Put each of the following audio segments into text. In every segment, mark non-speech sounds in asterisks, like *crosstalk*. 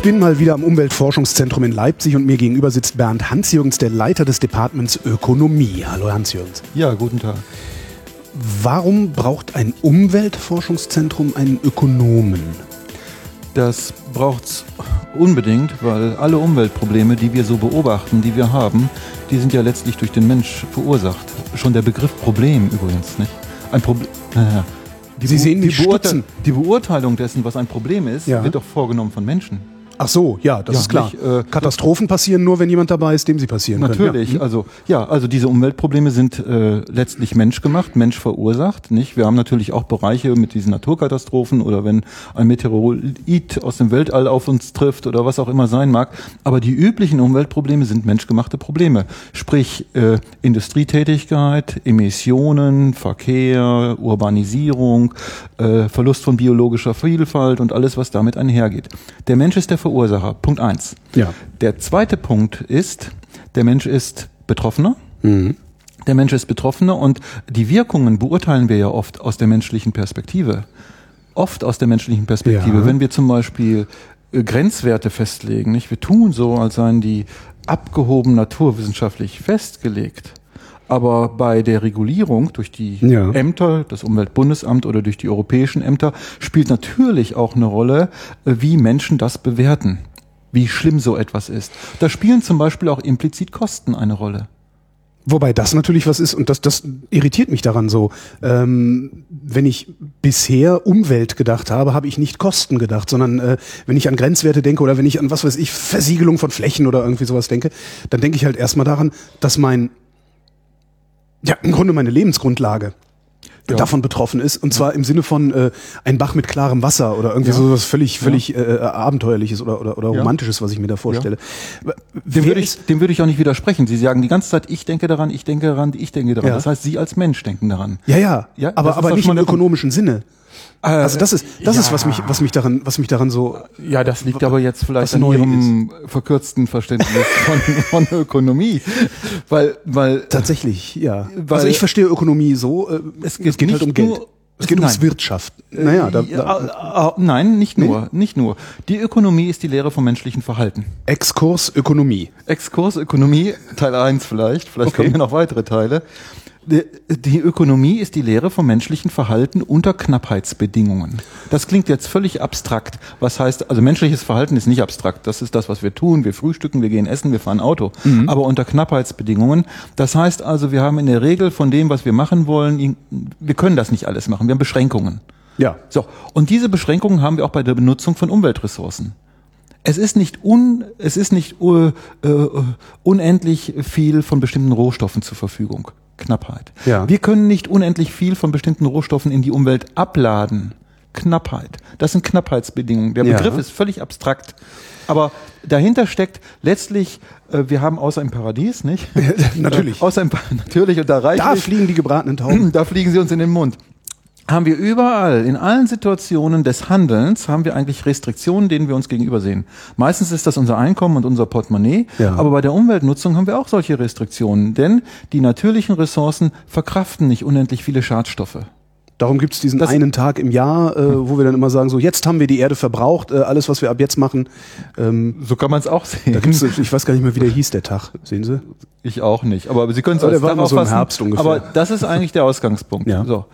Ich bin mal wieder am Umweltforschungszentrum in Leipzig und mir gegenüber sitzt Bernd Hansjürgens, der Leiter des Departments Ökonomie. Hallo Hansjürgens. Ja, guten Tag. Warum braucht ein Umweltforschungszentrum einen Ökonomen? Das braucht's unbedingt, weil alle Umweltprobleme, die wir so beobachten, die wir haben, die sind ja letztlich durch den Mensch verursacht. Schon der Begriff Problem übrigens, nicht? Ein Problem. Naja. Die Sie sehen die, stutzen. die Beurteilung dessen, was ein Problem ist, Ja. wird doch vorgenommen von Menschen. Ach so, ja, das Ja, ist klar. nicht, äh, Katastrophen passieren nur, wenn jemand dabei ist, dem sie passieren Natürlich, können. Ja. also ja, also diese Umweltprobleme sind äh, letztlich menschgemacht, Mensch verursacht, nicht? Wir haben natürlich auch Bereiche mit diesen Naturkatastrophen oder wenn ein Meteoroid aus dem Weltall auf uns trifft oder was auch immer sein mag, aber die üblichen Umweltprobleme sind menschgemachte Probleme, sprich äh, Industrietätigkeit, Emissionen, Verkehr, Urbanisierung, äh, Verlust von biologischer Vielfalt und alles, was damit einhergeht. Der Mensch ist der Verursacher. Punkt eins. Ja. Der zweite Punkt ist, der Mensch ist Betroffener. Mhm. Der Mensch ist Betroffener und die Wirkungen beurteilen wir ja oft aus der menschlichen Perspektive. Oft aus der menschlichen Perspektive. Ja. Wenn wir zum Beispiel äh, Grenzwerte festlegen, nicht? Wir tun so, als seien die abgehoben naturwissenschaftlich festgelegt. Aber bei der Regulierung durch die Ja. Ämter, das Umweltbundesamt oder durch die europäischen Ämter spielt natürlich auch eine Rolle, äh, wie Menschen das bewerten, wie schlimm so etwas ist. Da spielen zum Beispiel auch implizit Kosten eine Rolle. Wobei das natürlich was ist, und das, das irritiert mich daran so. Ähm, wenn ich bisher Umwelt gedacht habe, habe ich nicht Kosten gedacht, sondern äh, wenn ich an Grenzwerte denke oder wenn ich an was weiß ich, Versiegelung von Flächen oder irgendwie sowas denke, dann denke ich halt erstmal daran, dass mein, ja, im Grunde meine Lebensgrundlage Ja. davon betroffen ist. Und zwar im Sinne von äh, ein Bach mit klarem Wasser oder irgendwie Ja. so was völlig, völlig äh, Abenteuerliches oder, oder, oder. Romantisches, was ich mir da vorstelle. Dem würde, ich, dem würde ich auch nicht widersprechen. Sie sagen die ganze Zeit, ich denke daran, ich denke daran, ich denke daran. Das heißt, Sie als Mensch denken daran. Ja, ja, Ja, aber, aber nicht im der Punkt. ökonomischen Sinne. Also das ist, das ist was ja. mich, was mich daran, was mich daran so. Ja, das liegt aber jetzt vielleicht an Ihrem verkürzten Verständnis von, *laughs* von Ökonomie. Weil, weil Tatsächlich, ja. Weil- also ich verstehe Ökonomie so. Äh, es, geht geht halt nicht um Geld. nur- es geht ums. Wirtschaft. Naja, da, Ja, da, äh, äh, nein, nicht nur, nicht nur. Die Ökonomie ist die Lehre vom menschlichen Verhalten. Exkurs Ökonomie. Exkurs Ökonomie, Teil 1 vielleicht, vielleicht Okay. kommen ja noch weitere Teile. Die, Ökonomie ist die Lehre vom menschlichen Verhalten unter Knappheitsbedingungen. Das klingt jetzt völlig abstrakt. Was heißt, also menschliches Verhalten ist nicht abstrakt. Das ist das, was wir tun. Wir frühstücken, wir gehen essen, wir fahren Auto. Aber unter Knappheitsbedingungen. Das heißt also, wir haben in der Regel von dem, was wir machen wollen, wir können das nicht alles machen. Wir haben Beschränkungen. Ja. So, und diese Beschränkungen haben wir auch bei der Benutzung von Umweltressourcen. Es ist nicht, un, es ist nicht uh, uh, unendlich viel von bestimmten Rohstoffen zur Verfügung. Knappheit. Ja. Wir können nicht unendlich viel von bestimmten Rohstoffen in die Umwelt abladen. Knappheit. Das sind Knappheitsbedingungen. Der Ja. Begriff ist völlig abstrakt. Aber dahinter steckt letztlich, äh, wir haben außer im Paradies, nicht? *laughs* Natürlich. Äh, außer im, Pa- *laughs* natürlich, und da reicht Da fliegen die gebratenen Tauben. *clears throat* da fliegen sie uns in den Mund. Haben wir überall, in allen Situationen des Handelns, haben wir eigentlich Restriktionen, denen wir uns gegenüber sehen. Meistens ist das unser Einkommen und unser Portemonnaie, Ja. aber bei der Umweltnutzung haben wir auch solche Restriktionen, denn die natürlichen Ressourcen verkraften nicht unendlich viele Schadstoffe. Darum gibt's diesen Das- einen Tag im Jahr, äh, wo wir dann immer sagen, so jetzt haben wir die Erde verbraucht, äh, alles, was wir ab jetzt machen. Ähm, So kann man es auch sehen. da gibt's, ich weiß gar nicht mehr, wie der hieß, der Tag. Sehen Sie? Ich auch nicht, aber Sie können es als Tag so im auffassen. Herbst ungefähr. Aber das ist eigentlich der Ausgangspunkt. Ja. So.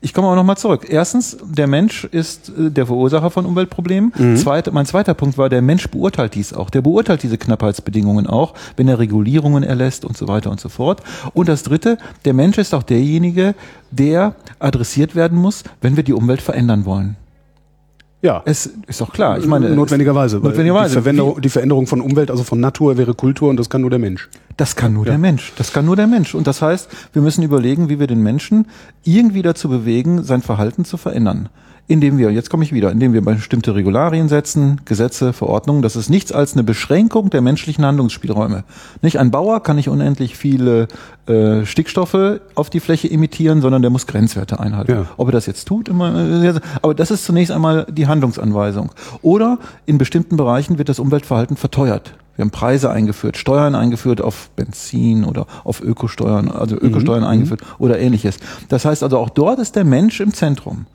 Ich komme aber nochmal zurück. Erstens, der Mensch ist äh, der Verursacher von Umweltproblemen. Mhm. Zweit, mein zweiter Punkt war, der Mensch beurteilt dies auch. Der beurteilt diese Knappheitsbedingungen auch, wenn er Regulierungen erlässt und so weiter und so fort. Und das dritte, der Mensch ist auch derjenige, der adressiert werden muss, wenn wir die Umwelt verändern wollen. Ja. Es ist doch klar. Ich meine, notwendigerweise. notwendigerweise. Die Veränderung, die Veränderung von Umwelt, also von Natur, wäre Kultur und das kann nur der Mensch. Das kann nur der Mensch. Das kann nur der Mensch. Und das heißt, wir müssen überlegen, wie wir den Menschen irgendwie dazu bewegen, sein Verhalten zu verändern. Indem wir, jetzt komme ich wieder, indem wir bestimmte Regularien setzen, Gesetze, Verordnungen. Das ist nichts als eine Beschränkung der menschlichen Handlungsspielräume. Nicht ein Bauer kann nicht unendlich viele äh, Stickstoffe auf die Fläche emittieren, sondern der muss Grenzwerte einhalten. Ja. Ob er das jetzt tut, immer, äh, aber das ist zunächst einmal die Handlungsanweisung. Oder in bestimmten Bereichen wird das Umweltverhalten verteuert. Wir haben Preise eingeführt, Steuern eingeführt auf Benzin oder auf Ökosteuern, also Ökosteuern eingeführt oder ähnliches. Das heißt also auch dort ist der Mensch im Zentrum.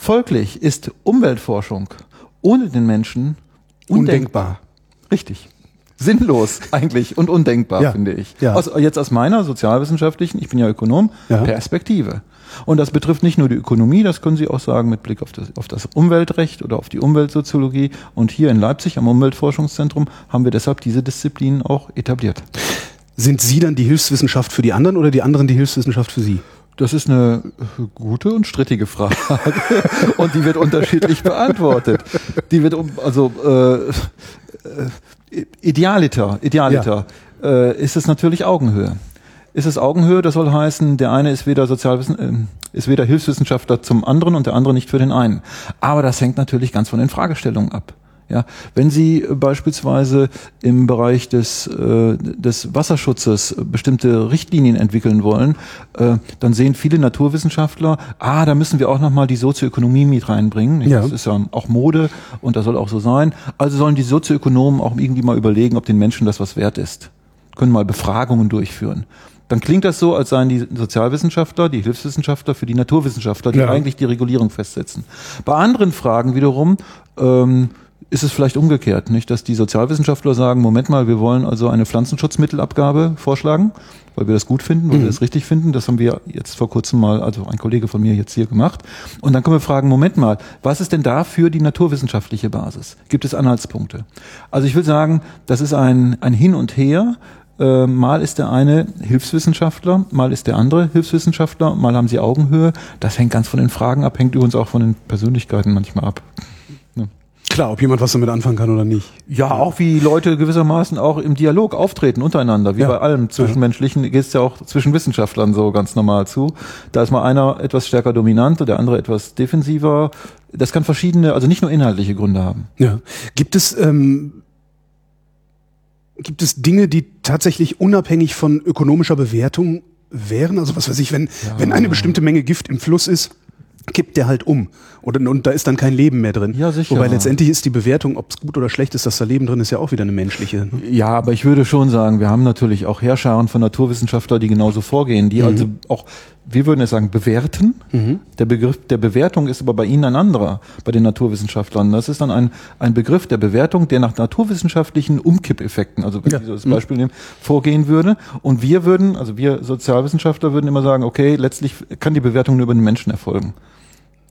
Folglich ist Umweltforschung ohne den Menschen undenkbar. Undenkbar. Richtig. Sinnlos *laughs* eigentlich und undenkbar, Ja. finde ich. Ja. Aus, jetzt aus meiner sozialwissenschaftlichen, ich bin ja Ökonom, Ja. Perspektive. Und das betrifft nicht nur die Ökonomie, das können Sie auch sagen mit Blick auf das, auf das Umweltrecht oder auf die Umweltsoziologie. Und hier in Leipzig am Umweltforschungszentrum haben wir deshalb diese Disziplinen auch etabliert. Sind Sie dann die Hilfswissenschaft für die anderen oder die anderen die Hilfswissenschaft für Sie? Das ist eine gute und strittige Frage *laughs* und die wird unterschiedlich beantwortet. Die wird um, also äh, äh, idealiter, idealiter äh, ist es natürlich Augenhöhe. Ist es Augenhöhe, das soll heißen, der eine ist weder Sozialwissen, äh, ist weder Hilfswissenschaftler zum anderen und der andere nicht für den einen. Aber das hängt natürlich ganz von den Fragestellungen ab. Ja, wenn Sie äh, beispielsweise im Bereich des, äh, des Wasserschutzes bestimmte Richtlinien entwickeln wollen, äh, dann sehen viele Naturwissenschaftler, ah, da müssen wir auch nochmal die Sozioökonomie mit reinbringen. Ja. Das ist ja auch Mode und das soll auch so sein. Also sollen die Sozioökonomen auch irgendwie mal überlegen, ob den Menschen das was wert ist. Können mal Befragungen durchführen. Dann klingt das so, als seien die Sozialwissenschaftler, die Hilfswissenschaftler für die Naturwissenschaftler, die Ja. eigentlich die Regulierung festsetzen. Bei anderen Fragen wiederum ähm, ist es vielleicht umgekehrt, nicht, dass die Sozialwissenschaftler sagen, Moment mal, wir wollen also eine Pflanzenschutzmittelabgabe vorschlagen, weil wir das gut finden, weil wir das richtig finden. Das haben wir jetzt vor kurzem mal, also ein Kollege von mir jetzt hier gemacht. Und dann können wir fragen, Moment mal, was ist denn dafür die naturwissenschaftliche Basis? Gibt es Anhaltspunkte? Also ich will sagen, das ist ein, ein Hin und Her. Äh, mal ist der eine Hilfswissenschaftler, mal ist der andere Hilfswissenschaftler, mal haben sie Augenhöhe. Das hängt ganz von den Fragen ab, hängt übrigens auch von den Persönlichkeiten manchmal ab. Klar, ob jemand was damit anfangen kann oder nicht. Ja, auch wie Leute gewissermaßen auch im Dialog auftreten untereinander. Wie Ja. bei allem Zwischenmenschlichen geht es ja auch zwischen Wissenschaftlern so ganz normal zu. Da ist mal einer etwas stärker dominant und der andere etwas defensiver. Das kann verschiedene, also nicht nur inhaltliche Gründe haben. Ja. Gibt es, ähm, gibt es Dinge, die tatsächlich unabhängig von ökonomischer Bewertung wären? Also was weiß ich, wenn, wenn eine bestimmte Menge Gift im Fluss ist, kippt der halt um. Oder, und da ist dann kein Leben mehr drin. Ja, sicher. Wobei letztendlich ist die Bewertung, ob es gut oder schlecht ist, dass da Leben drin ist, ja auch wieder eine menschliche. Ne? Ja, aber ich würde schon sagen, wir haben natürlich auch Herrscharen von Naturwissenschaftlern, die genauso vorgehen, die also auch, wir würden es sagen, bewerten. Der Begriff der Bewertung ist aber bei Ihnen ein anderer, bei den Naturwissenschaftlern. Das ist dann ein, ein Begriff der Bewertung, der nach naturwissenschaftlichen Umkippeffekten, also wenn Ja. ich so das Beispiel nehmen, vorgehen würde. Und wir würden, also wir Sozialwissenschaftler würden immer sagen, okay, letztlich kann die Bewertung nur über den Menschen erfolgen.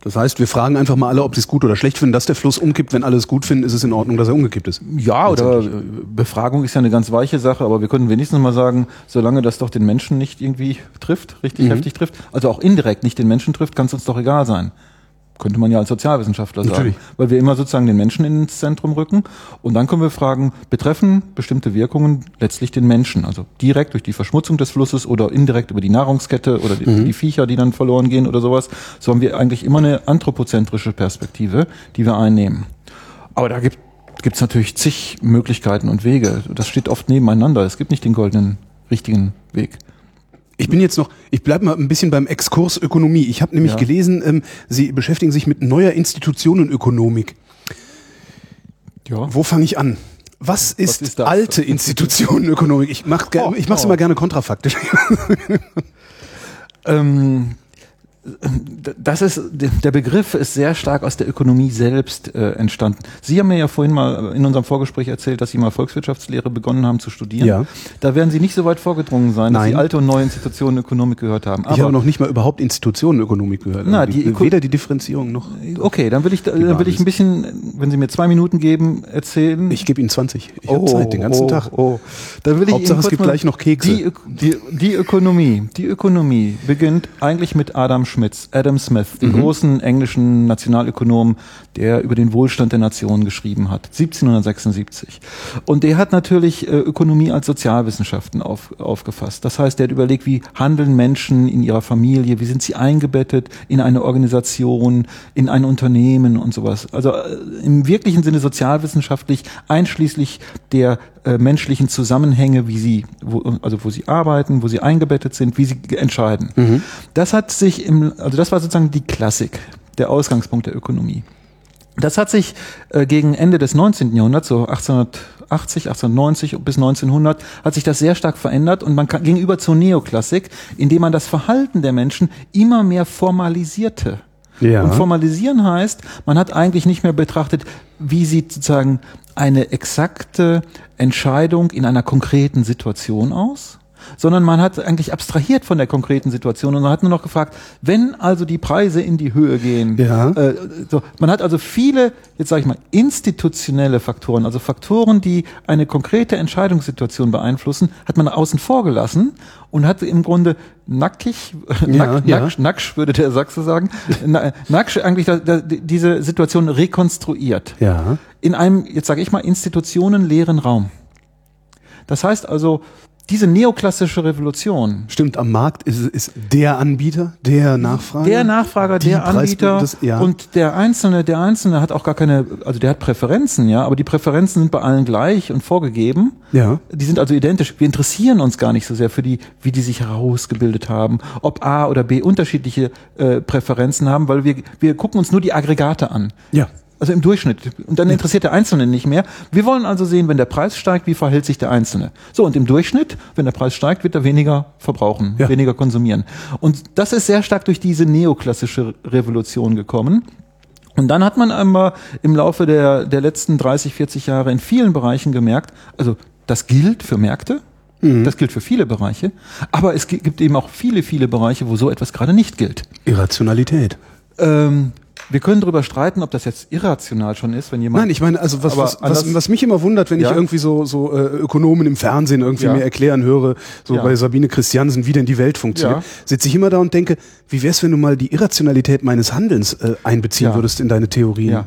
Das heißt, wir fragen einfach mal alle, ob sie es gut oder schlecht finden, dass der Fluss umkippt. Wenn alle es gut finden, ist es in Ordnung, dass er umgekippt ist. Ja, oder Befragung ist ja eine ganz weiche Sache, aber wir können wenigstens mal sagen, solange das doch den Menschen nicht irgendwie trifft, richtig heftig trifft, also auch indirekt nicht den Menschen trifft, kann es uns doch egal sein. Könnte man ja als Sozialwissenschaftler Natürlich. sagen. Weil wir immer sozusagen den Menschen ins Zentrum rücken. Und dann können wir fragen, betreffen bestimmte Wirkungen letztlich den Menschen? Also direkt durch die Verschmutzung des Flusses oder indirekt über die Nahrungskette oder die, die Viecher, die dann verloren gehen oder sowas. So haben wir eigentlich immer eine anthropozentrische Perspektive, die wir einnehmen. Aber da gibt es natürlich zig Möglichkeiten und Wege. Das steht oft nebeneinander. Es gibt nicht den goldenen, richtigen Weg. Ich bin jetzt noch, ich bleibe mal ein bisschen beim Exkurs Ökonomie. Ich habe nämlich Ja. gelesen, ähm, Sie beschäftigen sich mit neuer Institutionenökonomik. Ja. Wo fange ich an? Was ist, ist das? alte Institutionenökonomik? Ich mach, Oh, ich mach's oh. immer gerne kontrafaktisch. Ähm, das ist, der Begriff ist sehr stark aus der Ökonomie selbst äh, entstanden. Sie haben mir ja vorhin mal in unserem Vorgespräch erzählt, dass Sie mal Volkswirtschaftslehre begonnen haben zu studieren. Ja. Da werden Sie nicht so weit vorgedrungen sein, dass Nein. Sie alte und neue Institutionen Ökonomik gehört haben. ich habe noch nicht mal überhaupt Institutionenökopik gehört. Na, Also die Öko- weder die Differenzierung noch. okay, dann will ich, dann will ich ein bisschen, wenn Sie mir zwei Minuten geben, erzählen. Ich gebe Ihnen 20. Ich habe Zeit den ganzen oh, Tag. Oh. Dann will ich Hauptsache, Ihnen es gibt gleich noch Kekse. Die, die, die Ökonomie, die Ökonomie beginnt eigentlich mit Adam Schmidt. Schmitz, Adam Smith, den großen englischen Nationalökonom, der über den Wohlstand der Nation geschrieben hat, 1776. Und der hat natürlich äh, Ökonomie als Sozialwissenschaften auf, aufgefasst. Das heißt, der hat überlegt, wie handeln Menschen in ihrer Familie, wie sind sie eingebettet in eine Organisation, in ein Unternehmen und sowas. Also äh, im wirklichen Sinne sozialwissenschaftlich, einschließlich der äh, menschlichen Zusammenhänge, wie sie, wo, also wo sie arbeiten, wo sie eingebettet sind, wie sie entscheiden. Das hat sich im, also das war sozusagen die Klassik, der Ausgangspunkt der Ökonomie. Das hat sich äh, gegen Ende des 19. Jahrhunderts, so 1880, 1890 bis 1900, hat sich das sehr stark verändert und man kann, gegenüber zur Neoklassik, indem man das Verhalten der Menschen immer mehr formalisierte. Ja. Und formalisieren heißt, man hat eigentlich nicht mehr betrachtet, wie sieht sozusagen eine exakte Entscheidung in einer konkreten Situation aus, sondern man hat eigentlich abstrahiert von der konkreten Situation und man hat nur noch gefragt, wenn also die Preise in die Höhe gehen, Ja. äh, so, man hat also viele, jetzt sage ich mal, institutionelle Faktoren, also Faktoren, die eine konkrete Entscheidungssituation beeinflussen, hat man außen vor gelassen und hat im Grunde nackig, Ja, nack, ja. nacksch, nacksch würde der Sachse sagen, na, nacksch eigentlich da, da, diese Situation rekonstruiert Ja. in einem, jetzt sage ich mal, institutionenleeren Raum. Das heißt also, diese neoklassische Revolution, Stimmt, am Markt ist, ist der Anbieter, der Nachfrager. der Nachfrager, der Anbieter das- ja. und der Einzelne, der Einzelne hat auch gar keine, also der hat Präferenzen, ja, aber die Präferenzen sind bei allen gleich und vorgegeben. Ja. Die sind also identisch. Wir interessieren uns gar nicht so sehr für die, wie die sich herausgebildet haben, ob A oder B unterschiedliche äh, Präferenzen haben, weil wir, wir gucken uns nur die Aggregate an. Ja. Also im Durchschnitt. Und dann interessiert der Einzelne nicht mehr. Wir wollen also sehen, wenn der Preis steigt, wie verhält sich der Einzelne. So, und im Durchschnitt, wenn der Preis steigt, wird er weniger verbrauchen, Ja. weniger konsumieren. Und das ist sehr stark durch diese neoklassische Revolution gekommen. Und dann hat man einmal im Laufe der, der letzten 30, 40 Jahre in vielen Bereichen gemerkt, also das gilt für Märkte, das gilt für viele Bereiche, aber es gi- gibt eben auch viele, viele Bereiche, wo so etwas gerade nicht gilt. Irrationalität. Ähm, wir können darüber streiten, ob das jetzt irrational schon ist, wenn jemand. Nein, ich meine, also was, was, was, was mich immer wundert, wenn Ja. ich irgendwie so, so äh, Ökonomen im Fernsehen irgendwie Ja. mir erklären höre, so Ja. bei Sabine Christiansen, wie denn die Welt funktioniert, sitze ich immer da und denke, wie wär's, wenn du mal die Irrationalität meines Handelns äh, einbeziehen würdest in deine Theorien?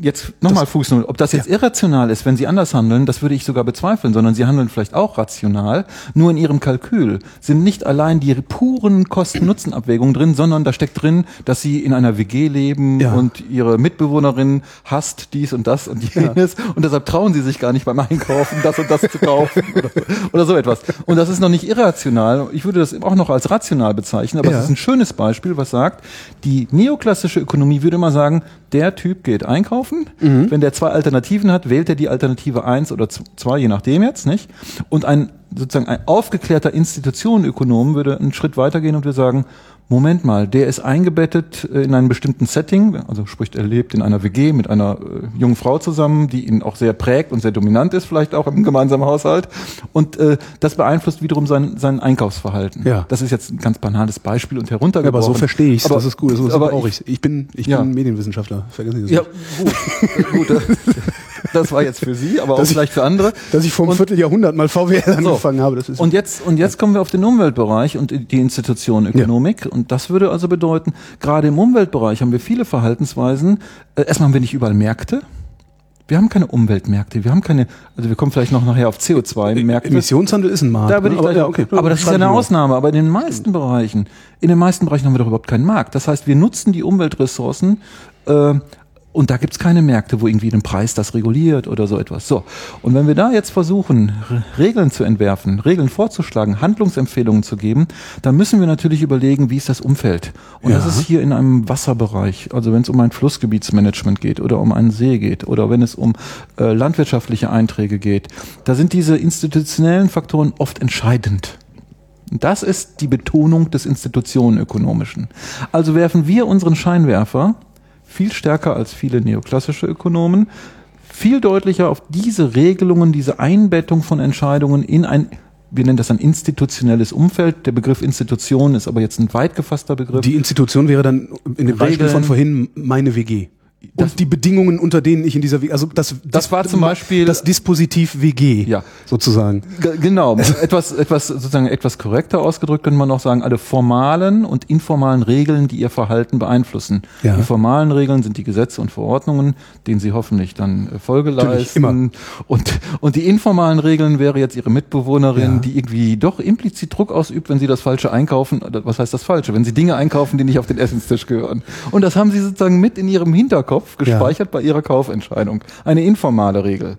Ja. Jetzt nochmal Fußnote. Ob das jetzt irrational ist, wenn Sie anders handeln, das würde ich sogar bezweifeln, sondern Sie handeln vielleicht auch rational. Nur in Ihrem Kalkül sind nicht allein die puren Kosten-Nutzen-Abwägungen drin, sondern da steckt drin, dass Sie in einer WG leben Ja. und Ihre Mitbewohnerin hasst dies und das und jenes und deshalb trauen Sie sich gar nicht beim Einkaufen, das und das zu kaufen *laughs* oder, oder so etwas. Und das ist noch nicht irrational. Ich würde das auch noch als rational bezeichnen, aber Ja. es ist ein schönes Beispiel, was sagt, die neoklassische Ökonomie würde immer sagen, der Typ geht einkaufen. Wenn der zwei Alternativen hat, wählt er die Alternative eins oder zwei, je nachdem jetzt, nicht? Und ein sozusagen ein aufgeklärter Institutionenökonom würde einen Schritt weitergehen und würde sagen, Moment mal, der ist eingebettet äh, in einem bestimmten Setting, also sprich, er lebt in einer WG mit einer äh, jungen Frau zusammen, die ihn auch sehr prägt und sehr dominant ist, vielleicht auch im gemeinsamen Haushalt. Und äh, das beeinflusst wiederum sein, sein Einkaufsverhalten. Ja. Das ist jetzt ein ganz banales Beispiel und Ja, heruntergebrochen. aber so verstehe ich Aber- Das ist gut. So, so aber brauche ich Ich bin, ich Ja. bin Medienwissenschaftler. Vergessen Sie das Ja, nicht. gut. gut *laughs* das, war jetzt für Sie, aber auch ich- vielleicht für andere. Dass ich vor einem Und- Vierteljahrhundert mal VWL So. angefangen habe, das ist Und jetzt, und jetzt kommen wir auf den Umweltbereich und die Institutionenökonomik. Und das würde also bedeuten, gerade im Umweltbereich haben wir viele Verhaltensweisen. Äh, erstmal haben wir nicht überall Märkte. Wir haben keine Umweltmärkte. Wir haben keine, also wir kommen vielleicht noch nachher auf CO2-Märkte. Emissionshandel ist ein Markt. Da ich ne? aber, gleich, ja, okay. aber das ist ja eine ich. Ausnahme. Aber in den meisten Bereichen, in den meisten Bereichen haben wir doch überhaupt keinen Markt. Das heißt, wir nutzen die Umweltressourcen äh, und da gibt's keine Märkte, wo irgendwie ein Preis das reguliert oder so etwas. So. Und wenn wir da jetzt versuchen, Regeln zu entwerfen, Regeln vorzuschlagen, Handlungsempfehlungen zu geben, dann müssen wir natürlich überlegen, wie ist das Umfeld. Und das Ja. ist hier in einem Wasserbereich, also wenn es um ein Flussgebietsmanagement geht oder um einen See geht oder wenn es um äh, landwirtschaftliche Einträge geht, da sind diese institutionellen Faktoren oft entscheidend. Das ist die Betonung des Institutionenökonomischen. Also werfen wir unseren Scheinwerfer viel stärker als viele neoklassische Ökonomen, viel deutlicher auf diese Regelungen, diese Einbettung von Entscheidungen in ein, wir nennen das ein institutionelles Umfeld. Der Begriff Institution ist aber jetzt ein weit gefasster Begriff. Die Institution wäre dann in dem Beispiel Regeln. von vorhin meine WG. Und die Bedingungen, unter denen ich in dieser WG, also das, Das war zum Beispiel- das Dispositiv WG, Ja. sozusagen. Genau, *laughs* etwas, etwas sozusagen etwas korrekter ausgedrückt könnte man auch sagen, alle formalen und informalen Regeln, die ihr Verhalten beeinflussen. Ja. Die formalen Regeln sind die Gesetze und Verordnungen, denen sie hoffentlich dann äh, Folge Natürlich, leisten. immer. Und, und die informalen Regeln wäre jetzt ihre Mitbewohnerin, Ja. die irgendwie doch implizit Druck ausübt, wenn sie das Falsche einkaufen. Was heißt das Falsche? Wenn sie Dinge einkaufen, die nicht auf den Essenstisch gehören. Und das haben sie sozusagen mit in ihrem Hinterkopf gespeichert bei ihrer Kaufentscheidung. Eine informale Regel.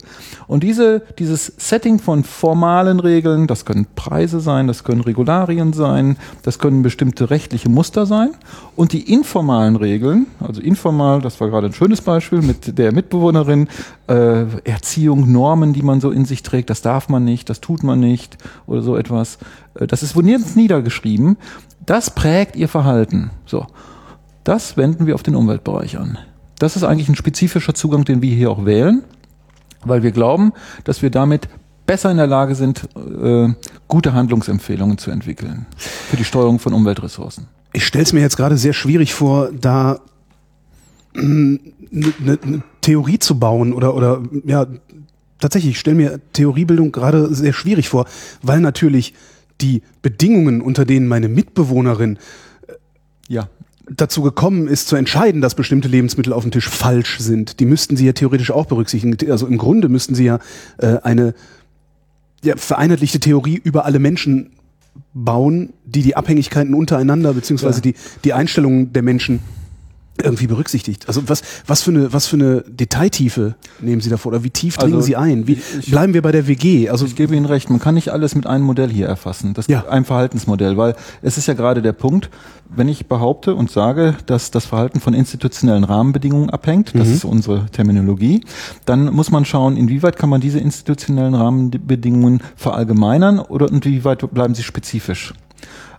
Und diese, dieses Setting von formalen Regeln, das können Preise sein, das können Regularien sein, das können bestimmte rechtliche Muster sein. Und die informalen Regeln, also informal, das war gerade ein schönes Beispiel mit der Mitbewohnerin, äh, Erziehung, Normen, die man so in sich trägt, das darf man nicht, das tut man nicht oder so etwas. Äh, Das ist wo nirgends niedergeschrieben. Das prägt ihr Verhalten. So. Das wenden wir auf den Umweltbereich an. Das ist eigentlich ein spezifischer Zugang, den wir hier auch wählen, weil wir glauben, dass wir damit besser in der Lage sind, äh, gute Handlungsempfehlungen zu entwickeln für die Steuerung von Umweltressourcen. Ich stelle es mir jetzt gerade sehr schwierig vor, da eine ne, ne Theorie zu bauen oder oder ja tatsächlich, ich stelle mir Theoriebildung gerade sehr schwierig vor, weil natürlich die Bedingungen, unter denen meine Mitbewohnerin Ja. Dazu gekommen ist, zu entscheiden, dass bestimmte Lebensmittel auf dem Tisch falsch sind, die müssten sie ja theoretisch auch berücksichtigen. Also im Grunde müssten sie ja äh, eine ja, vereinheitlichte Theorie über alle Menschen bauen, die die Abhängigkeiten untereinander beziehungsweise Ja. die, die Einstellungen der Menschen irgendwie berücksichtigt. Also was, was für eine, was für eine Detailtiefe nehmen Sie davor oder wie tief dringen Also Sie ein? Wie, ich- bleiben wir bei der WG? Also Ich gebe Ihnen recht, man kann nicht alles mit einem Modell hier erfassen, das Ja. ein Verhaltensmodell, weil es ist ja gerade der Punkt, wenn ich behaupte und sage, dass das Verhalten von institutionellen Rahmenbedingungen abhängt, das ist unsere Terminologie, dann muss man schauen, inwieweit kann man diese institutionellen Rahmenbedingungen verallgemeinern oder inwieweit bleiben sie spezifisch.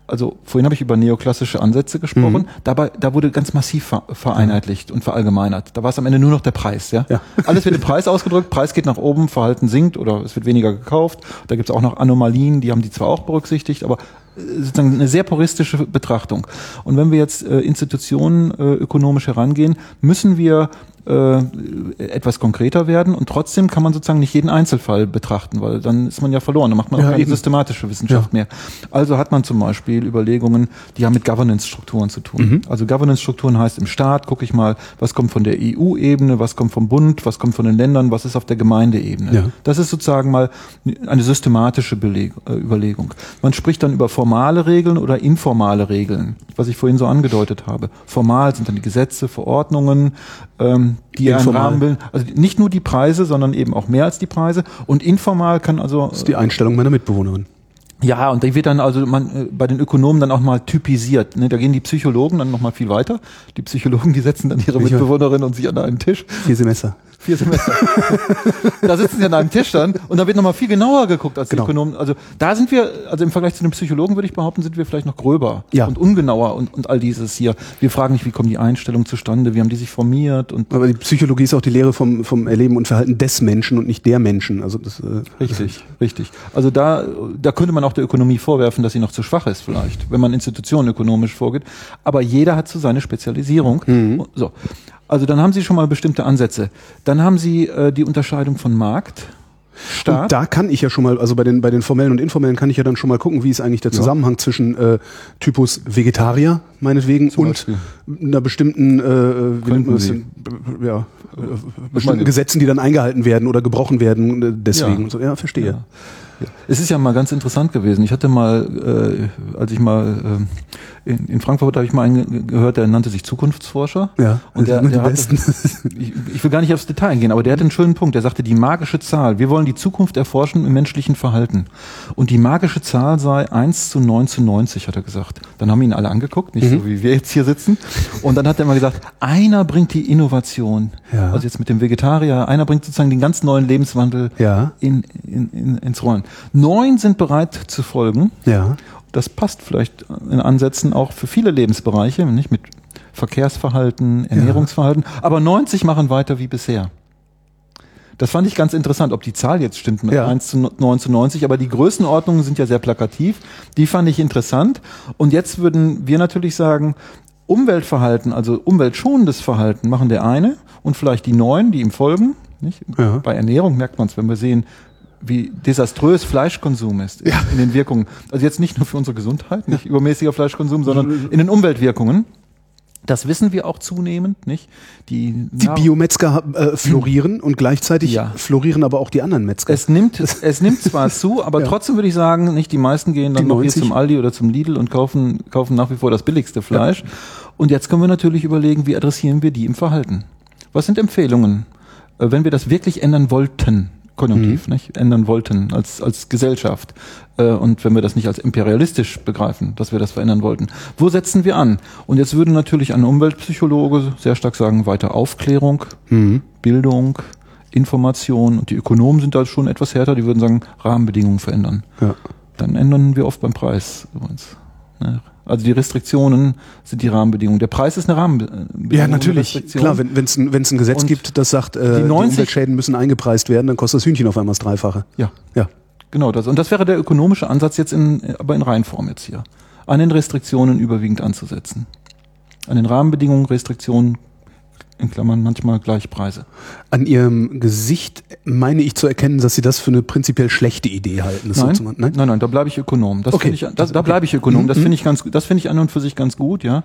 Also vorhin habe ich über neoklassische Ansätze gesprochen. Dabei, da wurde ganz massiv ver vereinheitlicht und verallgemeinert. Da war es am Ende nur noch der Preis. Ja? Ja. *laughs* Alles wird im Preis ausgedrückt. Preis geht nach oben, Verhalten sinkt oder es wird weniger gekauft. Da gibt es auch noch Anomalien, die haben die zwar auch berücksichtigt, aber äh, sozusagen eine sehr puristische Betrachtung. Und wenn wir jetzt äh, Institutionen äh, ökonomisch herangehen, müssen wir äh, etwas konkreter werden und trotzdem kann man sozusagen nicht jeden Einzelfall betrachten, weil dann ist man ja verloren, dann macht man auch Ja, keine eben. systematische Wissenschaft mehr. Also hat man zum Beispiel Überlegungen, die haben mit Governance-Strukturen zu tun. Mhm. Also Governance-Strukturen heißt im Staat, gucke ich mal, was kommt von der EU-Ebene, was kommt vom Bund, was kommt von den Ländern, was ist auf der Gemeindeebene. Ja. Das ist sozusagen mal eine systematische Beleg äh, Überlegung. Man spricht dann über formale Regeln oder informale Regeln, was ich vorhin so angedeutet habe. Formal sind dann die Gesetze, Verordnungen, ähm, die einen Informal. Rahmen bilden. Also nicht nur die Preise, sondern eben auch mehr als die Preise. Und informal kann also das ist die Einstellung meiner Mitbewohnerin. ja, und die wird dann also man äh, bei den Ökonomen dann auch mal typisiert. Ne? Da gehen die Psychologen dann noch mal viel weiter. Die Psychologen, die setzen dann ihre? Mitbewohnerin und sie an einen Tisch. Vier Semester. Vier Semester. *laughs* da sitzen sie an einem Tisch dann und da wird noch mal viel genauer geguckt als Genau. die Ökonomen. Also da sind wir, also im Vergleich zu den Psychologen würde ich behaupten, sind wir vielleicht noch gröber Ja. und ungenauer und, und all dieses hier. Wir fragen nicht, wie kommen die Einstellungen zustande, wie haben die sich formiert und Aber die Psychologie ist auch die Lehre vom, vom Erleben und Verhalten des Menschen und nicht der Menschen. Also das, äh, Richtig, richtig. Also da, da könnte man auch der Ökonomie vorwerfen, dass sie noch zu schwach ist vielleicht, wenn man Institutionen ökonomisch vorgeht. Aber jeder hat so seine Spezialisierung. Mhm. So. Also dann haben Sie schon mal bestimmte Ansätze. Dann haben Sie äh, die Unterscheidung von Markt, Staat. Und da kann ich ja schon mal, also bei den, bei den formellen und informellen kann ich ja dann schon mal gucken, wie ist eigentlich der Zusammenhang zwischen äh, Typus Vegetarier, meinetwegen, und Beispiel. einer bestimmten, äh, wie nennt man das denn? ja, äh, bestimmten Gesetzen, die dann eingehalten werden oder gebrochen werden, äh, deswegen. Ja. So, ja, verstehe. Ja. Ja. Es ist ja mal ganz interessant gewesen. Ich hatte mal, äh, als ich mal äh, in, in Frankfurt habe ich mal einen ge- gehört, der nannte sich Zukunftsforscher. Ja, und der, der Besten. ich, ich will gar nicht aufs Detail eingehen, aber der hat einen schönen Punkt. Der sagte, die magische Zahl. Wir wollen die Zukunft erforschen im menschlichen Verhalten. Und die magische Zahl sei 1 zu 9 zu 90, hat er gesagt. Dann haben ihn alle angeguckt, nicht Mhm. so wie wir jetzt hier sitzen. Und dann hat er mal gesagt, einer bringt die Innovation. Ja. Also jetzt mit dem Vegetarier, einer bringt sozusagen den ganz neuen Lebenswandel Ja. in, in, in, ins Rollen. Neun sind bereit zu folgen. Ja. Das passt vielleicht in Ansätzen auch für viele Lebensbereiche, nicht mit Verkehrsverhalten, Ernährungsverhalten, aber 90 machen weiter wie bisher. Das fand ich ganz interessant, ob die Zahl jetzt stimmt mit Ja. 1 zu 9 zu 90, aber die Größenordnungen sind ja sehr plakativ. Die fand ich interessant. Und jetzt würden wir natürlich sagen, Umweltverhalten, also umweltschonendes Verhalten machen der eine und vielleicht die neuen, die ihm folgen. Nicht? Ja. Bei Ernährung merkt man es, wenn wir sehen, wie desaströs Fleischkonsum ist Ja. in den Wirkungen. Also jetzt nicht nur für unsere Gesundheit, nicht übermäßiger Fleischkonsum, sondern in den Umweltwirkungen. Das wissen wir auch zunehmend, nicht? Die, Die Biometzger äh, florieren und gleichzeitig Ja. florieren aber auch die anderen Metzger. Es nimmt, es nimmt zwar zu, aber *laughs* Ja. trotzdem würde ich sagen, nicht die meisten gehen dann Die noch hier 90. zum Aldi oder zum Lidl und kaufen, kaufen nach wie vor das billigste Fleisch. Und jetzt können wir natürlich überlegen, wie adressieren wir die im Verhalten? Was sind Empfehlungen, äh, wenn wir das wirklich ändern wollten? Konjunktiv, nicht? Ändern wollten als, als Gesellschaft. Äh, Und wenn wir das nicht als imperialistisch begreifen, dass wir das verändern wollten. Wo setzen wir an? Und jetzt würde natürlich ein Umweltpsychologe sehr stark sagen, weiter Aufklärung, Bildung, Information und die Ökonomen sind da schon etwas härter, die würden sagen, Rahmenbedingungen verändern. Ja. Dann ändern wir oft beim Preis übrigens. Ne? Also die Restriktionen sind die Rahmenbedingungen. Der Preis ist eine Rahmenbedingung. Ja, natürlich. Klar, wenn es ein, wenn's ein Gesetz Und gibt, das sagt, äh, die die, 90 Umweltschäden müssen eingepreist werden, dann kostet das Hühnchen auf einmal das Dreifache. Ja, Ja. genau das. Und das wäre der ökonomische Ansatz jetzt in, aber in Reihenform jetzt hier. An den Restriktionen überwiegend anzusetzen. An den Rahmenbedingungen, Restriktionen, in Klammern manchmal Gleichpreise. An ihrem Gesicht meine ich zu erkennen, dass sie das für eine prinzipiell schlechte Idee halten. Das Nein, zu machen. nein, nein, da bleibe ich Ökonom. Das Okay. ich, da, da bleibe ich Ökonom. Das Mhm. finde ich ganz, das finde ich an und für sich ganz gut, ja.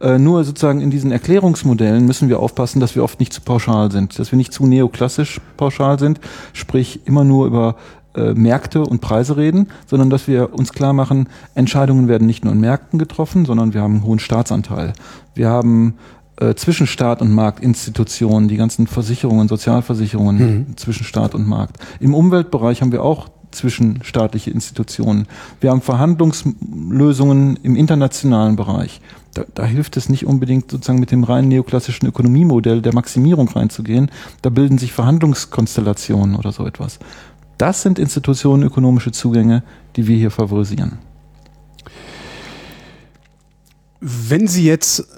Äh, nur sozusagen in diesen Erklärungsmodellen müssen wir aufpassen, dass wir oft nicht zu pauschal sind, dass wir nicht zu neoklassisch pauschal sind, sprich immer nur über äh, Märkte und Preise reden, sondern dass wir uns klar machen, Entscheidungen werden nicht nur in Märkten getroffen, sondern wir haben einen hohen Staatsanteil. Wir haben äh, zwischen Staat und Markt Institutionen, die ganzen Versicherungen, Sozialversicherungen zwischen Staat und Markt. Im Umweltbereich haben wir auch zwischenstaatliche Institutionen. Wir haben Verhandlungslösungen im internationalen Bereich. Da, da hilft es nicht unbedingt sozusagen mit dem rein neoklassischen Ökonomiemodell der Maximierung reinzugehen. Da bilden sich Verhandlungskonstellationen oder so etwas. Das sind institutionenökonomische Zugänge, die wir hier favorisieren. Wenn Sie jetzt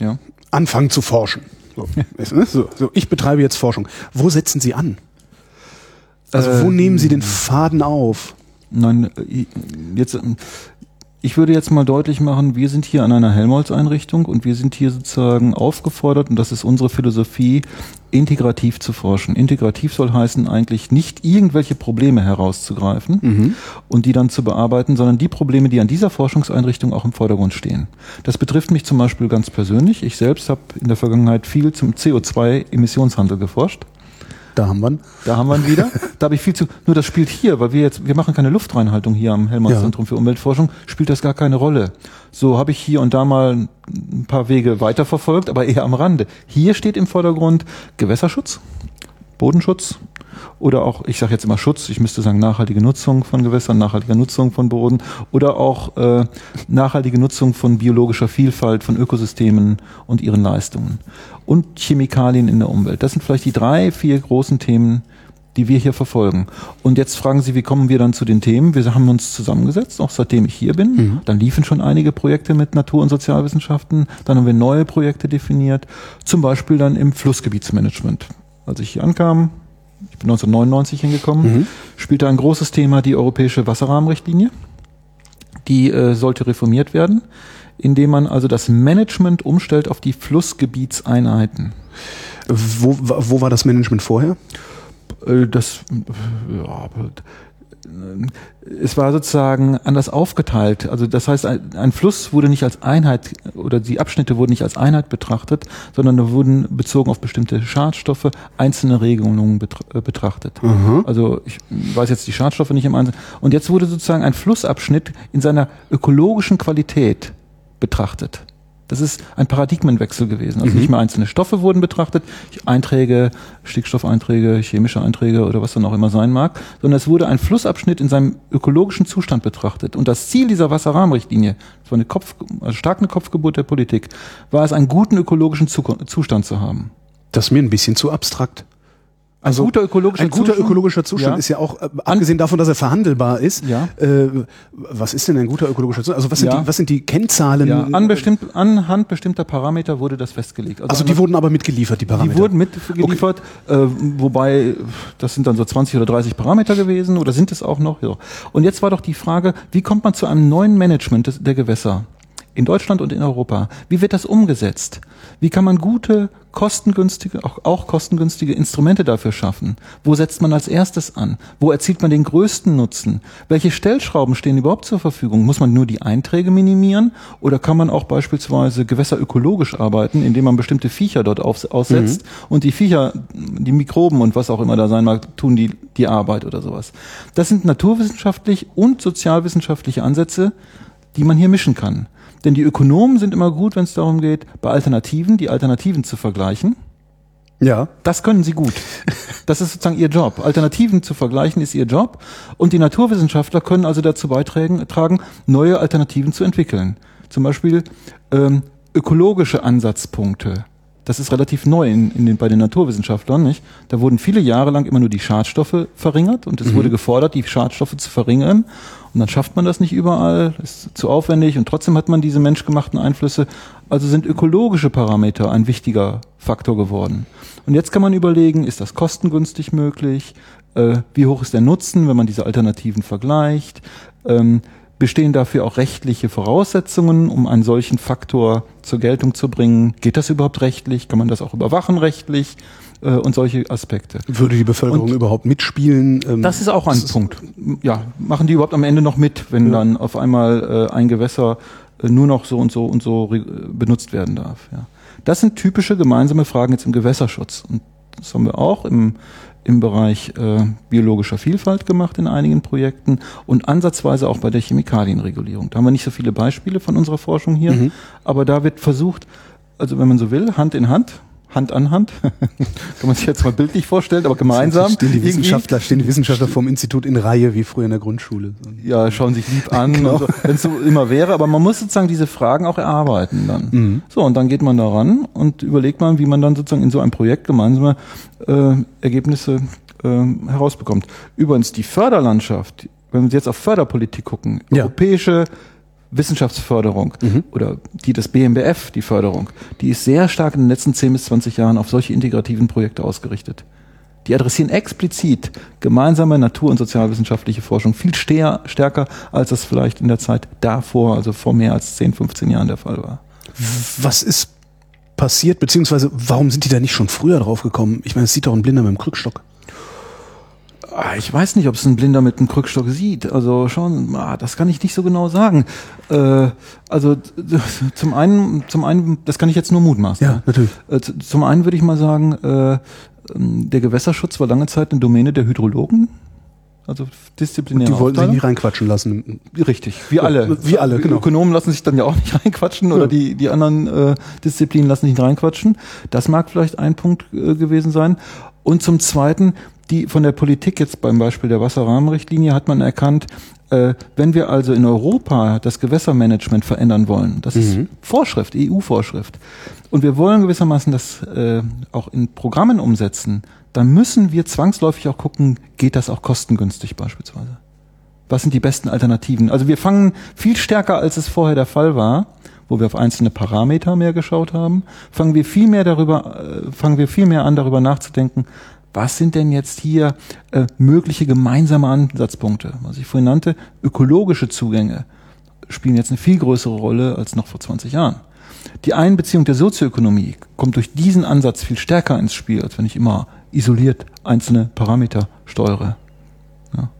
Ja. Anfangen zu forschen, so, ne? so, so, ich betreibe jetzt Forschung, wo setzen Sie an? Also wo Ähm, nehmen Sie den Faden auf? Nein, äh, jetzt, ähm, ich würde jetzt mal deutlich machen, wir sind hier an einer Helmholtz-Einrichtung und wir sind hier sozusagen aufgefordert, und das ist unsere Philosophie, integrativ zu forschen. Integrativ soll heißen, eigentlich nicht irgendwelche Probleme herauszugreifen und die dann zu bearbeiten, sondern die Probleme, die an dieser Forschungseinrichtung auch im Vordergrund stehen. Das betrifft mich zum Beispiel ganz persönlich. Ich selbst habe in der Vergangenheit viel zum CO2-Emissionshandel geforscht. Da haben wir ihn. Da haben wir ihn wieder. *laughs* Da habe ich viel zu. Nur das spielt hier, weil wir jetzt, wir machen keine Luftreinhaltung hier am Helmholtz Ja. Zentrum für Umweltforschung, spielt das gar keine Rolle. So habe ich hier und da mal ein paar Wege weiterverfolgt, aber eher am Rande. Hier steht im Vordergrund Gewässerschutz, Bodenschutz oder auch, ich sage jetzt immer Schutz, ich müsste sagen nachhaltige Nutzung von Gewässern, nachhaltige Nutzung von Boden oder auch äh, nachhaltige Nutzung von biologischer Vielfalt, von Ökosystemen und ihren Leistungen und Chemikalien in der Umwelt. Das sind vielleicht die drei, vier großen Themen, die wir hier verfolgen. Und jetzt fragen Sie, wie kommen wir dann zu den Themen? Wir haben uns zusammengesetzt, auch seitdem ich hier bin. Dann liefen schon einige Projekte mit Natur- und Sozialwissenschaften. Dann haben wir neue Projekte definiert, zum Beispiel dann im Flussgebietsmanagement. Als ich hier ankam, ich bin 1999 hingekommen, spielte ein großes Thema die europäische Wasserrahmenrichtlinie. Die äh, sollte reformiert werden, indem man also das Management umstellt auf die Flussgebietseinheiten. Wo, wo war das Management vorher? Äh, Das, äh, ja, es war sozusagen anders aufgeteilt. Also das heißt, ein, ein Fluss wurde nicht als Einheit oder die Abschnitte wurden nicht als Einheit betrachtet, sondern da wurden bezogen auf bestimmte Schadstoffe einzelne Regelungen äh, betrachtet. Also ich weiß jetzt die Schadstoffe nicht im Einzelnen. Und jetzt wurde sozusagen ein Flussabschnitt in seiner ökologischen Qualität betrachtet. Das ist ein Paradigmenwechsel gewesen. Also nicht mehr einzelne Stoffe wurden betrachtet, Einträge, Stickstoffeinträge, chemische Einträge oder was dann auch immer sein mag, sondern es wurde ein Flussabschnitt in seinem ökologischen Zustand betrachtet. Und das Ziel dieser Wasserrahmenrichtlinie, das war eine Kopf, also stark eine Kopfgeburt der Politik, war es, einen guten ökologischen Zu Zustand zu haben. Das ist mir ein bisschen zu abstrakt. Also ein guter ökologischer ein guter Zustand? ökologischer Zustand Ja. ist ja auch, äh, abgesehen davon, dass er verhandelbar ist, Ja. äh, was ist denn ein guter ökologischer Zustand? Also was sind, Ja. die, was sind die Kennzahlen? Ja, an bestimmt, anhand bestimmter Parameter wurde das festgelegt. also die wurden aber mitgeliefert, die Parameter. Die wurden mitgeliefert, äh, wobei das sind dann so 20 oder 30 Parameter gewesen oder sind es auch noch? Ja. Und jetzt war doch die Frage, wie kommt man zu einem neuen Management des, der Gewässer? In Deutschland und in Europa. Wie wird das umgesetzt? Wie kann man gute, kostengünstige, auch, auch kostengünstige Instrumente dafür schaffen? Wo setzt man als erstes an? Wo erzielt man den größten Nutzen? Welche Stellschrauben stehen überhaupt zur Verfügung? Muss man nur die Einträge minimieren oder kann man auch beispielsweise gewässerökologisch arbeiten, indem man bestimmte Viecher dort auf, aussetzt mhm. und die Viecher, die Mikroben und was auch immer da sein mag, tun die, die Arbeit oder sowas. Das sind naturwissenschaftlich und sozialwissenschaftliche Ansätze, die man hier mischen kann. Denn die Ökonomen sind immer gut, wenn es darum geht, bei Alternativen die Alternativen zu vergleichen. Ja. Das können sie gut. Das ist sozusagen ihr Job. Alternativen zu vergleichen ist ihr Job. Und die Naturwissenschaftler können also dazu beitragen, tragen, neue Alternativen zu entwickeln. Zum Beispiel ähm, ökologische Ansatzpunkte. Das ist relativ neu in, in den, bei den Naturwissenschaftlern, nicht? Da wurden viele Jahre lang immer nur die Schadstoffe verringert und es mhm. wurde gefordert, die Schadstoffe zu verringern. Und dann schafft man das nicht überall, ist zu aufwendig und trotzdem hat man diese menschgemachten Einflüsse. Also sind ökologische Parameter ein wichtiger Faktor geworden. Und jetzt kann man überlegen, ist das kostengünstig möglich? Äh, wie hoch ist der Nutzen, wenn man diese Alternativen vergleicht? Ähm, bestehen dafür auch rechtliche Voraussetzungen, um einen solchen Faktor zur Geltung zu bringen? Geht das überhaupt rechtlich? Kann man das auch überwachen rechtlich? äh, und solche Aspekte. Würde die Bevölkerung und überhaupt mitspielen? Ähm, das ist auch ein Punkt. Ja, machen die überhaupt am Ende noch mit, wenn ja. dann auf einmal äh, ein Gewässer äh, nur noch so und so und so benutzt werden darf? Ja. Das sind typische gemeinsame Fragen jetzt im Gewässerschutz. Und das haben wir auch im, im Bereich äh, biologischer Vielfalt gemacht in einigen Projekten und ansatzweise auch bei der Chemikalienregulierung. Da haben wir nicht so viele Beispiele von unserer Forschung hier, mhm. aber da wird versucht, also wenn man so will, Hand in Hand, Hand an Hand. *laughs* Kann man sich jetzt mal bildlich vorstellen, aber gemeinsam. Stehen die Wissenschaftler, stehen die Wissenschaftler vom Institut in Reihe, wie früher in der Grundschule. Ja, schauen sich lieb an, *laughs* genau. so, wenn es so immer wäre. Aber man muss sozusagen diese Fragen auch erarbeiten dann. Mhm. So, und dann geht man daran und überlegt man, wie man dann sozusagen in so einem Projekt gemeinsame äh, Ergebnisse äh, herausbekommt. Übrigens, die Förderlandschaft, wenn wir jetzt auf Förderpolitik gucken, ja. europäische Wissenschaftsförderung mhm. oder die des BMBF, die Förderung, die ist sehr stark in den letzten 10 bis 20 Jahren auf solche integrativen Projekte ausgerichtet. Die adressieren explizit gemeinsame natur- und sozialwissenschaftliche Forschung viel stärker, als das vielleicht in der Zeit davor, also vor mehr als 10, 15 Jahren der Fall war. Was ist passiert, beziehungsweise warum sind die da nicht schon früher drauf gekommen? Ich meine, es sieht doch ein Blinder mit dem Krückstock. Ah, ich weiß nicht, ob es ein Blinder mit einem Krückstock sieht. Also schon, ah, das kann ich nicht so genau sagen. Äh, also zum einen, zum einen, das kann ich jetzt nur mutmaßen. Ja, natürlich. Äh, zum einen würde ich mal sagen, äh, der Gewässerschutz war lange Zeit eine Domäne der Hydrologen. Also disziplinär. die wollten sich nicht reinquatschen lassen. Richtig, wie alle. Wie alle, genau. Ökonomen lassen sich dann ja auch nicht *laughs* reinquatschen ja. oder die, die anderen äh, Disziplinen lassen sich nicht reinquatschen. Das mag vielleicht ein Punkt äh, gewesen sein. Und zum Zweiten, die von der Politik jetzt beim Beispiel der Wasserrahmenrichtlinie hat man erkannt, äh, wenn wir also in Europa das Gewässermanagement verändern wollen, das mhm. ist Vorschrift, EU-Vorschrift, und wir wollen gewissermaßen das äh, auch in Programmen umsetzen, dann müssen wir zwangsläufig auch gucken, geht das auch kostengünstig beispielsweise? Was sind die besten Alternativen? Also wir fangen viel stärker, als es vorher der Fall war, wo wir auf einzelne Parameter mehr geschaut haben, fangen wir viel mehr darüber, äh, fangen wir viel mehr an, darüber nachzudenken, was sind denn jetzt hier äh, mögliche gemeinsame Ansatzpunkte? Was ich vorhin nannte, ökologische Zugänge spielen jetzt eine viel größere Rolle als noch vor 20 Jahren. Die Einbeziehung der Sozioökonomie kommt durch diesen Ansatz viel stärker ins Spiel, als wenn ich immer isoliert einzelne Parameter steuere. Ja.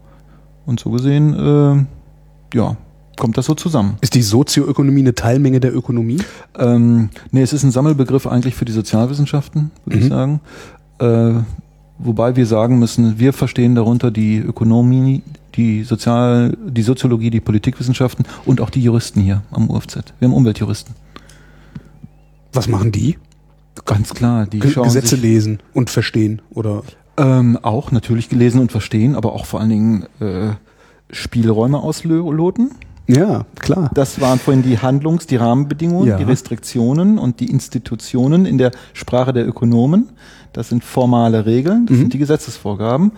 Und so gesehen, äh, ja, kommt das so zusammen. Ist die Sozioökonomie eine Teilmenge der Ökonomie? Ähm, nee, es ist ein Sammelbegriff eigentlich für die Sozialwissenschaften, würde mhm. ich sagen. Äh, wobei wir sagen müssen, wir verstehen darunter die Ökonomie, die Sozial, die Soziologie, die Politikwissenschaften und auch die Juristen hier am UFZ. Wir haben Umweltjuristen. Was machen die? Ganz klar, die G schauen Gesetze lesen und verstehen oder ähm, auch natürlich gelesen und verstehen, aber auch vor allen Dingen äh, Spielräume ausloten. Ja, klar. Das waren vorhin die Handlungs-, die Rahmenbedingungen, ja. die Restriktionen und die Institutionen in der Sprache der Ökonomen. Das sind formale Regeln, das mhm. sind die Gesetzesvorgaben.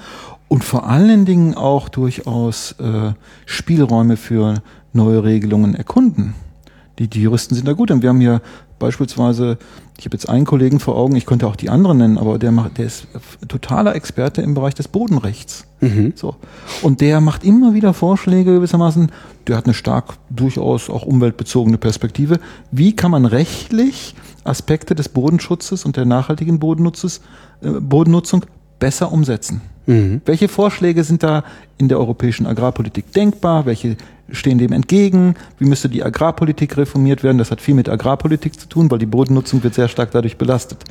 Und vor allen Dingen auch durchaus äh, Spielräume für neue Regelungen erkunden. Die, die Juristen sind da gut und wir haben hier beispielsweise, ich habe jetzt einen Kollegen vor Augen, ich könnte auch die anderen nennen, aber der macht, der ist totaler Experte im Bereich des Bodenrechts. So. Und der macht immer wieder Vorschläge gewissermaßen, der hat eine stark durchaus auch umweltbezogene Perspektive. Wie kann man rechtlich Aspekte des Bodenschutzes und der nachhaltigen Bodennutzes, äh, Bodennutzung besser umsetzen? Welche Vorschläge sind da in der europäischen Agrarpolitik denkbar? Welche stehen dem entgegen? Wie müsste die Agrarpolitik reformiert werden? Das hat viel mit Agrarpolitik zu tun, weil die Bodennutzung wird sehr stark dadurch belastet.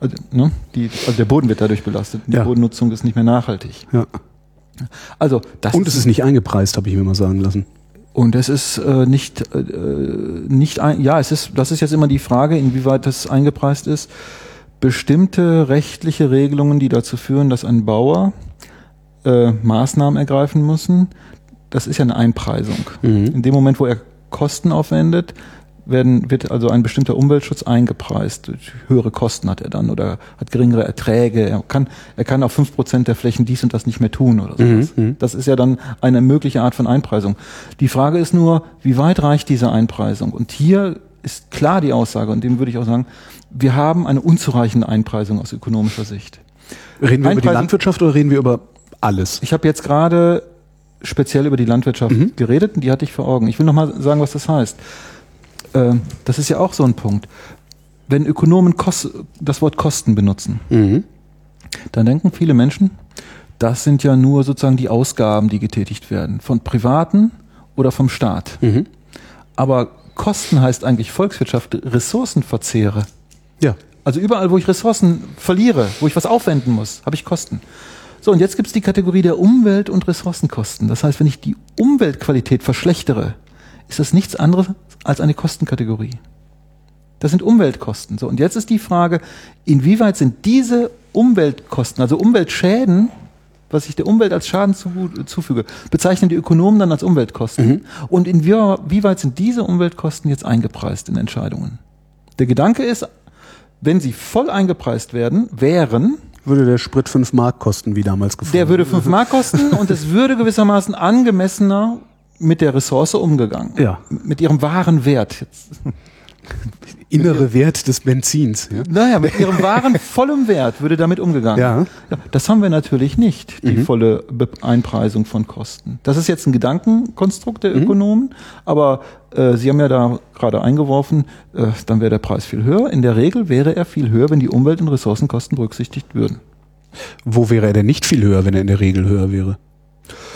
Also, ne? die, also der Boden wird dadurch belastet. Die Ja. Bodennutzung ist nicht mehr nachhaltig. Ja. Also das Und es ist nicht eingepreist, habe ich mir mal sagen lassen. und es ist äh, nicht äh, nicht ein, ja es ist das ist jetzt immer die Frage inwieweit das eingepreist ist bestimmte rechtliche Regelungen die dazu führen dass ein Bauer äh, Maßnahmen ergreifen müssen das ist ja eine Einpreisung in dem Moment wo er Kosten aufwendet werden, wird also ein bestimmter Umweltschutz eingepreist. Höhere Kosten hat er dann oder hat geringere Erträge. Er kann, er kann auf fünf Prozent der Flächen dies und das nicht mehr tun oder sowas. Das ist ja dann eine mögliche Art von Einpreisung. Die Frage ist nur, wie weit reicht diese Einpreisung? Und hier ist klar die Aussage, und dem würde ich auch sagen, wir haben eine unzureichende Einpreisung aus ökonomischer Sicht. Reden wir über die Einpreisung- Landwirtschaft oder reden wir über alles? Ich habe jetzt gerade speziell über die Landwirtschaft geredet und die hatte ich vor Augen. Ich will noch mal sagen, was das heißt. Ähm, Das ist ja auch so ein Punkt. Wenn Ökonomen Kos das Wort Kosten benutzen, dann denken viele Menschen, das sind ja nur sozusagen die Ausgaben, die getätigt werden, von Privaten oder vom Staat. Aber Kosten heißt eigentlich Volkswirtschaft, Ressourcenverzehre. Ja. Also überall, wo ich Ressourcen verliere, wo ich was aufwenden muss, habe ich Kosten. So, und jetzt gibt es die Kategorie der Umwelt- und Ressourcenkosten. Das heißt, wenn ich die Umweltqualität verschlechtere, ist das nichts anderes als eine Kostenkategorie. Das sind Umweltkosten. So, und jetzt ist die Frage, inwieweit sind diese Umweltkosten, also Umweltschäden, was ich der Umwelt als Schaden zu, zufüge, bezeichnen die Ökonomen dann als Umweltkosten. Und inwieweit sind diese Umweltkosten jetzt eingepreist in Entscheidungen? Der Gedanke ist, wenn sie voll eingepreist werden, wären, Würde der Sprit 5 Mark kosten, wie damals gefahren? der würde 5 Mark kosten *laughs* und es würde gewissermaßen angemessener mit der Ressource umgegangen. Ja. Mit ihrem wahren Wert. Innere Wert des Benzins. Ja? naja, mit ihrem wahren vollem Wert würde damit umgegangen. Ja. Mhm. Ja, das haben wir natürlich nicht, die volle Be Einpreisung von Kosten. Das ist jetzt ein Gedankenkonstrukt Mhm. der Ökonomen, aber äh, Sie haben ja da gerade eingeworfen, äh, dann wäre der Preis viel höher. In der Regel wäre er viel höher, wenn die Umwelt- und Ressourcenkosten berücksichtigt würden. Wo wäre er denn nicht viel höher, wenn er in der Regel höher wäre?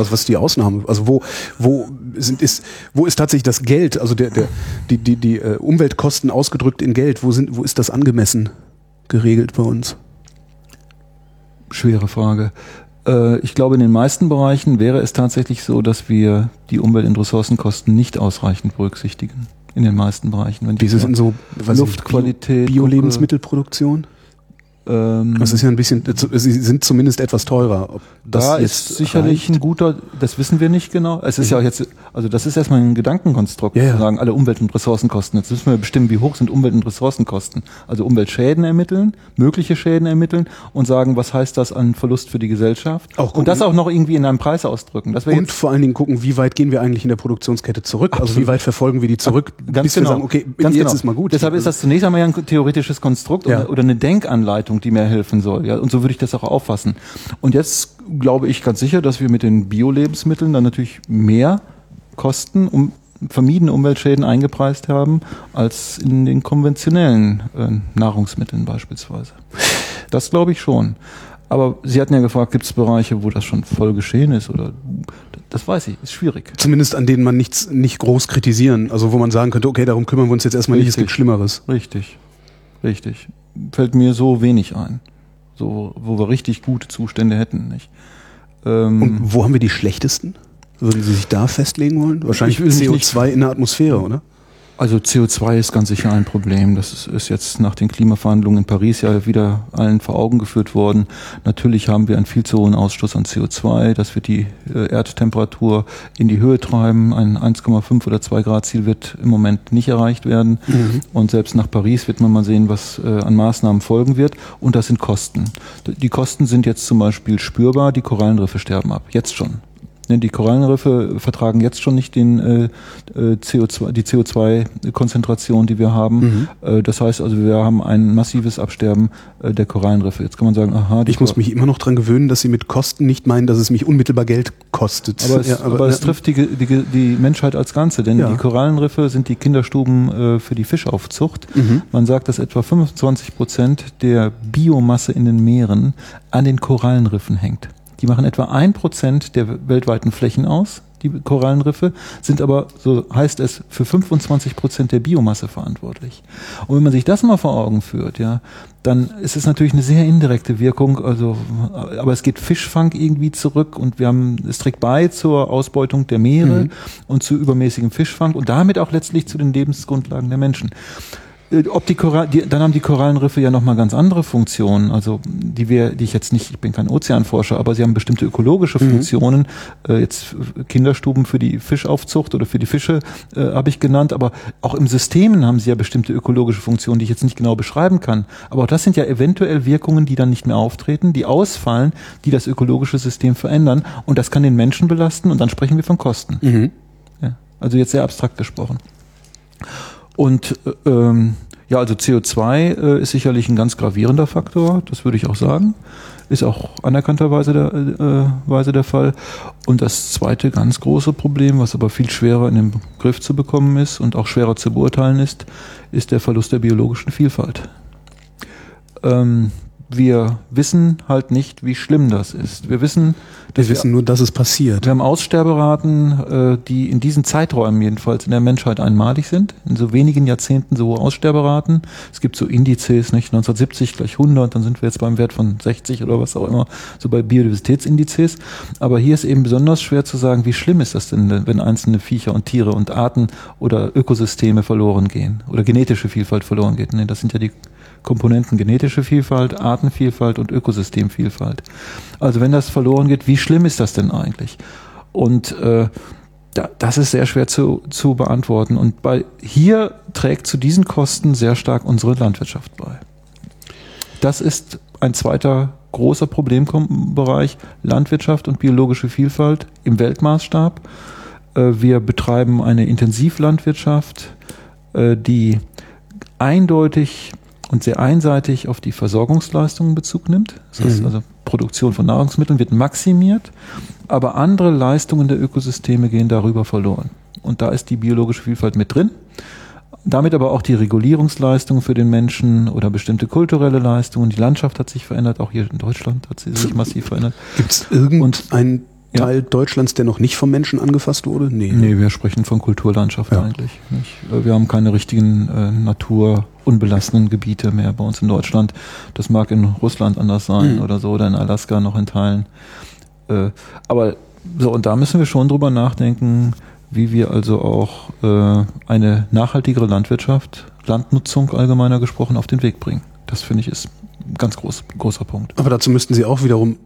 Also was ist die Ausnahme? Also wo, wo sind ist, wo ist tatsächlich das Geld, also der, der, die, die, die äh, Umweltkosten ausgedrückt in Geld, wo sind, wo ist das angemessen geregelt bei uns? Schwere Frage. Äh, Ich glaube, in den meisten Bereichen wäre es tatsächlich so, dass wir die Umwelt- und Ressourcenkosten nicht ausreichend berücksichtigen. In den meisten Bereichen. Wenn ich Diese mir sind so Luftqualität, Bio- Bio-Lebensmittelproduktion. Ähm, Das ist ja ein bisschen, sie sind zumindest etwas teurer. Ob das da ist sicherlich reicht? ein guter, das wissen wir nicht genau. Es ist ja auch jetzt, also das ist erstmal ein Gedankenkonstrukt, Ja, ja. zu sagen, alle Umwelt- und Ressourcenkosten. Jetzt müssen wir bestimmen, wie hoch sind Umwelt- und Ressourcenkosten. Also Umweltschäden ermitteln, mögliche Schäden ermitteln und sagen, was heißt das an Verlust für die Gesellschaft? Auch und das gucken- auch noch irgendwie in einem Preis ausdrücken. Und vor allen Dingen gucken, wie weit gehen wir eigentlich in der Produktionskette zurück? Also wie weit verfolgen wir die zurück, Ganz bis genau. wir sagen, okay, Ganz jetzt genau. ist mal gut. Deshalb ist das zunächst einmal ja ein theoretisches Konstrukt Ja. oder eine Denkanleitung, die mir helfen soll. Ja, und so würde ich das auch auffassen. Und jetzt glaube ich ganz sicher, dass wir mit den Bio-Lebensmitteln dann natürlich mehr Kosten um vermiedene Umweltschäden eingepreist haben als in den konventionellen äh, Nahrungsmitteln beispielsweise. Das glaube ich schon. Aber Sie hatten ja gefragt, gibt es Bereiche, wo das schon voll geschehen ist? Oder das weiß ich, ist schwierig. Zumindest an denen man nichts nicht groß kritisieren. Also wo man sagen könnte, okay, darum kümmern wir uns jetzt erstmal nicht, es Richtig. gibt Schlimmeres. Richtig, richtig. Fällt mir so wenig ein. So, wo wir richtig gute Zustände hätten, nicht? Ähm, Und wo haben wir die schlechtesten? Würden Sie sich da festlegen wollen? Wahrscheinlich Ich will mich nicht- CO2 in der Atmosphäre, oder? Also CO2 ist ganz sicher ein Problem. Das ist, jetzt nach den Klimaverhandlungen in Paris ja wieder allen vor Augen geführt worden. Natürlich haben wir einen viel zu hohen Ausstoß an CO2. Das wird die äh, Erdtemperatur in die Höhe treiben. Ein 1,5 oder 2 Grad Ziel wird im Moment nicht erreicht werden. Und selbst nach Paris wird man mal sehen, was äh, an Maßnahmen folgen wird. Und das sind Kosten. Die Kosten sind jetzt zum Beispiel spürbar. Die Korallenriffe sterben ab. Jetzt schon. Denn die Korallenriffe vertragen jetzt schon nicht den äh, äh CO2, die CO2-Konzentration, die wir haben. Mhm. Äh, das heißt also, wir haben ein massives Absterben äh, der Korallenriffe. Jetzt kann man sagen, aha. Ich muss mich immer noch dran gewöhnen, dass Sie mit Kosten nicht meinen, dass es mich unmittelbar Geld kostet. Aber es, ja, aber, aber es trifft die, die, die Menschheit als Ganze, denn ja. die Korallenriffe sind die Kinderstuben äh, für die Fischaufzucht. Mhm. Man sagt, dass etwa 25 Prozent der Biomasse in den Meeren an den Korallenriffen hängt. Die machen etwa ein Prozent der weltweiten Flächen aus, die Korallenriffe, sind aber, so heißt es, für 25 Prozent der Biomasse verantwortlich. Und wenn man sich das mal vor Augen führt, ja, dann ist es natürlich eine sehr indirekte Wirkung, also, aber es geht Fischfang irgendwie zurück und wir haben, es trägt bei zur Ausbeutung der Meere mhm. und zu übermäßigem Fischfang und damit auch letztlich zu den Lebensgrundlagen der Menschen. Äh, ob die Korall, die, dann haben die Korallenriffe ja nochmal ganz andere Funktionen, also die wir, die ich jetzt nicht, ich bin kein Ozeanforscher, aber sie haben bestimmte ökologische mhm. Funktionen. Mhm. Äh, jetzt Kinderstuben für die Fischaufzucht oder für die Fische äh, habe ich genannt, aber auch im Systemen haben sie ja bestimmte ökologische Funktionen, die ich jetzt nicht genau beschreiben kann. Aber auch das sind ja eventuell Wirkungen, die dann nicht mehr auftreten, die ausfallen, die das ökologische System verändern und das kann den Menschen belasten und dann sprechen wir von Kosten. Mhm. Ja, also jetzt sehr abstrakt gesprochen. Und äh, ähm, ja, also CO2 äh, ist sicherlich ein ganz gravierender Faktor, das würde ich auch sagen. Ist auch anerkannterweise der, äh, Weise der Fall. Und das zweite ganz große Problem, was aber viel schwerer in den Griff zu bekommen ist und auch schwerer zu beurteilen ist, ist der Verlust der biologischen Vielfalt. Ähm, wir wissen halt nicht, wie schlimm das ist. Wir wissen, wir wissen wir, nur, dass es passiert. Wir haben Aussterberaten, äh, die in diesen Zeiträumen jedenfalls in der Menschheit einmalig sind. In so wenigen Jahrzehnten so hohe Aussterberaten. Es gibt so Indizes, nicht 1970 gleich 100, dann sind wir jetzt beim Wert von 60 oder was auch immer, so bei Biodiversitätsindizes. Aber hier ist eben besonders schwer zu sagen, wie schlimm ist das denn, wenn einzelne Viecher und Tiere und Arten oder Ökosysteme verloren gehen oder genetische Vielfalt verloren geht. Nee, das sind ja die Komponenten genetische Vielfalt, Artenvielfalt und Ökosystemvielfalt. Also wenn das verloren geht, wie schlimm ist das denn eigentlich? Und äh, da, das ist sehr schwer zu, zu beantworten. Und bei, hier trägt zu diesen Kosten sehr stark unsere Landwirtschaft bei. Das ist ein zweiter großer Problembereich, Landwirtschaft und biologische Vielfalt im Weltmaßstab. Äh, wir betreiben eine Intensivlandwirtschaft, äh, die eindeutig und sehr einseitig auf die Versorgungsleistungen Bezug nimmt. Das heißt mhm. also, Produktion von Nahrungsmitteln wird maximiert, aber andere Leistungen der Ökosysteme gehen darüber verloren. Und da ist die biologische Vielfalt mit drin. Damit aber auch die Regulierungsleistungen für den Menschen oder bestimmte kulturelle Leistungen. Die Landschaft hat sich verändert, auch hier in Deutschland hat sie sich massiv verändert. Gibt es irgendeinen Teil ja. Deutschlands, der noch nicht vom Menschen angefasst wurde? Nee. Nee, wir sprechen von Kulturlandschaft ja. eigentlich. Nicht? Wir haben keine richtigen äh, naturunbelastenden Gebiete mehr bei uns in Deutschland. Das mag in Russland anders sein mhm. oder so, oder in Alaska noch in Teilen. Äh, aber so, und da müssen wir schon drüber nachdenken, wie wir also auch äh, eine nachhaltigere Landwirtschaft, Landnutzung allgemeiner gesprochen, auf den Weg bringen. Das finde ich ist ein ganz groß, großer Punkt. Aber dazu müssten Sie auch wiederum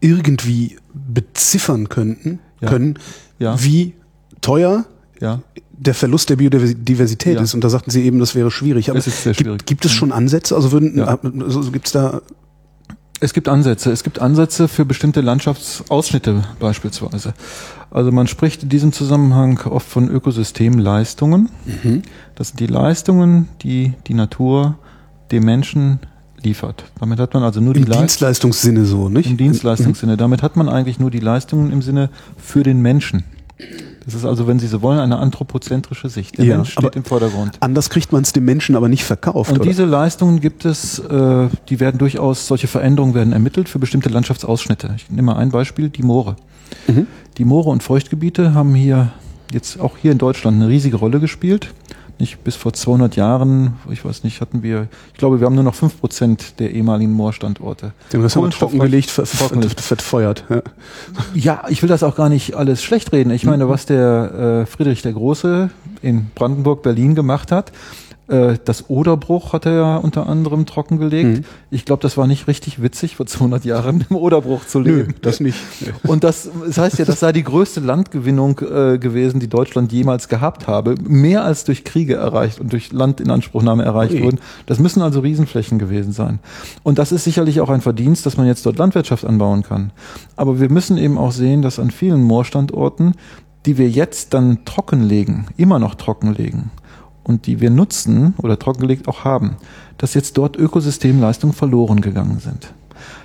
irgendwie beziffern könnten, ja. können, ja. wie teuer ja. der Verlust der Biodiversität ist. Und da sagten Sie eben, das wäre schwierig. Aber es ist sehr schwierig. Gibt, gibt es schon Ansätze? Also würden, also gibt es da es gibt Ansätze. Es gibt Ansätze für bestimmte Landschaftsausschnitte beispielsweise. Also man spricht in diesem Zusammenhang oft von Ökosystemleistungen. Mhm. Das sind die Leistungen, die die Natur dem Menschen liefert. Damit hat man also nur Im die Dienstleistungssinne so, nicht? Im Dienstleistungssinne. Damit hat man eigentlich nur die Leistungen im Sinne für den Menschen. Das ist also, wenn Sie so wollen, eine anthropozentrische Sicht. Der ja, Mensch steht im Vordergrund. Anders kriegt man es dem Menschen aber nicht verkauft. Und oder? diese Leistungen gibt es, äh, die werden durchaus, solche Veränderungen werden ermittelt für bestimmte Landschaftsausschnitte. Ich nehme mal ein Beispiel, die Moore. Mhm. Die Moore und Feuchtgebiete haben hier jetzt auch hier in Deutschland eine riesige Rolle gespielt nicht bis vor 200 Jahren, ich weiß nicht, hatten wir, ich glaube, wir haben nur noch 5% der ehemaligen Moorstandorte. Den Rest haben wir trockengelegt, ver verfeuert. Ja. ja, ich will das auch gar nicht alles schlecht reden. Ich meine, was der äh, Friedrich der Große in Brandenburg, Berlin gemacht hat, Äh, das Oderbruch hat er ja unter anderem trockengelegt. Mhm. Ich glaube, das war nicht richtig witzig, vor 200 Jahren im Oderbruch zu leben. Nö, das nicht. *laughs* Und das, das heißt ja, das sei die größte Landgewinnung äh, gewesen, die Deutschland jemals gehabt habe. Mehr als durch Kriege erreicht und durch Landinanspruchnahme erreicht Ui. wurden. Das müssen also Riesenflächen gewesen sein. Und das ist sicherlich auch ein Verdienst, dass man jetzt dort Landwirtschaft anbauen kann. Aber wir müssen eben auch sehen, dass an vielen Moorstandorten, die wir jetzt dann trockenlegen, immer noch trockenlegen und die wir nutzen oder trockengelegt auch haben, dass jetzt dort Ökosystemleistungen verloren gegangen sind.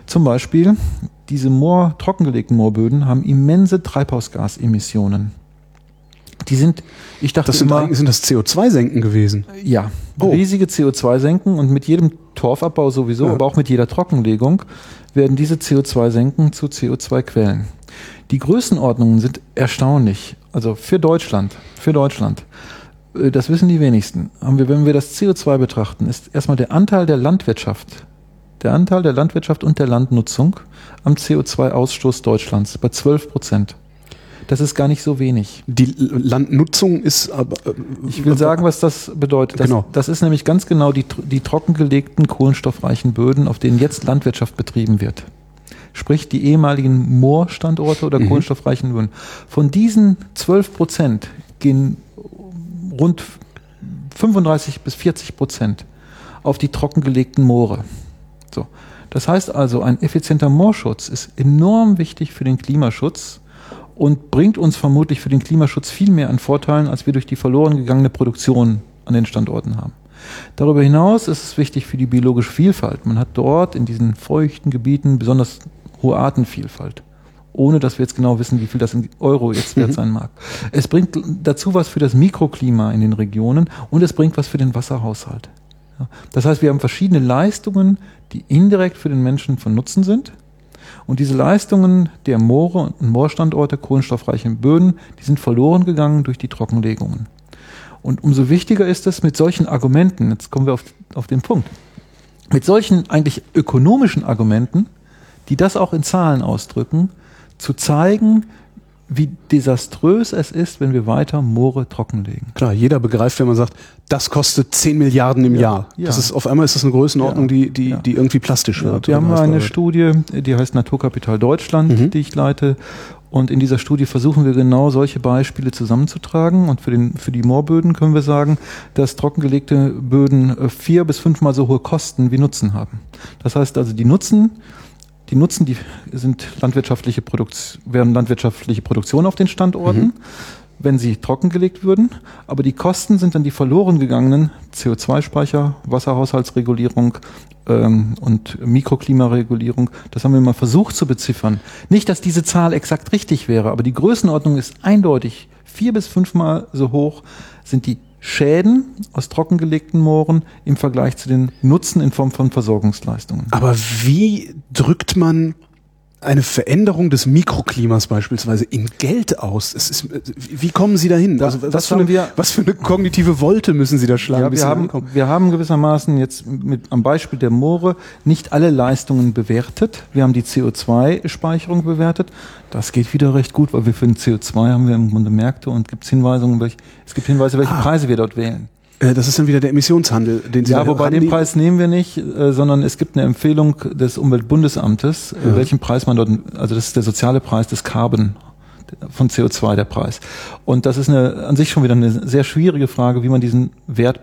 Zum Beispiel, diese Moor, trockengelegten Moorböden haben immense Treibhausgasemissionen. Die sind, ich dachte Das sind, immer, sind das CO2-Senken gewesen. ja, Oh. riesige CO2-Senken und mit jedem Torfabbau sowieso, Ja. aber auch mit jeder Trockenlegung werden diese CO2-Senken zu CO2-Quellen. Die Größenordnungen sind erstaunlich. Also für Deutschland, für Deutschland, das wissen die wenigsten. Haben wir, wenn wir das CO2 betrachten, ist erstmal der Anteil der Landwirtschaft, der Anteil der Landwirtschaft und der Landnutzung am CO2-Ausstoß Deutschlands bei 12 Prozent. Das ist gar nicht so wenig. Die Landnutzung ist aber. äh, Ich will sagen, was das bedeutet. Das, Genau. das ist nämlich ganz genau die, die trockengelegten kohlenstoffreichen Böden, auf denen jetzt Landwirtschaft betrieben wird. Sprich die ehemaligen Moorstandorte oder Mhm. kohlenstoffreichen Böden. Von diesen 12 Prozent gehen rund 35 bis 40 Prozent auf die trockengelegten Moore. So. Das heißt also, ein effizienter Moorschutz ist enorm wichtig für den Klimaschutz und bringt uns vermutlich für den Klimaschutz viel mehr an Vorteilen, als wir durch die verloren gegangene Produktion an den Standorten haben. Darüber hinaus ist es wichtig für die biologische Vielfalt. Man hat dort in diesen feuchten Gebieten besonders hohe Artenvielfalt. Ohne dass wir jetzt genau wissen, wie viel das in Euro jetzt wert *laughs* sein mag. Es bringt dazu was für das Mikroklima in den Regionen und es bringt was für den Wasserhaushalt. Das heißt, wir haben verschiedene Leistungen, die indirekt für den Menschen von Nutzen sind. Und diese Leistungen der Moore und Moorstandorte, kohlenstoffreichen Böden, die sind verloren gegangen durch die Trockenlegungen. Und umso wichtiger ist es mit solchen Argumenten, jetzt kommen wir auf, auf den Punkt, mit solchen eigentlich ökonomischen Argumenten, die das auch in Zahlen ausdrücken, zu zeigen, wie desaströs es ist, wenn wir weiter Moore trockenlegen. Klar, jeder begreift, wenn man sagt, das kostet 10 Milliarden im Ja, Jahr. ja. Das ist, auf einmal ist das eine Größenordnung, Ja, die, die, die irgendwie plastisch wird. Wir haben eine greifbar Studie, die heißt Naturkapital Deutschland, Mhm. die ich leite. Und in dieser Studie versuchen wir genau solche Beispiele zusammenzutragen. Und für, den, für die Moorböden können wir sagen, dass trockengelegte Böden äh, vier bis fünfmal so hohe Kosten wie Nutzen haben. Das heißt also, die Nutzen, die Nutzen, die sind landwirtschaftliche Produktion, wären landwirtschaftliche Produktion auf den Standorten, wenn sie trockengelegt würden. Aber die Kosten sind dann die verloren gegangenen CO2-Speicher, Wasserhaushaltsregulierung ähm, und Mikroklimaregulierung. Das haben wir mal versucht zu beziffern. Nicht, dass diese Zahl exakt richtig wäre, aber die Größenordnung ist eindeutig. Vier bis fünfmal so hoch sind die Schäden aus trockengelegten Mooren im Vergleich zu den Nutzen in Form von Versorgungsleistungen. Aber wie drückt man eine Veränderung des Mikroklimas beispielsweise in Geld aus? Ist, wie kommen Sie dahin? Also, das was, für eine, wir- was für eine kognitive Wolte müssen Sie da schlagen? Ja, wir haben, wir haben gewissermaßen jetzt mit, am Beispiel der Moore nicht alle Leistungen bewertet. Wir haben die CO2-Speicherung bewertet. Das geht wieder recht gut, weil wir für den CO2 haben wir im Grunde Märkte und gibt's Hinweisungen, welche, es gibt Hinweise, welche Ah. Preise wir dort wählen. Äh, Das ist dann wieder der Emissionshandel, den Sie Ja, wobei haben den die- Preis nehmen wir nicht, äh, sondern es gibt eine Empfehlung des Umweltbundesamtes, äh, Ja. welchen Preis man dort, also das ist der soziale Preis des Carbon von CO2 der Preis. Und das ist eine, an sich schon wieder eine sehr schwierige Frage, wie man diesen Wert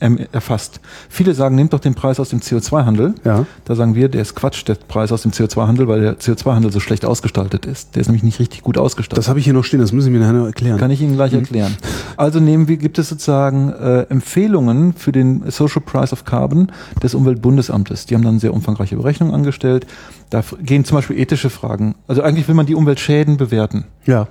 ähm, erfasst. Viele sagen, nehmt doch den Preis aus dem CO2-Handel. Ja. Da sagen wir, der ist Quatsch, der Preis aus dem CO2-Handel, weil der CO2-Handel so schlecht ausgestaltet ist. Der ist nämlich nicht richtig gut ausgestaltet. Das habe ich hier noch stehen, das müssen Sie mir nachher noch erklären. Kann ich Ihnen gleich erklären. Also nehmen wir, gibt es sozusagen äh, Empfehlungen für den Social Price of Carbon des Umweltbundesamtes. Die haben dann sehr umfangreiche Berechnungen angestellt. Da gehen zum Beispiel ethische Fragen. Also eigentlich will man die Umweltschäden bewerten. ja.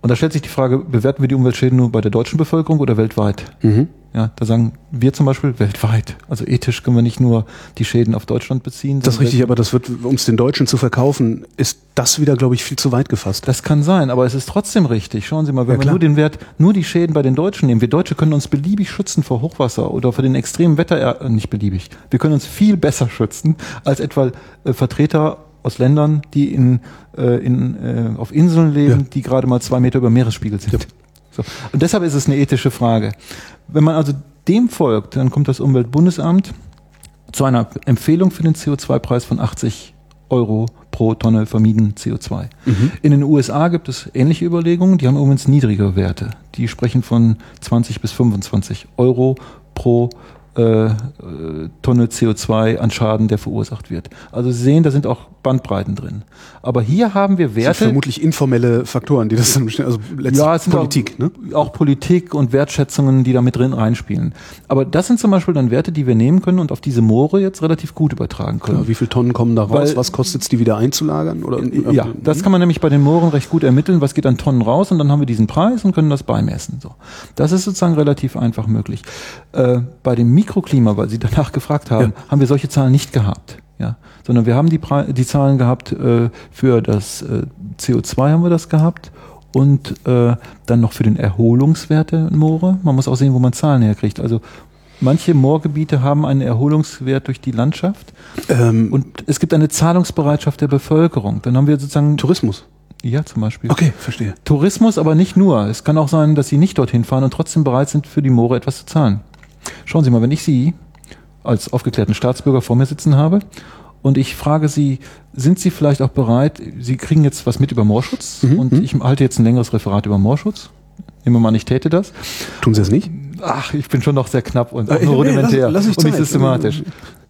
Und da stellt sich die Frage, bewerten wir die Umweltschäden nur bei der deutschen Bevölkerung oder weltweit? Mhm. Ja, da sagen wir zum Beispiel weltweit. Also ethisch können wir nicht nur die Schäden auf Deutschland beziehen. Das ist richtig, aber das wird, um es den Deutschen zu verkaufen, ist das wieder, glaube ich, viel zu weit gefasst. Das kann sein, aber es ist trotzdem richtig. Schauen Sie mal, wenn Ja, wir nur den Wert, nur die Schäden bei den Deutschen nehmen. Wir Deutsche können uns beliebig schützen vor Hochwasser oder vor den extremen Wetter, äh, nicht beliebig. Wir können uns viel besser schützen als etwa äh, Vertreter aus Ländern, die in, äh, in, äh, auf Inseln leben, Ja. die gerade mal zwei Meter über Meeresspiegel sind. So. Und deshalb ist es eine ethische Frage. Wenn man also dem folgt, dann kommt das Umweltbundesamt zu einer Empfehlung für den CO2-Preis von 80 Euro pro Tonne vermieden CO2. Mhm. In den USA gibt es ähnliche Überlegungen, die haben übrigens niedrigere Werte. Die sprechen von 20 bis 25 Euro pro äh, Tonne CO2 an Schaden, der verursacht wird. Also Sie sehen, da sind auch Bandbreiten drin. Aber hier haben wir Werte. Das sind vermutlich informelle Faktoren, die das dann bestimmen. Also ja, es sind Politik, auch, ne? auch Politik und Wertschätzungen, die da mit drin reinspielen. Aber das sind zum Beispiel dann Werte, die wir nehmen können und auf diese Moore jetzt relativ gut übertragen können. Ja, wie viele Tonnen kommen da raus? Weil, was kostet es, die wieder einzulagern? Oder, ja, das kann man nämlich bei den Mooren recht gut ermitteln. Was geht an Tonnen raus? Und dann haben wir diesen Preis und können das beimessen. So. Das ist sozusagen relativ einfach möglich. Äh, bei dem Mikroklima, weil Sie danach gefragt haben, ja. haben wir solche Zahlen nicht gehabt. Ja, sondern wir haben die, Pre die Zahlen gehabt äh, für das äh, CO2 haben wir das gehabt und äh, dann noch für den Erholungswert der Moore. Man muss auch sehen, wo man Zahlen herkriegt. Also manche Moorgebiete haben einen Erholungswert durch die Landschaft ähm, und es gibt eine Zahlungsbereitschaft der Bevölkerung. Dann haben wir sozusagen Tourismus. Ja, zum Beispiel. Okay, verstehe. Tourismus, aber nicht nur. Es kann auch sein, dass sie nicht dorthin fahren und trotzdem bereit sind, für die Moore etwas zu zahlen. Schauen Sie mal, wenn ich Sie als aufgeklärten Staatsbürger vor mir sitzen habe und ich frage Sie, sind Sie vielleicht auch bereit, Sie kriegen jetzt was mit über Moorschutz mhm. und mhm. ich halte jetzt ein längeres Referat über Moorschutz. Nehmen wir mal, ich täte das. Tun Sie es nicht? Ach, ich bin schon noch sehr knapp und auch nur *laughs* rudimentär lass, lass und nicht systematisch.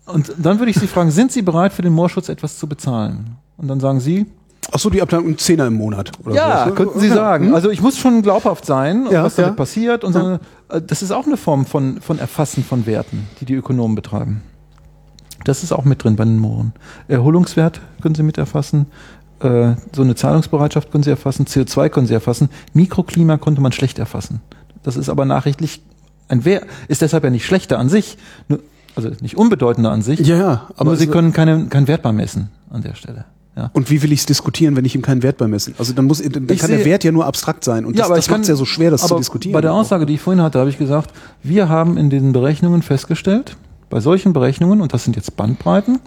Und dann würde ich Sie fragen, sind Sie bereit, für den Moorschutz etwas zu bezahlen? Und dann sagen Sie, Ach so, die Abteilung ein Zehner im Monat. Oder ja, so. könnten Sie sagen. Hm? Also ich muss schon glaubhaft sein, ja, was damit ja. passiert. Und so. Äh, das ist auch eine Form von, von Erfassen von Werten, die die Ökonomen betreiben. Das ist auch mit drin bei den Mooren. Erholungswert können Sie mit erfassen. Äh, so eine Zahlungsbereitschaft können Sie erfassen. CO2 können Sie erfassen. Mikroklima konnte man schlecht erfassen. Das ist aber nachrichtlich ein Wert, ist deshalb ja nicht schlechter an sich, also nicht unbedeutender an sich. Ja, ja. Aber nur Sie können keine, keinen Wert messen an der Stelle. Ja. Und wie will ich es diskutieren, wenn ich ihm keinen Wert beimessen? Also dann muss, dann ich kann der Wert ja nur abstrakt sein und ja, das, das macht es ja so schwer, das zu diskutieren. Bei der Aussage, die ich vorhin hatte, habe ich gesagt, wir haben in den Berechnungen festgestellt, bei solchen Berechnungen, und das sind jetzt Bandbreiten,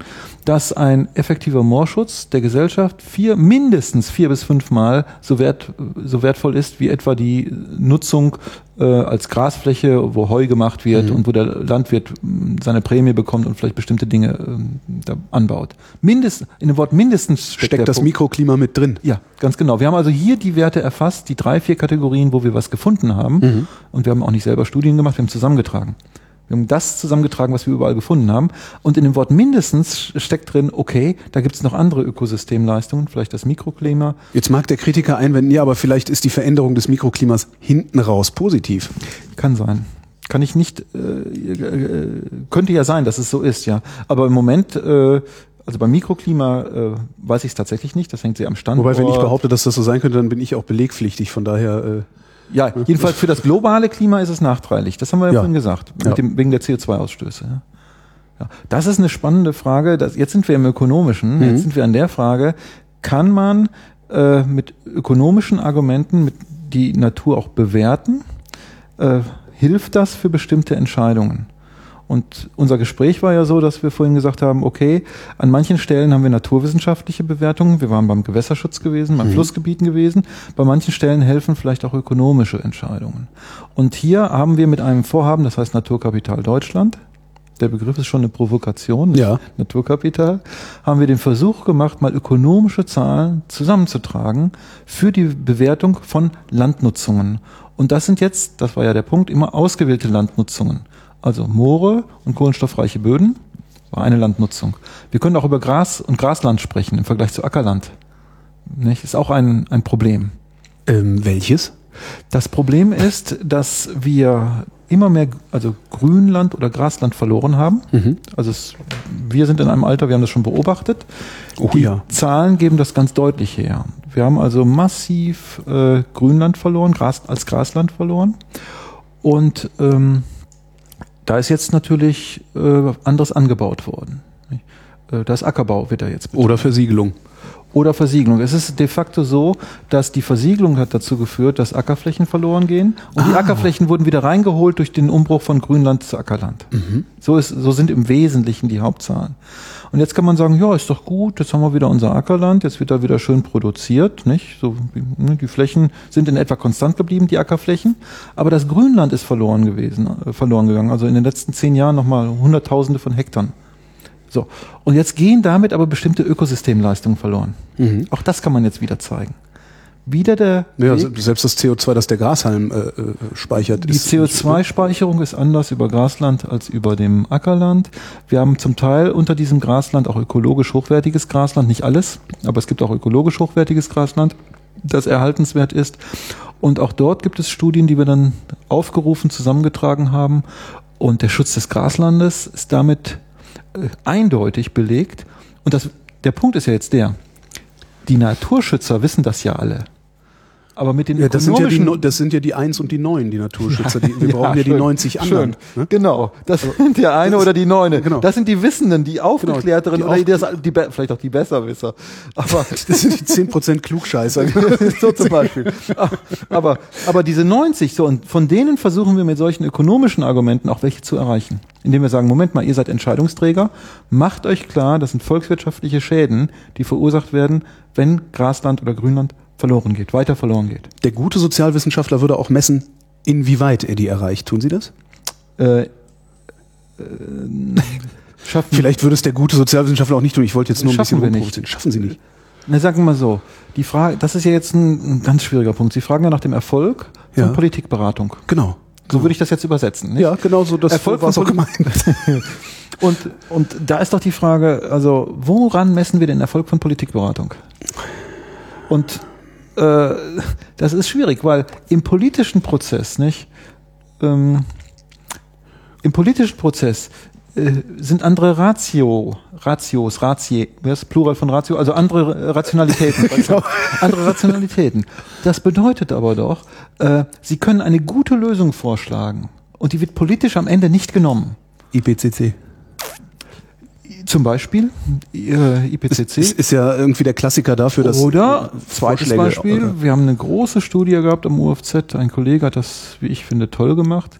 dass ein effektiver Moorschutz der Gesellschaft vier, mindestens vier bis fünfmal so, wert, so wertvoll ist wie etwa die Nutzung äh, als Grasfläche, wo Heu gemacht wird mhm. und wo der Landwirt hm, seine Prämie bekommt und vielleicht bestimmte Dinge äh, da anbaut. Mindestens, in dem Wort mindestens steckt, steckt das Punkt. Mikroklima mit drin. Ja, ganz genau. Wir haben also hier die Werte erfasst, die drei, vier Kategorien, wo wir was gefunden haben. Mhm. Und wir haben auch nicht selber Studien gemacht, wir haben zusammengetragen. Wir haben das zusammengetragen, was wir überall gefunden haben. Und in dem Wort mindestens steckt drin, okay, da gibt es noch andere Ökosystemleistungen, vielleicht das Mikroklima. Jetzt mag der Kritiker einwenden, ja, aber vielleicht ist die Veränderung des Mikroklimas hinten raus positiv. Kann sein. Kann ich nicht, äh, äh, könnte ja sein, dass es so ist, ja. Aber im Moment, äh, also beim Mikroklima äh, weiß ich es tatsächlich nicht, das hängt sehr am Standort. Wobei, wenn ich behaupte, dass das so sein könnte, dann bin ich auch belegpflichtig, von daher... Äh ja, jedenfalls für das globale Klima ist es nachteilig. Das haben wir ja, ja. vorhin gesagt. Dem, wegen der CO2-Ausstöße. Ja. ja. Das ist eine spannende Frage. Das, jetzt sind wir im Ökonomischen. Mhm. Jetzt sind wir an der Frage, kann man äh, mit ökonomischen Argumenten mit die Natur auch bewerten? Äh, hilft das für bestimmte Entscheidungen? Und unser Gespräch war ja so, dass wir vorhin gesagt haben, okay, an manchen Stellen haben wir naturwissenschaftliche Bewertungen. Wir waren beim Gewässerschutz gewesen, beim mhm. Flussgebieten gewesen. Bei manchen Stellen helfen vielleicht auch ökonomische Entscheidungen. Und hier haben wir mit einem Vorhaben, das heißt Naturkapital Deutschland, der Begriff ist schon eine Provokation, ja. *laughs* Naturkapital, haben wir den Versuch gemacht, mal ökonomische Zahlen zusammenzutragen für die Bewertung von Landnutzungen. Und das sind jetzt, das war ja der Punkt, immer ausgewählte Landnutzungen also Moore und kohlenstoffreiche Böden, war eine Landnutzung. Wir können auch über Gras und Grasland sprechen im Vergleich zu Ackerland. Nicht? Ist auch ein, ein Problem. Ähm, welches? Das Problem ist, dass wir immer mehr, also Grünland oder Grasland verloren haben. Mhm. Also es, wir sind in einem Alter, wir haben das schon beobachtet. Oh, Die ja. Zahlen geben das ganz deutlich her. Wir haben also massiv äh, Grünland verloren, Gras, als Grasland verloren. Und ähm, da ist jetzt natürlich äh, anderes angebaut worden. Das Ackerbau wird da jetzt betrieben. Oder Versiegelung. oder Versiegelung. Es ist de facto so, dass die Versiegelung hat dazu geführt, dass Ackerflächen verloren gehen und die Ackerflächen wurden wieder reingeholt durch den Umbruch von Grünland zu Ackerland. So, ist, so sind im Wesentlichen die Hauptzahlen. Und jetzt kann man sagen, ja, ist doch gut, jetzt haben wir wieder unser Ackerland, jetzt wird da wieder schön produziert, nicht? So, ne, die Flächen sind in etwa konstant geblieben, die Ackerflächen, aber das Grünland ist verloren gewesen, äh, verloren gegangen. Also in den letzten zehn Jahren nochmal Hunderttausende von Hektar. So. Und jetzt gehen damit aber bestimmte Ökosystemleistungen verloren. Auch das kann man jetzt wieder zeigen. Wieder der Ja, Weg- selbst das CO2, das der Grashalm äh, äh, speichert. die ist- CO2-Speicherung ist anders über Grasland als über dem Ackerland. Wir haben zum Teil unter diesem Grasland auch ökologisch hochwertiges Grasland, nicht alles, aber es gibt auch ökologisch hochwertiges Grasland, das erhaltenswert ist. Und auch dort gibt es Studien, die wir dann aufgerufen, zusammengetragen haben. Und der Schutz des Graslandes ist damit eindeutig belegt. Und das, der Punkt ist ja jetzt der, die Naturschützer wissen das ja alle. Aber mit den Ja, das sind ja, die, das sind ja die 1 und die 9, die Naturschützer. Die, wir *laughs* Ja, brauchen ja die schön, 90 anderen. Schön. Ne? Genau. Das sind der eine oder die neune. genau. Das sind die Wissenden, die Aufgeklärteren die oder die, das, die vielleicht auch die Besserwisser. Aber *laughs* Das sind die 10% Klugscheißer. *laughs* so zum Beispiel. Aber, aber diese 90, so, und von denen versuchen wir mit solchen ökonomischen Argumenten auch welche zu erreichen. Indem wir sagen, Moment mal, ihr seid Entscheidungsträger, macht euch klar, das sind volkswirtschaftliche Schäden, die verursacht werden, wenn Grasland oder Grünland verloren geht, weiter verloren geht. Der gute Sozialwissenschaftler würde auch messen, inwieweit er die erreicht. Tun Sie das? Äh, äh, schaffen Vielleicht würde es der gute Sozialwissenschaftler auch nicht tun. Ich wollte jetzt nur ein Schaffen bisschen rumprovozieren. Schaffen Sie nicht. Na, sagen wir mal so. Die Frage, das ist ja jetzt ein, ein ganz schwieriger Punkt. Sie fragen ja nach dem Erfolg von Ja. Politikberatung. Genau. So würde ich das jetzt übersetzen. Nicht? Ja, genau so. Das Erfolg war es auch gemeint. *laughs* Und, und da ist doch die Frage, also woran messen wir den Erfolg von Politikberatung? Und äh, das ist schwierig, weil im politischen Prozess, nicht? Ähm, Im politischen Prozess äh, sind andere Ratio, Ratios, Ratie, ist Plural von Ratio? Also andere Rationalitäten. *laughs* andere Rationalitäten. Das bedeutet aber doch, äh, Sie können eine gute Lösung vorschlagen und die wird politisch am Ende nicht genommen. IPCC. Zum Beispiel äh, IPCC. Ist, ist ja irgendwie der Klassiker dafür, dass Oder zweites Vorschläge- Beispiel, oder- wir haben eine große Studie gehabt am UFZ, ein Kollege hat das, wie ich finde, toll gemacht.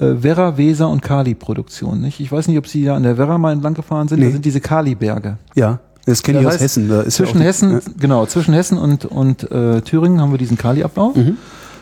Äh, Werra, Weser und Kali-Produktion. Nicht? Ich weiß nicht, ob Sie da an der Werra mal entlang gefahren sind. Da Nee. sind diese Kali-Berge. Ja, das kenne ich Das aus heißt, Hessen. Da ist ja zwischen die- Hessen, Ja. genau, zwischen Hessen und, und äh, Thüringen haben wir diesen Kali-Ablauf. Mhm.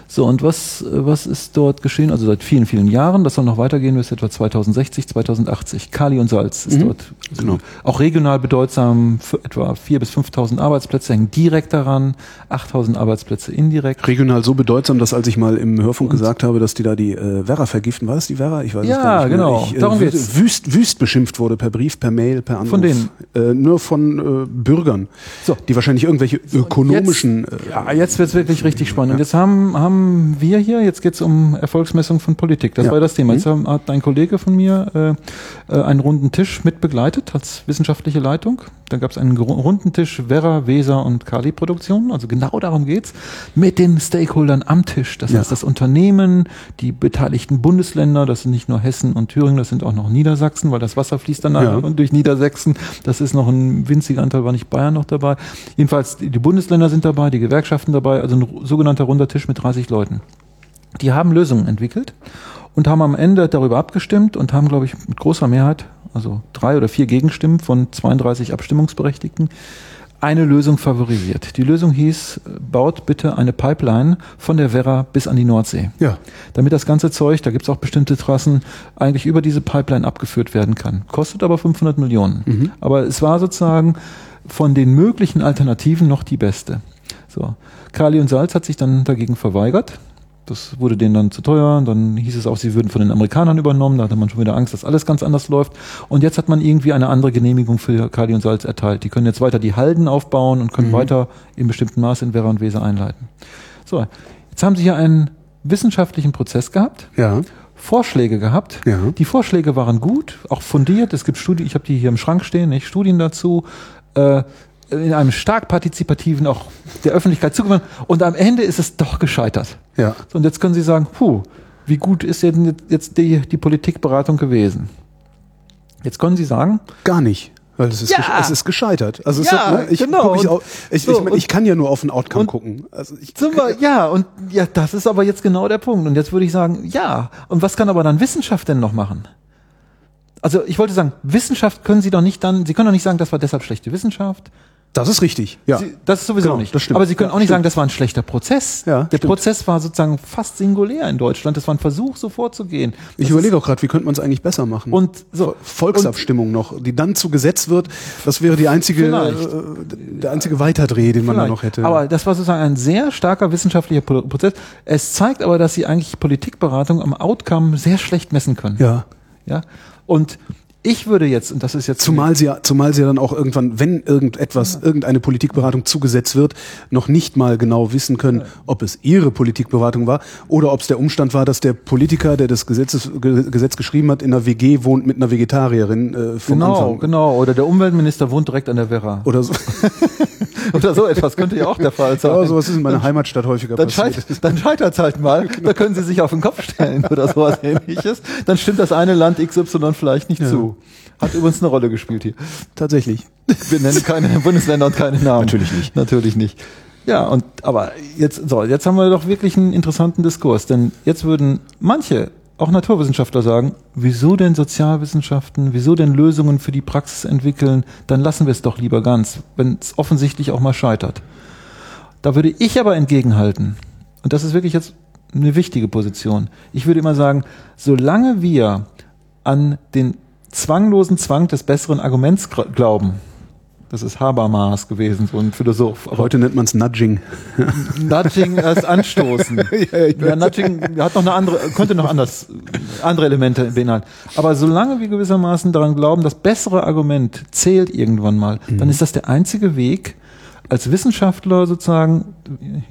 So, und was, was ist dort geschehen? Also seit vielen, vielen Jahren, das soll noch weitergehen bis etwa 2060, 2080. Kali und Salz ist dort Genau. auch regional bedeutsam, für etwa 4.000 bis 5.000 Arbeitsplätze hängen direkt daran, 8.000 Arbeitsplätze indirekt. Regional so bedeutsam, dass als ich mal im Hörfunk gesagt habe, dass die da die äh, Werra vergiften, war das die Werra? Ich weiß es Ja, gar nicht mehr. genau. Ich, äh, Darum geht's. Wüst, wüst beschimpft wurde per Brief, per Mail, per Anruf. Von denen? Äh, nur von äh, Bürgern, So. die wahrscheinlich irgendwelche ökonomischen... Jetzt, äh, ja, jetzt wird's wirklich richtig spannend. Und jetzt haben, haben wir hier, jetzt geht's um Erfolgsmessung von Politik. Das Ja. war das Thema. Jetzt Mhm. haben, hat ein Kollege von mir äh, äh, einen runden Tisch mit begleitet als wissenschaftliche Leitung. Dann gab's einen gru- runden Tisch Werra, Weser und Kali-Produktion. Also genau darum geht's. Mit den Stakeholdern am Tisch. Das Ja. heißt, das Unternehmen, die beteiligten Bundesländer, das sind nicht nur Hessen und Thüringen, das sind auch noch Niedersachsen, weil das Wasser fließt dann Ja. durch Niedersachsen. Das ist noch ein winziger Anteil, war nicht Bayern noch dabei. Jedenfalls, die Bundesländer sind dabei, die Gewerkschaften dabei, also ein sogenannter runder Tisch mit 30 Leuten. Die haben Lösungen entwickelt und haben am Ende darüber abgestimmt und haben, glaube ich, mit großer Mehrheit, also drei oder vier Gegenstimmen von 32 Abstimmungsberechtigten, eine Lösung favorisiert. Die Lösung hieß, baut bitte eine Pipeline von der Werra bis an die Nordsee ja, damit das ganze Zeug, da gibt's auch bestimmte Trassen, eigentlich über diese Pipeline abgeführt werden kann. Kostet aber 500 Millionen. Aber es war sozusagen von den möglichen Alternativen noch die beste. So. Kali und Salz hat sich dann dagegen verweigert. Das wurde denen dann zu teuer. Dann hieß es auch, sie würden von den Amerikanern übernommen. Da hatte man schon wieder Angst, dass alles ganz anders läuft. Und jetzt hat man irgendwie eine andere Genehmigung für Kali und Salz erteilt. Die können jetzt weiter die Halden aufbauen und können weiter in bestimmten Maß in Werra und Weser einleiten. So, jetzt haben sie hier einen wissenschaftlichen Prozess gehabt, ja, Vorschläge gehabt. Ja. Die Vorschläge waren gut, auch fundiert. Es gibt Studien, ich habe die hier im Schrank stehen, nicht Studien dazu. Äh, in einem stark partizipativen, auch der Öffentlichkeit zugewandt. Und am Ende ist es doch gescheitert. ja. Und jetzt können Sie sagen, puh, wie gut ist denn jetzt die, die Politikberatung gewesen? Jetzt können Sie sagen, Gar nicht. Weil es ist, Ja. es ist gescheitert. Also Ja, ist, ne, ich, genau. ich, auch, ich, so, ich, mein, ich kann ja nur auf den Outcome und- gucken. Also ich, Be- ja, und ja, das ist aber jetzt genau der Punkt. Und jetzt würde ich sagen, ja. Und was kann aber dann Wissenschaft denn noch machen? Also ich wollte sagen, Wissenschaft können Sie doch nicht dann, Sie können doch nicht sagen, das war deshalb schlechte Wissenschaft. Das ist richtig. Ja. Sie, das ist sowieso Genau, nicht. das stimmt. Aber Sie können Ja, auch nicht stimmt. sagen, das war ein schlechter Prozess. Ja, Der stimmt. Prozess war sozusagen fast singulär in Deutschland. Das war ein Versuch, so vorzugehen. ich Das überlege auch gerade, wie könnte man es eigentlich besser machen? Und so. Volksabstimmung noch, die dann zu Gesetz wird, das wäre die einzige, Vielleicht. äh, der einzige Weiterdreh, den man da Vielleicht. noch hätte. Aber das war sozusagen ein sehr starker wissenschaftlicher Pro- Prozess. Es zeigt aber, dass sie eigentlich Politikberatung am Outcome sehr schlecht messen können. ja. Ja. Und ich würde jetzt, und das ist jetzt Zumal sie, ja- zumal sie ja dann auch irgendwann, wenn irgendetwas, irgendeine Politikberatung zugesetzt wird, noch nicht mal genau wissen können, ob es ihre Politikberatung war oder ob es der Umstand war, dass der Politiker, der das Gesetzes, Ge- Gesetz geschrieben hat, in einer WG wohnt mit einer Vegetarierin äh, vom Genau, Anfang. genau. Oder der Umweltminister wohnt direkt an der Werra. Oder so. *laughs* Oder so etwas könnte ja auch der Fall sein. Ja, sowas ist in meiner Heimatstadt häufiger dann, passiert. scheit, dann scheitert halt mal. *laughs* Da können Sie sich auf den Kopf stellen oder sowas ähnliches. Dann stimmt das eine Land XY vielleicht nicht zu. Hat übrigens eine Rolle gespielt hier. Tatsächlich. Wir nennen keine Bundesländer und keine Namen. Natürlich nicht. Natürlich nicht. Ja, und aber jetzt so, jetzt haben wir doch wirklich einen interessanten Diskurs, denn jetzt würden manche auch Naturwissenschaftler sagen, wieso denn Sozialwissenschaften, wieso denn Lösungen für die Praxis entwickeln, dann lassen wir es doch lieber ganz, wenn es offensichtlich auch mal scheitert. Da würde ich aber entgegenhalten, und das ist wirklich jetzt eine wichtige Position, ich würde immer sagen, solange wir an den zwanglosen Zwang des besseren Arguments glauben, das ist Habermas gewesen, so ein Philosoph. Aber Heute nennt man es Nudging. *laughs* Nudging als Anstoßen. *laughs* ja, Nudging hat noch eine andere, könnte noch anders, andere Elemente beinhalten. Aber solange wir gewissermaßen daran glauben, das bessere Argument zählt irgendwann mal, dann ist das der einzige Weg, als Wissenschaftler sozusagen,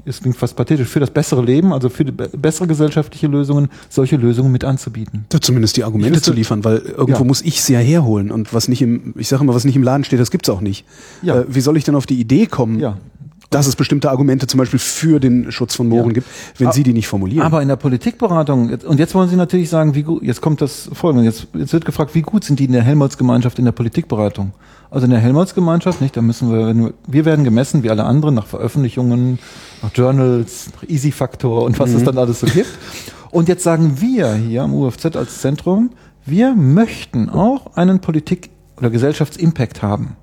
es klingt fast pathetisch, für das bessere Leben, also für bessere gesellschaftliche Lösungen, solche Lösungen mit anzubieten. Ja, Zumindest die Argumente zu liefern, weil irgendwo Ja. muss ich sie ja herholen. Und was nicht im, ich sage immer, was nicht im Laden steht, das gibt's auch nicht. Ja. Äh, wie soll ich denn auf die Idee kommen, Ja. Dass es bestimmte Argumente zum Beispiel für den Schutz von Mooren Ja. gibt, wenn A- Sie die nicht formulieren? Aber in der Politikberatung, und jetzt wollen Sie natürlich sagen, wie gut, jetzt kommt das folgende, jetzt, jetzt wird gefragt, wie gut sind die in der Helmholtz-Gemeinschaft in der Politikberatung? Also in der Helmholtz-Gemeinschaft, nicht, da müssen wir, wir- wir werden gemessen, wie alle anderen, nach Veröffentlichungen, nach Journals, nach Easy-Faktor und was es dann alles so gibt. Und jetzt sagen wir hier am UFZ als Zentrum, wir möchten auch einen Politik- oder Gesellschaftsimpact haben.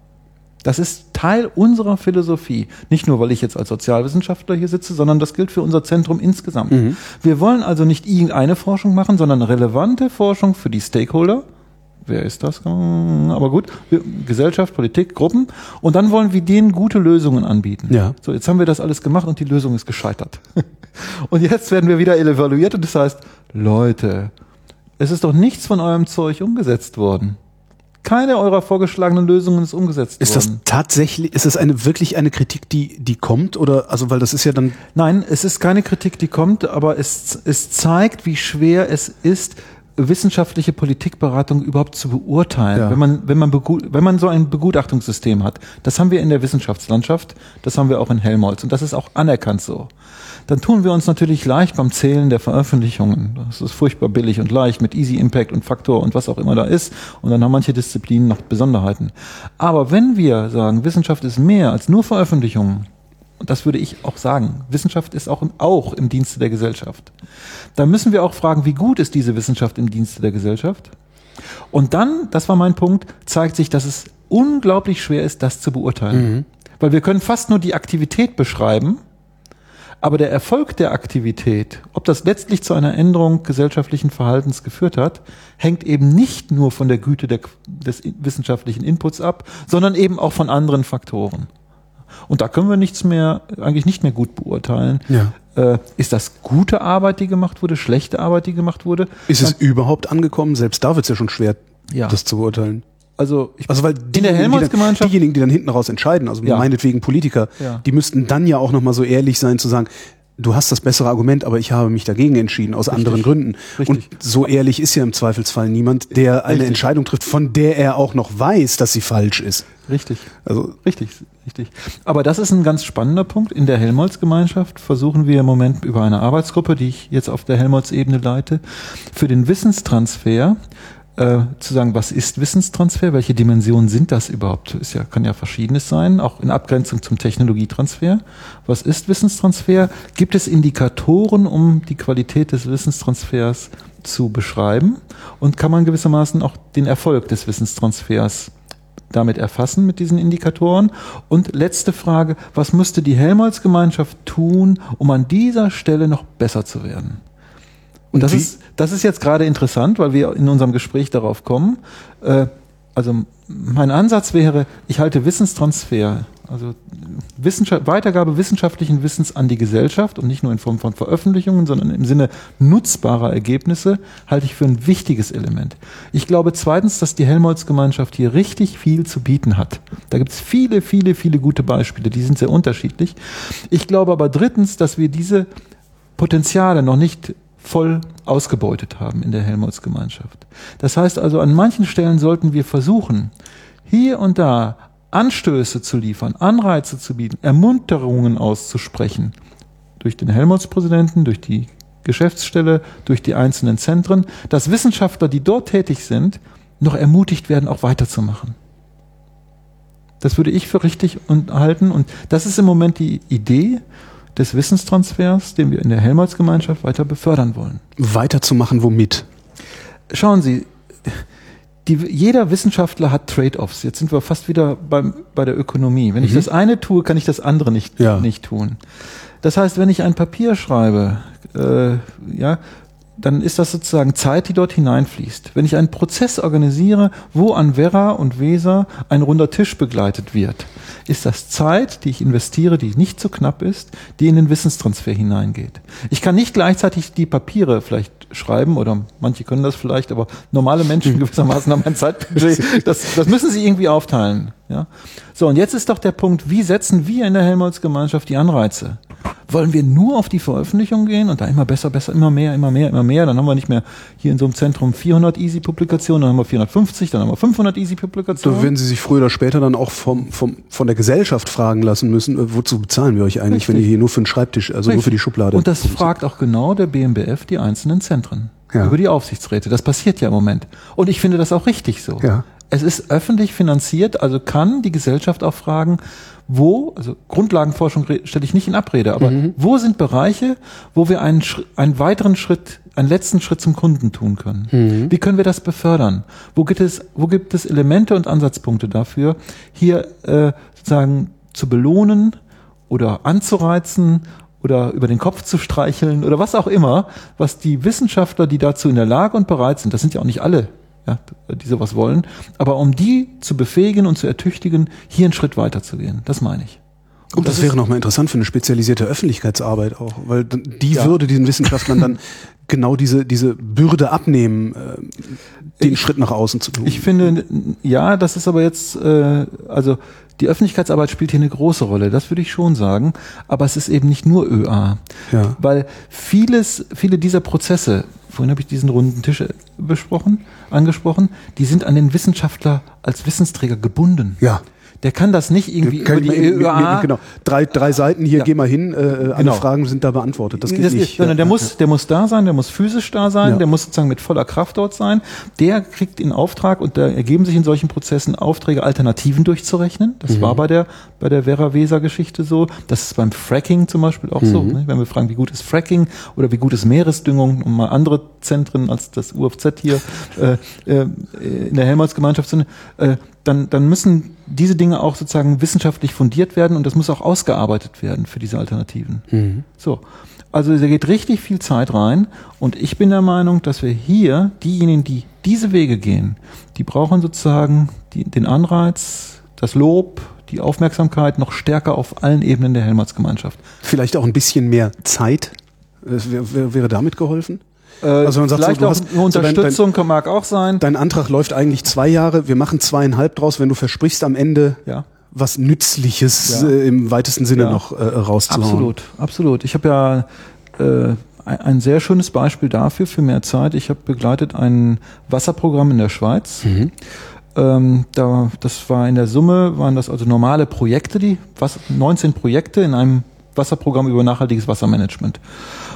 Das ist Teil unserer Philosophie. Nicht nur, weil ich jetzt als Sozialwissenschaftler hier sitze, sondern das gilt für unser Zentrum insgesamt. Wir wollen also nicht irgendeine Forschung machen, sondern relevante Forschung für die Stakeholder. Wer ist das? Aber gut, Gesellschaft, Politik, Gruppen. Und dann wollen wir denen gute Lösungen anbieten. Ja. So, jetzt haben wir das alles gemacht und die Lösung ist gescheitert. *laughs* Und jetzt werden wir wieder evaluiert und das heißt, Leute, es ist doch nichts von eurem Zeug umgesetzt worden. Keine eurer vorgeschlagenen Lösungen ist umgesetzt ist das worden. tatsächlich, ist das eine wirklich eine Kritik, die, die kommt? Oder also weil das ist ja dann Nein, es ist keine Kritik, die kommt, aber es, es zeigt, wie schwer es ist, wissenschaftliche Politikberatung überhaupt zu beurteilen, Ja. wenn man wenn man wenn man so ein Begutachtungssystem hat. Das haben wir in der Wissenschaftslandschaft, das haben wir auch in Helmholtz und das ist auch anerkannt so. Dann tun wir uns natürlich leicht beim Zählen der Veröffentlichungen. Das ist furchtbar billig und leicht mit Easy Impact und Faktor und was auch immer da ist. Und dann haben manche Disziplinen noch Besonderheiten. Aber wenn wir sagen, Wissenschaft ist mehr als nur Veröffentlichungen, und das würde ich auch sagen, Wissenschaft ist auch im, auch im Dienste der Gesellschaft. Da müssen wir auch fragen, wie gut ist diese Wissenschaft im Dienste der Gesellschaft? Und dann, das war mein Punkt, zeigt sich, dass es unglaublich schwer ist, das zu beurteilen. Weil wir können fast nur die Aktivität beschreiben, aber der Erfolg der Aktivität, ob das letztlich zu einer Änderung gesellschaftlichen Verhaltens geführt hat, hängt eben nicht nur von der Güte der, des wissenschaftlichen Inputs ab, sondern eben auch von anderen Faktoren. Und da können wir nichts mehr, eigentlich nicht mehr gut beurteilen. Ja. Äh, ist das gute Arbeit, die gemacht wurde, schlechte Arbeit, die gemacht wurde? ist es überhaupt angekommen? Selbst da wird es ja schon schwer, Ja. das zu beurteilen. Also, ich, Also weil in der diejenigen, die dann, Helmholtz-Gemeinschaft diejenigen, die dann hinten raus entscheiden, also Ja. meinetwegen Politiker, Ja. die müssten dann ja auch noch mal so ehrlich sein zu sagen, du hast das bessere Argument, aber ich habe mich dagegen entschieden aus anderen Gründen. Richtig. Und so ehrlich ist ja im Zweifelsfall niemand, der eine Richtig. Entscheidung trifft, von der er auch noch weiß, dass sie falsch ist. richtig. Also Richtig, richtig. Aber das ist ein ganz spannender Punkt. In der Helmholtz-Gemeinschaft versuchen wir im Moment über eine Arbeitsgruppe, die ich jetzt auf der Helmholtz-Ebene leite, für den Wissenstransfer äh, zu sagen, was ist Wissenstransfer, welche Dimensionen sind das überhaupt? Ist ja, kann ja verschiedenes sein, auch in Abgrenzung zum Technologietransfer. Was ist Wissenstransfer? Gibt es Indikatoren, um die Qualität des Wissenstransfers zu beschreiben? Und kann man gewissermaßen auch den Erfolg des Wissenstransfers damit erfassen mit diesen Indikatoren? Und letzte Frage, was müsste die Helmholtz-Gemeinschaft tun, um an dieser Stelle noch besser zu werden? Und das ist, das ist jetzt gerade interessant, weil wir in unserem Gespräch darauf kommen. Äh, also mein Ansatz wäre, ich halte Wissenstransfer, also Wissenschaft, Weitergabe wissenschaftlichen Wissens an die Gesellschaft und nicht nur in Form von Veröffentlichungen, sondern im Sinne nutzbarer Ergebnisse, halte ich für ein wichtiges Element. Ich glaube zweitens, dass die Helmholtz-Gemeinschaft hier richtig viel zu bieten hat. Da gibt es viele, viele, viele gute Beispiele, die sind sehr unterschiedlich. Ich glaube aber drittens, dass wir diese Potenziale noch nicht voll ausgebeutet haben in der Helmholtz-Gemeinschaft. Das heißt also, an manchen Stellen sollten wir versuchen, hier und da Anstöße zu liefern, Anreize zu bieten, Ermunterungen auszusprechen, durch den Helmholtz-Präsidenten, durch die Geschäftsstelle, durch die einzelnen Zentren, dass Wissenschaftler, die dort tätig sind, noch ermutigt werden, auch weiterzumachen. Das würde ich für richtig halten und das ist im Moment die Idee des Wissenstransfers, den wir in der Helmholtz-Gemeinschaft weiter befördern wollen. Weiterzumachen womit? Schauen Sie, die, jeder Wissenschaftler hat Trade-offs. Jetzt sind wir fast wieder beim, bei der Ökonomie. Wenn mhm. ich das eine tue, kann ich das andere nicht, ja. nicht tun. Das heißt, wenn ich ein Papier schreibe, äh, ja, dann ist das sozusagen Zeit, die dort hineinfließt. Wenn ich einen Prozess organisiere, wo an Werra und Weser ein runder Tisch begleitet wird, ist das Zeit, die ich investiere, die nicht zu knapp ist, die in den Wissenstransfer hineingeht. Ich kann nicht gleichzeitig die Papiere vielleicht schreiben oder manche können das vielleicht, aber normale Menschen *laughs* gewissermaßen haben ein Zeitbudget. Das, das müssen sie irgendwie aufteilen. Ja? So, und jetzt ist doch der Punkt, wie setzen wir in der Helmholtz-Gemeinschaft die Anreize? Wollen wir nur auf die Veröffentlichung gehen und da immer besser, besser, immer mehr, immer mehr, immer mehr? Dann haben wir nicht mehr hier in so einem Zentrum 400 Easy-Publikationen, dann haben wir 450, dann haben wir 500 Easy-Publikationen. Da werden Sie sich früher oder später dann auch vom, vom, von der Gesellschaft fragen lassen müssen, äh, wozu bezahlen wir euch eigentlich, Richtig. wenn ihr hier nur für den Schreibtisch, also Richtig. nur für die Schublade. Und das fragt auch genau der BMBF die einzelnen Zentren. Ja. Über die Aufsichtsräte. Das passiert ja im Moment. Und ich finde das auch richtig so. Ja. Es ist öffentlich finanziert, also kann die Gesellschaft auch fragen, wo, also Grundlagenforschung stelle ich nicht in Abrede, aber mhm. wo sind Bereiche, wo wir einen, einen weiteren Schritt, einen letzten Schritt zum Kunden tun können? Mhm. Wie können wir das befördern? Wo gibt es, wo gibt es Elemente und Ansatzpunkte dafür, hier äh, sozusagen zu belohnen oder anzureizen oder über den Kopf zu streicheln oder was auch immer, was die Wissenschaftler, die dazu in der Lage und bereit sind, das sind ja auch nicht alle, ja, die sowas wollen. Aber um die zu befähigen und zu ertüchtigen, hier einen Schritt weiter zu gehen. Das meine ich. Und das, das wäre nochmal interessant für eine spezialisierte Öffentlichkeitsarbeit auch, weil die ja. würde diesen Wissenschaftlern dann *laughs* genau diese, diese Bürde abnehmen, äh, den ich, Schritt nach außen zu tun. Ich finde, ja, das ist aber jetzt, äh, also die Öffentlichkeitsarbeit spielt hier eine große Rolle, das würde ich schon sagen, aber es ist eben nicht nur ÖA. Ja. Weil vieles, viele dieser Prozesse, vorhin habe ich diesen runden Tisch besprochen, angesprochen, die sind an den Wissenschaftler als Wissensträger gebunden. Ja der kann das nicht irgendwie über die ÖA. Genau, drei, drei Seiten hier, ja. geh mal hin, äh, alle genau. Fragen sind da beantwortet. Das geht das nicht. Sondern der muss, der muss da sein, der muss physisch da sein, ja. der muss sozusagen mit voller Kraft dort sein. Der kriegt in Auftrag und da ergeben sich in solchen Prozessen Aufträge, Alternativen durchzurechnen. Das mhm. war bei der bei der Vera Weser Geschichte so. Das ist beim Fracking zum Beispiel auch mhm. so. Ne? Wenn wir fragen, wie gut ist Fracking oder wie gut ist Meeresdüngung, um mal andere Zentren als das UFZ hier *laughs* äh, äh, in der Helmholtz-Gemeinschaft sind, äh, dann, dann müssen diese Dinge auch sozusagen wissenschaftlich fundiert werden und das muss auch ausgearbeitet werden für diese Alternativen. Mhm. So. Also da geht richtig viel Zeit rein und ich bin der Meinung, dass wir hier diejenigen, die diese Wege gehen, die brauchen sozusagen die, den Anreiz, das Lob, die Aufmerksamkeit noch stärker auf allen Ebenen der Helmholtz-Gemeinschaft. Vielleicht auch ein bisschen mehr Zeit. Wäre, wäre damit geholfen? Äh, also man sagt vielleicht so, du hast, eine Unterstützung so dein, dein, mag auch sein. Dein Antrag läuft eigentlich zwei Jahre, wir machen zweieinhalb draus, wenn du versprichst am Ende ja. was Nützliches ja. äh, im weitesten Sinne ja. noch äh, rauszuhauen. Absolut, absolut. Ich habe ja äh, ein sehr schönes Beispiel dafür für mehr Zeit. Ich habe begleitet ein Wasserprogramm in der Schweiz. Mhm. Ähm, da, das war in der Summe, waren das also normale Projekte, die was, 19 Projekte in einem Wasserprogramm über nachhaltiges Wassermanagement.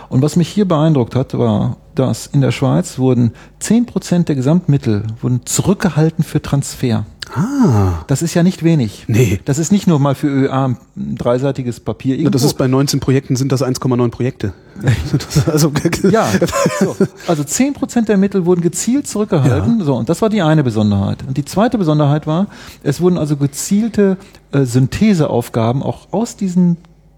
Und was mich hier beeindruckt hat, war, dass in der Schweiz wurden zehn Prozent der Gesamtmittel wurden zurückgehalten für Transfer. Ah. Das ist ja nicht wenig. Nee. Das ist nicht nur mal für ÖA ein dreiseitiges Papier. Irgendwo. Das ist bei 19 Projekten sind das 1,9 Projekte. *laughs* also, ja, *laughs* so. also 10 Prozent der Mittel wurden gezielt zurückgehalten. Ja. So, und das war die eine Besonderheit. Und die zweite Besonderheit war, es wurden also gezielte äh, Syntheseaufgaben auch aus diesen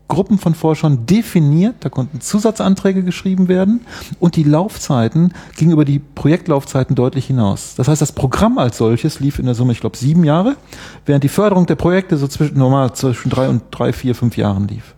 Gruppen von Forschern definiert, da konnten Zusatzanträge geschrieben werden und die Laufzeiten gingen über die Projektlaufzeiten deutlich hinaus. Das heißt, das Programm als solches lief in der Summe, ich glaube, sieben Jahre, während die Förderung der Projekte so zwischen normal zwischen drei und drei, vier, fünf Jahren lief.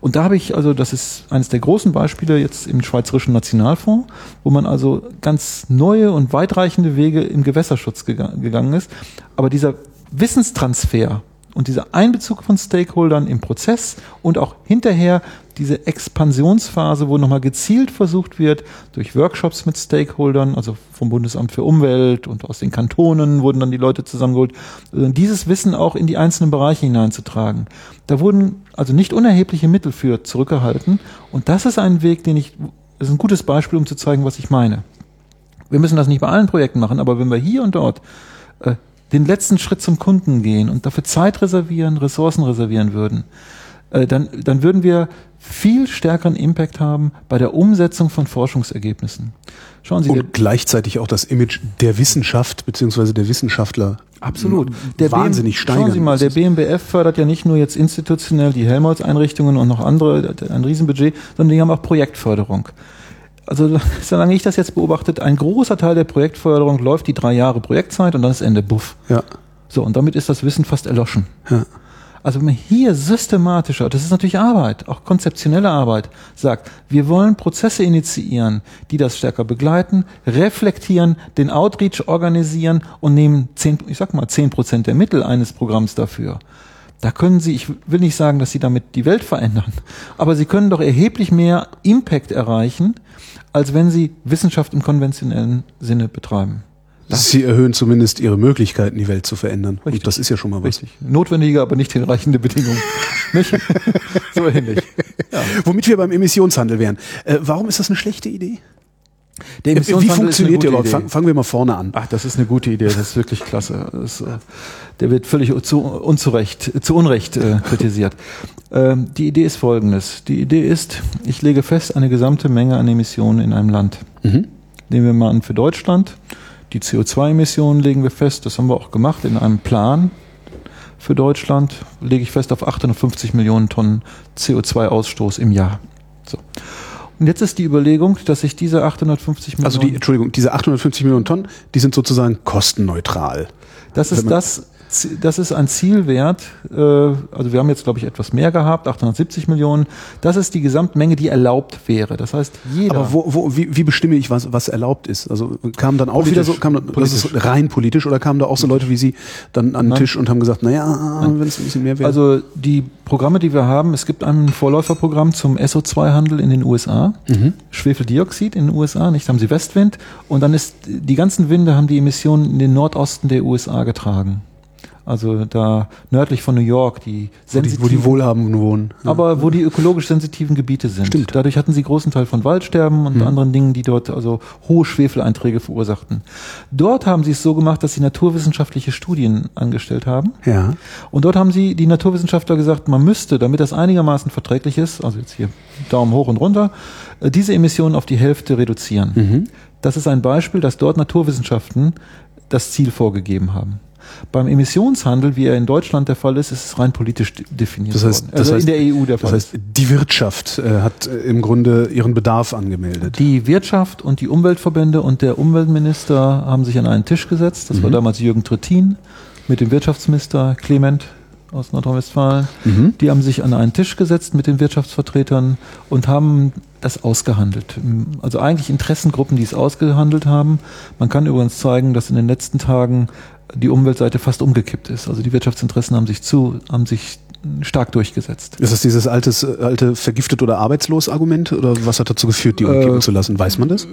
Und da habe ich, also das ist eines der großen Beispiele jetzt im Schweizerischen Nationalfonds, wo man also ganz neue und weitreichende Wege im Gewässerschutz gegangen ist. Aber dieser Wissenstransfer und dieser Einbezug von Stakeholdern im Prozess und auch hinterher diese Expansionsphase, wo nochmal gezielt versucht wird, durch Workshops mit Stakeholdern, also vom Bundesamt für Umwelt und aus den Kantonen wurden dann die Leute zusammengeholt, also dieses Wissen auch in die einzelnen Bereiche hineinzutragen. Da wurden also nicht unerhebliche Mittel für zurückgehalten und das ist ein Weg, den ich, das ist ein gutes Beispiel, um zu zeigen, was ich meine. Wir müssen das nicht bei allen Projekten machen, aber wenn wir hier und dort äh, den letzten Schritt zum Kunden gehen und dafür Zeit reservieren, Ressourcen reservieren würden, äh, dann, dann würden wir viel stärkeren Impact haben bei der Umsetzung von Forschungsergebnissen. Schauen Sie, und gleichzeitig auch das Image der Wissenschaft beziehungsweise der Wissenschaftler absolut der wahnsinnig steigern. Schauen Sie mal, der BMBF fördert ja nicht nur jetzt institutionell die Helmholtz-Einrichtungen und noch andere, ein Riesenbudget, sondern die haben auch Projektförderung also *laughs* solange ich das jetzt beobachtet, ein großer Teil der Projektförderung läuft die drei Jahre Projektzeit und dann ist Ende, buff. Ja. So, und damit ist das Wissen fast erloschen. Ja. Also wenn man hier systematischer, das ist natürlich Arbeit, auch konzeptionelle Arbeit, sagt, wir wollen Prozesse initiieren, die das stärker begleiten, reflektieren, den Outreach organisieren und nehmen zehn, ich sag mal, zehn Prozent der Mittel eines Programms dafür. Da können Sie, ich will nicht sagen, dass Sie damit die Welt verändern, aber Sie können doch erheblich mehr Impact erreichen, als wenn sie Wissenschaft im konventionellen Sinne betreiben. Das sie erhöhen zumindest ihre Möglichkeiten, die Welt zu verändern. Richtig. Und das ist ja schon mal was. Richtig. Notwendige, aber nicht hinreichende Bedingungen. *laughs* nicht? so ähnlich. Ja. Womit wir beim Emissionshandel wären. Äh, warum ist das eine schlechte Idee? Der Wie funktioniert der überhaupt? Fang, fangen wir mal vorne an. Ach, das ist eine gute Idee. Das ist wirklich klasse. *laughs* Das, äh, der wird völlig zu, unzurecht, zu Unrecht äh, kritisiert. *laughs* Ähm, die Idee ist folgendes. Die Idee ist, ich lege fest eine gesamte Menge an Emissionen in einem Land. Mhm. Nehmen wir mal an für Deutschland. Die CO2-Emissionen legen wir fest. Das haben wir auch gemacht in einem Plan für Deutschland. Lege ich fest auf 850 Millionen Tonnen CO2-Ausstoß im Jahr. So. Und jetzt ist die Überlegung, dass sich diese 850 Millionen. Also die, Entschuldigung, diese 850 Millionen Tonnen, die sind sozusagen kostenneutral. Das ist das, das ist ein Zielwert, äh, also wir haben jetzt, glaube ich, etwas mehr gehabt, 870 Millionen. Das ist die Gesamtmenge, die erlaubt wäre. Das heißt, jeder. Aber wo, wo, wie, wie bestimme ich, was, was erlaubt ist? Also kam dann auch politisch, wieder so, kam, das ist rein politisch oder kamen da auch so Leute wie Sie dann an den Nein. Tisch und haben gesagt, naja, wenn es ein bisschen mehr wäre? Also die Programme, die wir haben, es gibt ein Vorläuferprogramm zum SO2-Handel in den USA, mhm. Schwefeldioxid in den USA, nicht haben sie Westwind und dann ist die ganzen Winde haben die Emissionen in den Nordosten der USA getragen also da nördlich von New York, die wo die, wo die Wohlhabenden wohnen. Ja. Aber wo die ökologisch sensitiven Gebiete sind. Stimmt. Dadurch hatten sie großen Teil von Waldsterben und mhm. anderen Dingen, die dort also hohe Schwefeleinträge verursachten. Dort haben sie es so gemacht, dass sie naturwissenschaftliche Studien angestellt haben. Ja. Und dort haben sie die Naturwissenschaftler gesagt, man müsste, damit das einigermaßen verträglich ist, also jetzt hier Daumen hoch und runter, äh, diese Emissionen auf die Hälfte reduzieren. Mhm. Das ist ein Beispiel, dass dort Naturwissenschaften das Ziel vorgegeben haben. Beim Emissionshandel, wie er in Deutschland der Fall ist, ist es rein politisch definiert das heißt, worden. Also das heißt, in der EU der Fall. Das heißt, die Wirtschaft äh, hat äh, im Grunde ihren Bedarf angemeldet. Die Wirtschaft und die Umweltverbände und der Umweltminister haben sich an einen Tisch gesetzt. Das mhm. war damals Jürgen Trittin mit dem Wirtschaftsminister Clement aus Nordrhein-Westfalen. Mhm. Die haben sich an einen Tisch gesetzt mit den Wirtschaftsvertretern und haben das ausgehandelt. Also eigentlich Interessengruppen, die es ausgehandelt haben. Man kann übrigens zeigen, dass in den letzten Tagen die Umweltseite fast umgekippt ist. Also die Wirtschaftsinteressen haben sich zu, haben sich stark durchgesetzt. Ist das dieses altes, alte vergiftet oder arbeitslos Argument oder was hat dazu geführt, die umkippen äh, zu lassen? Weiß man das?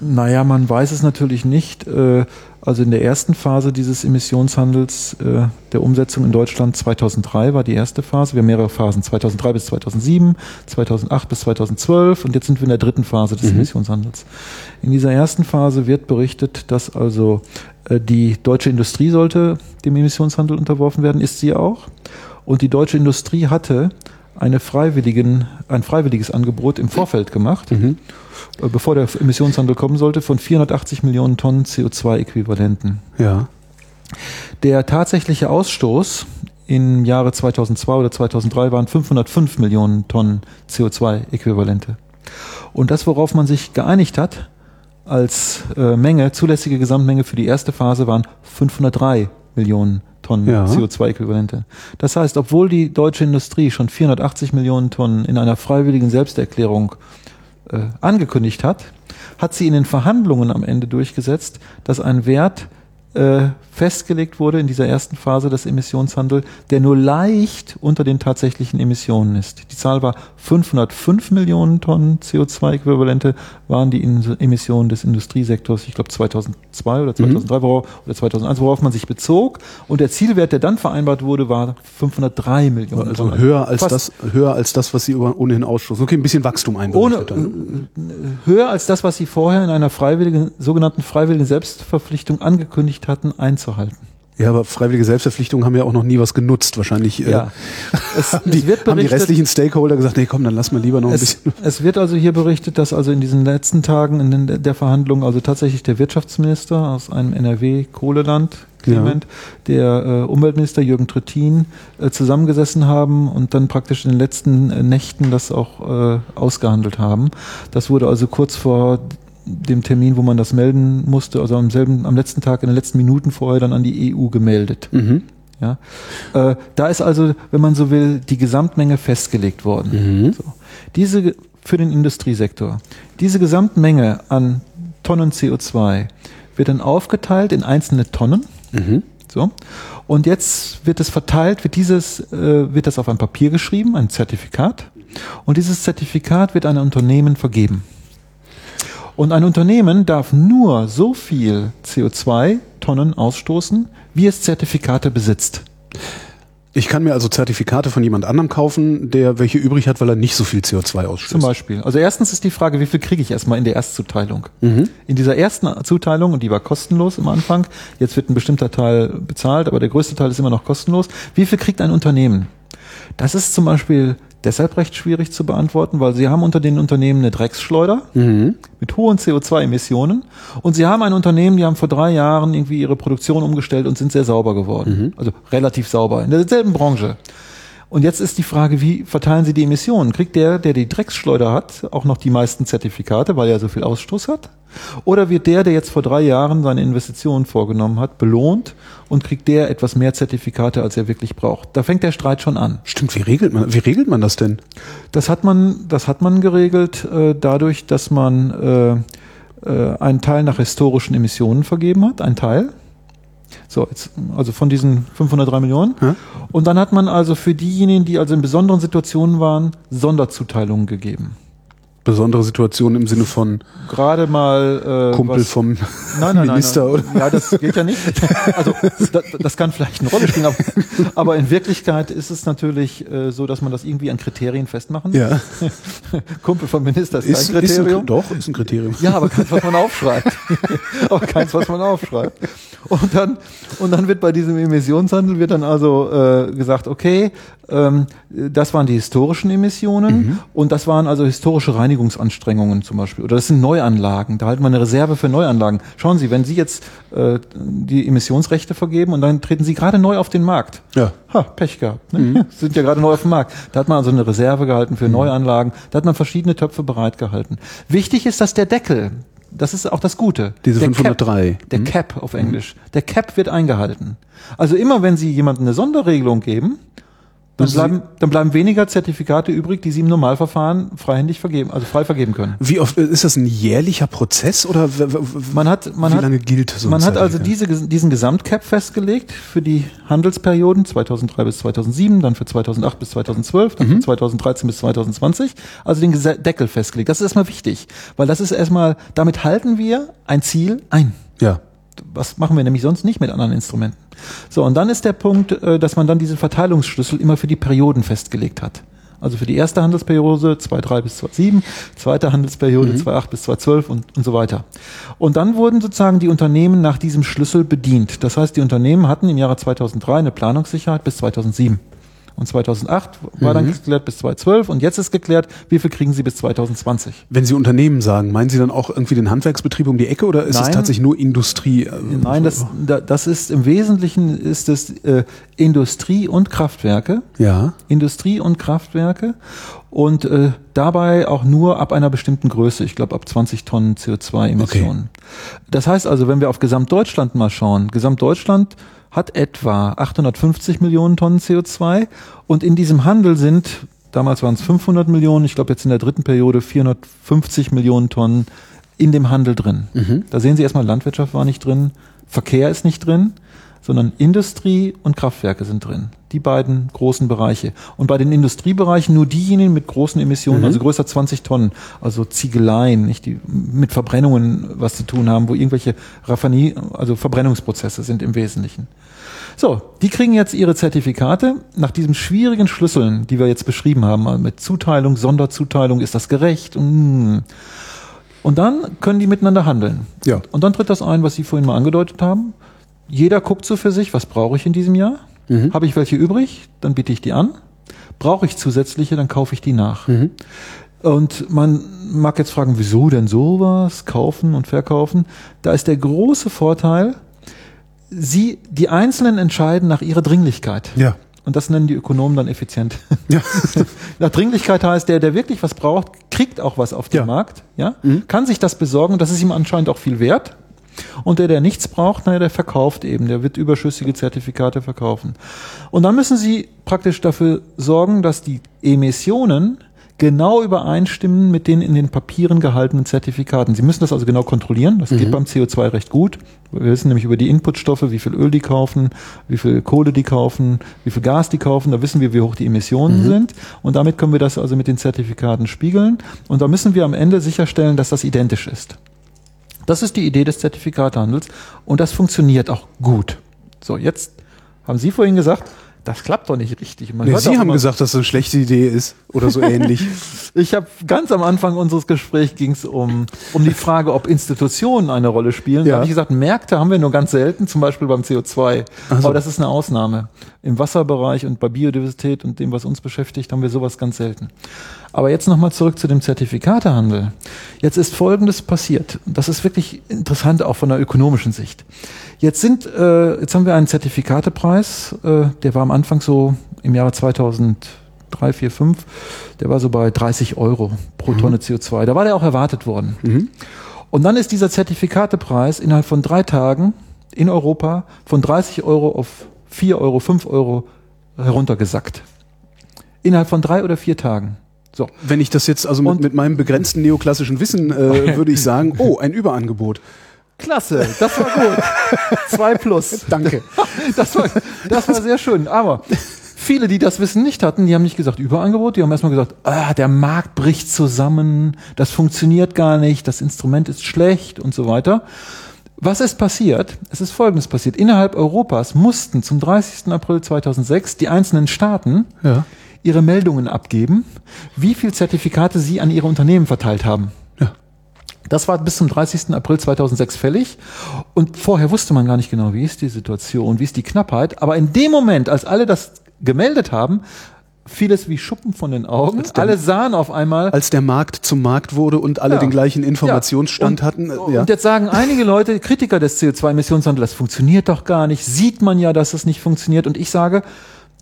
Naja, man weiß es natürlich nicht. Äh, also in der ersten Phase dieses Emissionshandels äh, der Umsetzung in Deutschland 2003 war die erste Phase. Wir haben mehrere Phasen, 2003 bis 2007, 2008 bis 2012 und jetzt sind wir in der dritten Phase des mhm. Emissionshandels. In dieser ersten Phase wird berichtet, dass also äh, die deutsche Industrie sollte dem Emissionshandel unterworfen werden, ist sie auch. Und die deutsche Industrie hatte eine freiwilligen, ein freiwilliges Angebot im Vorfeld gemacht, mhm. Äh, bevor der Emissionshandel kommen sollte, von 480 Millionen Tonnen CO2-Äquivalenten. Ja. Der tatsächliche Ausstoß im Jahre 2002 oder 2003 waren 505 Millionen Tonnen CO2-Äquivalente. Und das, worauf man sich geeinigt hat, als äh, Menge, zulässige Gesamtmenge für die erste Phase waren 503 Millionen Tonnen ja. CO2-Äquivalente. Das heißt, obwohl die deutsche Industrie schon 480 Millionen Tonnen in einer freiwilligen Selbsterklärung äh, angekündigt hat, hat sie in den Verhandlungen am Ende durchgesetzt, dass ein Wert äh, festgelegt wurde in dieser ersten Phase des Emissionshandels, der nur leicht unter den tatsächlichen Emissionen ist. Die Zahl war 505 Millionen Tonnen CO2-Äquivalente waren die Emissionen des Industriesektors, ich glaube 2002 oder 2003 mhm. worauf, oder 2001, worauf man sich bezog. Und der Zielwert, der dann vereinbart wurde, war 503 Millionen also Tonnen. höher als Fast das, höher als das, was sie ohnehin ausstoßen. Okay, ein bisschen Wachstum. Ohne, dann. höher als das, was sie vorher in einer freiwilligen, sogenannten freiwilligen Selbstverpflichtung angekündigt hatten, einzuhalten. Ja, aber freiwillige Selbstverpflichtungen haben ja auch noch nie was genutzt. Wahrscheinlich äh, ja. äh, es, haben, die, haben die restlichen Stakeholder gesagt, nee, komm, dann lass mal lieber noch ein es, bisschen. Es wird also hier berichtet, dass also in diesen letzten Tagen in den, der Verhandlungen also tatsächlich der Wirtschaftsminister aus einem NRW-Kohleland, Clement, ja. der äh, Umweltminister Jürgen Trittin äh, zusammengesessen haben und dann praktisch in den letzten äh, Nächten das auch äh, ausgehandelt haben. Das wurde also kurz vor dem Termin, wo man das melden musste, also am selben, am letzten Tag, in den letzten Minuten vorher dann an die EU gemeldet. Mhm. Ja, äh, da ist also, wenn man so will, die Gesamtmenge festgelegt worden. Mhm. So. Diese für den Industriesektor. Diese Gesamtmenge an Tonnen CO2 wird dann aufgeteilt in einzelne Tonnen. Mhm. So. Und jetzt wird es verteilt, wird dieses, äh, wird das auf ein Papier geschrieben, ein Zertifikat. Und dieses Zertifikat wird an ein Unternehmen vergeben. Und ein Unternehmen darf nur so viel CO2-Tonnen ausstoßen, wie es Zertifikate besitzt. Ich kann mir also Zertifikate von jemand anderem kaufen, der welche übrig hat, weil er nicht so viel CO2 ausstößt. Zum Beispiel. Also erstens ist die Frage, wie viel kriege ich erstmal in der Erstzuteilung? Mhm. In dieser ersten Zuteilung, und die war kostenlos im Anfang, jetzt wird ein bestimmter Teil bezahlt, aber der größte Teil ist immer noch kostenlos. Wie viel kriegt ein Unternehmen? Das ist zum Beispiel deshalb recht schwierig zu beantworten, weil sie haben unter den Unternehmen eine Drecksschleuder mhm. mit hohen CO2-Emissionen und sie haben ein Unternehmen, die haben vor drei Jahren irgendwie ihre Produktion umgestellt und sind sehr sauber geworden. Mhm. Also relativ sauber in derselben Branche. Und jetzt ist die Frage, wie verteilen Sie die Emissionen? Kriegt der, der die Drecksschleuder hat, auch noch die meisten Zertifikate, weil er so viel Ausstoß hat? Oder wird der, der jetzt vor drei Jahren seine Investitionen vorgenommen hat, belohnt und kriegt der etwas mehr Zertifikate, als er wirklich braucht? Da fängt der Streit schon an. Stimmt, wie regelt man, wie regelt man das denn? Das hat man, das hat man geregelt äh, dadurch, dass man äh, äh, einen Teil nach historischen Emissionen vergeben hat, ein Teil. So, jetzt, also von diesen 503 Millionen. Hm? Und dann hat man also für diejenigen, die also in besonderen Situationen waren, Sonderzuteilungen gegeben besondere Situation im Sinne von gerade mal äh, Kumpel was, vom nein, nein, Minister nein, oder? Ja das geht ja nicht. Also das, das kann vielleicht eine Rolle spielen aber, aber, in Wirklichkeit ist es natürlich äh, so dass man das irgendwie an Kriterien festmachen ja. *laughs* Kumpel vom Minister ist, ist kein Kriterium ist ein, doch ist ein Kriterium. Ja aber keins was man aufschreibt. *laughs* Aber keins was man aufschreibt. Und dann und dann wird bei diesem Emissionshandel wird dann also äh, gesagt okay ähm, das waren die historischen Emissionen mhm. und das waren also historische Reinigungsanstrengungen zum Beispiel. Oder das sind Neuanlagen. Da halten wir eine Reserve für Neuanlagen. Schauen Sie, wenn Sie jetzt äh, die Emissionsrechte vergeben und dann treten Sie gerade neu auf den Markt. Ja. Ha, Pech gehabt. Ne? Mhm. *laughs* Sind ja gerade neu auf dem Markt. Da hat man also eine Reserve gehalten für mhm. Neuanlagen. Da hat man verschiedene Töpfe bereitgehalten. Wichtig ist, dass der Deckel das ist auch das Gute. Diese der 503. Cap, der mhm. Cap auf Englisch. Der Cap wird eingehalten. Also immer wenn Sie jemandem eine Sonderregelung geben, Dann bleiben, dann bleiben weniger Zertifikate übrig, die Sie im Normalverfahren freihändig vergeben, also frei vergeben können. Wie oft ist das ein jährlicher Prozess oder man hat, man wie hat, lange gilt so Man hat also diese, diesen Gesamtcap festgelegt für die Handelsperioden 2003 bis 2007, dann für 2008 bis 2012, dann mhm. für 2013 bis 2020, also den Deckel festgelegt. Das ist erstmal wichtig, weil das ist erstmal, damit halten wir ein Ziel ein. Ja was machen wir nämlich sonst nicht mit anderen Instrumenten? So, und dann ist der Punkt, äh, dass man dann diesen Verteilungsschlüssel immer für die Perioden festgelegt hat. Also für die erste Handelsperiode 2.3 bis 2.7, zweite Handelsperiode mhm. 2.8 bis 2.12 und, und so weiter. Und dann wurden sozusagen die Unternehmen nach diesem Schlüssel bedient. Das heißt, die Unternehmen hatten im Jahre 2003 eine Planungssicherheit bis 2007. Und 2008 war mhm. dann geklärt bis 2012 und jetzt ist geklärt, wie viel kriegen Sie bis 2020. Wenn Sie Unternehmen sagen, meinen Sie dann auch irgendwie den Handwerksbetrieb um die Ecke oder ist Nein. es tatsächlich nur Industrie? Nein, das, das ist im Wesentlichen ist es äh, Industrie und Kraftwerke. Ja. Industrie und Kraftwerke und äh, dabei auch nur ab einer bestimmten Größe, ich glaube ab 20 Tonnen CO2-Emissionen. Okay. Das heißt also, wenn wir auf Gesamtdeutschland mal schauen, Gesamtdeutschland hat etwa 850 Millionen Tonnen CO2 und in diesem Handel sind, damals waren es 500 Millionen, ich glaube jetzt in der dritten Periode 450 Millionen Tonnen in dem Handel drin. Mhm. Da sehen Sie erstmal, Landwirtschaft war nicht drin, Verkehr ist nicht drin, sondern Industrie und Kraftwerke sind drin. Die beiden großen Bereiche. Und bei den Industriebereichen nur diejenigen mit großen Emissionen, mhm. also größer 20 Tonnen, also Ziegeleien, nicht die mit Verbrennungen was zu tun haben, wo irgendwelche Raffanie, also Verbrennungsprozesse sind im Wesentlichen. So, die kriegen jetzt ihre Zertifikate nach diesem schwierigen Schlüsseln, die wir jetzt beschrieben haben, also mit Zuteilung, Sonderzuteilung, ist das gerecht? Und dann können die miteinander handeln. Ja. Und dann tritt das ein, was Sie vorhin mal angedeutet haben jeder guckt so für sich, was brauche ich in diesem Jahr? Mhm. Habe ich welche übrig? Dann biete ich die an. Brauche ich zusätzliche, dann kaufe ich die nach. Mhm. Und man mag jetzt fragen, wieso denn sowas? Kaufen und verkaufen. Da ist der große Vorteil, Sie, die Einzelnen entscheiden nach ihrer Dringlichkeit. Ja. Und das nennen die Ökonomen dann effizient. Ja. *laughs* nach Dringlichkeit heißt, der, der wirklich was braucht, kriegt auch was auf dem ja. Markt, ja, mhm. kann sich das besorgen. Das ist ihm anscheinend auch viel wert. Und der, der nichts braucht, naja, der verkauft eben, der wird überschüssige Zertifikate verkaufen. Und dann müssen Sie praktisch dafür sorgen, dass die Emissionen genau übereinstimmen mit den in den Papieren gehaltenen Zertifikaten. Sie müssen das also genau kontrollieren. Das mhm. geht beim CO2 recht gut. Wir wissen nämlich über die Inputstoffe, wie viel Öl die kaufen, wie viel Kohle die kaufen, wie viel Gas die kaufen. Da wissen wir, wie hoch die Emissionen mhm. sind. Und damit können wir das also mit den Zertifikaten spiegeln. Und da müssen wir am Ende sicherstellen, dass das identisch ist. Das ist die Idee des Zertifikathandels und das funktioniert auch gut. So, jetzt haben Sie vorhin gesagt, das klappt doch nicht richtig. Man nee, Sie haben gesagt, dass das eine schlechte Idee ist oder so *laughs* ähnlich. ich habe ganz am Anfang unseres Gesprächs ging es um, um die Frage, ob Institutionen eine Rolle spielen. Ja. Da habe ich gesagt, Märkte haben wir nur ganz selten, zum Beispiel beim CO2. Also. Aber das ist eine Ausnahme. Im Wasserbereich und bei Biodiversität und dem, was uns beschäftigt, haben wir sowas ganz selten. Aber jetzt nochmal zurück zu dem Zertifikatehandel. Jetzt ist Folgendes passiert. Das ist wirklich interessant, auch von der ökonomischen Sicht. Jetzt sind, äh, jetzt haben wir einen Zertifikatepreis, äh, der war am Anfang so im Jahre 2003, 4, 5, der war so bei 30 Euro pro mhm. Tonne CO2. Da war der auch erwartet worden. Mhm. Und dann ist dieser Zertifikatepreis innerhalb von drei Tagen in Europa von 30 Euro auf 4 Euro, 5 Euro heruntergesackt. Innerhalb von drei oder vier Tagen. So. Wenn ich das jetzt, also mit, mit meinem begrenzten neoklassischen Wissen, äh, *laughs* würde ich sagen, oh, ein Überangebot. Klasse, das war gut. *laughs* Zwei plus. Danke. *laughs* Das war, das war sehr schön. Aber viele, die das Wissen nicht hatten, die haben nicht gesagt Überangebot, die haben erstmal gesagt, ah, der Markt bricht zusammen, das funktioniert gar nicht, das Instrument ist schlecht und so weiter. Was ist passiert? Es ist Folgendes passiert. Innerhalb Europas mussten zum 30. April 2006 die einzelnen Staaten ja ihre Meldungen abgeben, wie viel Zertifikate sie an ihre Unternehmen verteilt haben. Das war bis zum 30. April 2006 fällig. Und vorher wusste man gar nicht genau, wie ist die Situation, wie ist die Knappheit. Aber in dem Moment, als alle das gemeldet haben, fiel es wie Schuppen von den Augen. Der, alle sahen auf einmal. Als der Markt zum Markt wurde und alle ja, den gleichen Informationsstand ja. und, hatten. Ja. Und jetzt sagen einige Leute, Kritiker des CO2-Emissionshandels, das funktioniert doch gar nicht. Sieht man ja, dass es nicht funktioniert. Und ich sage,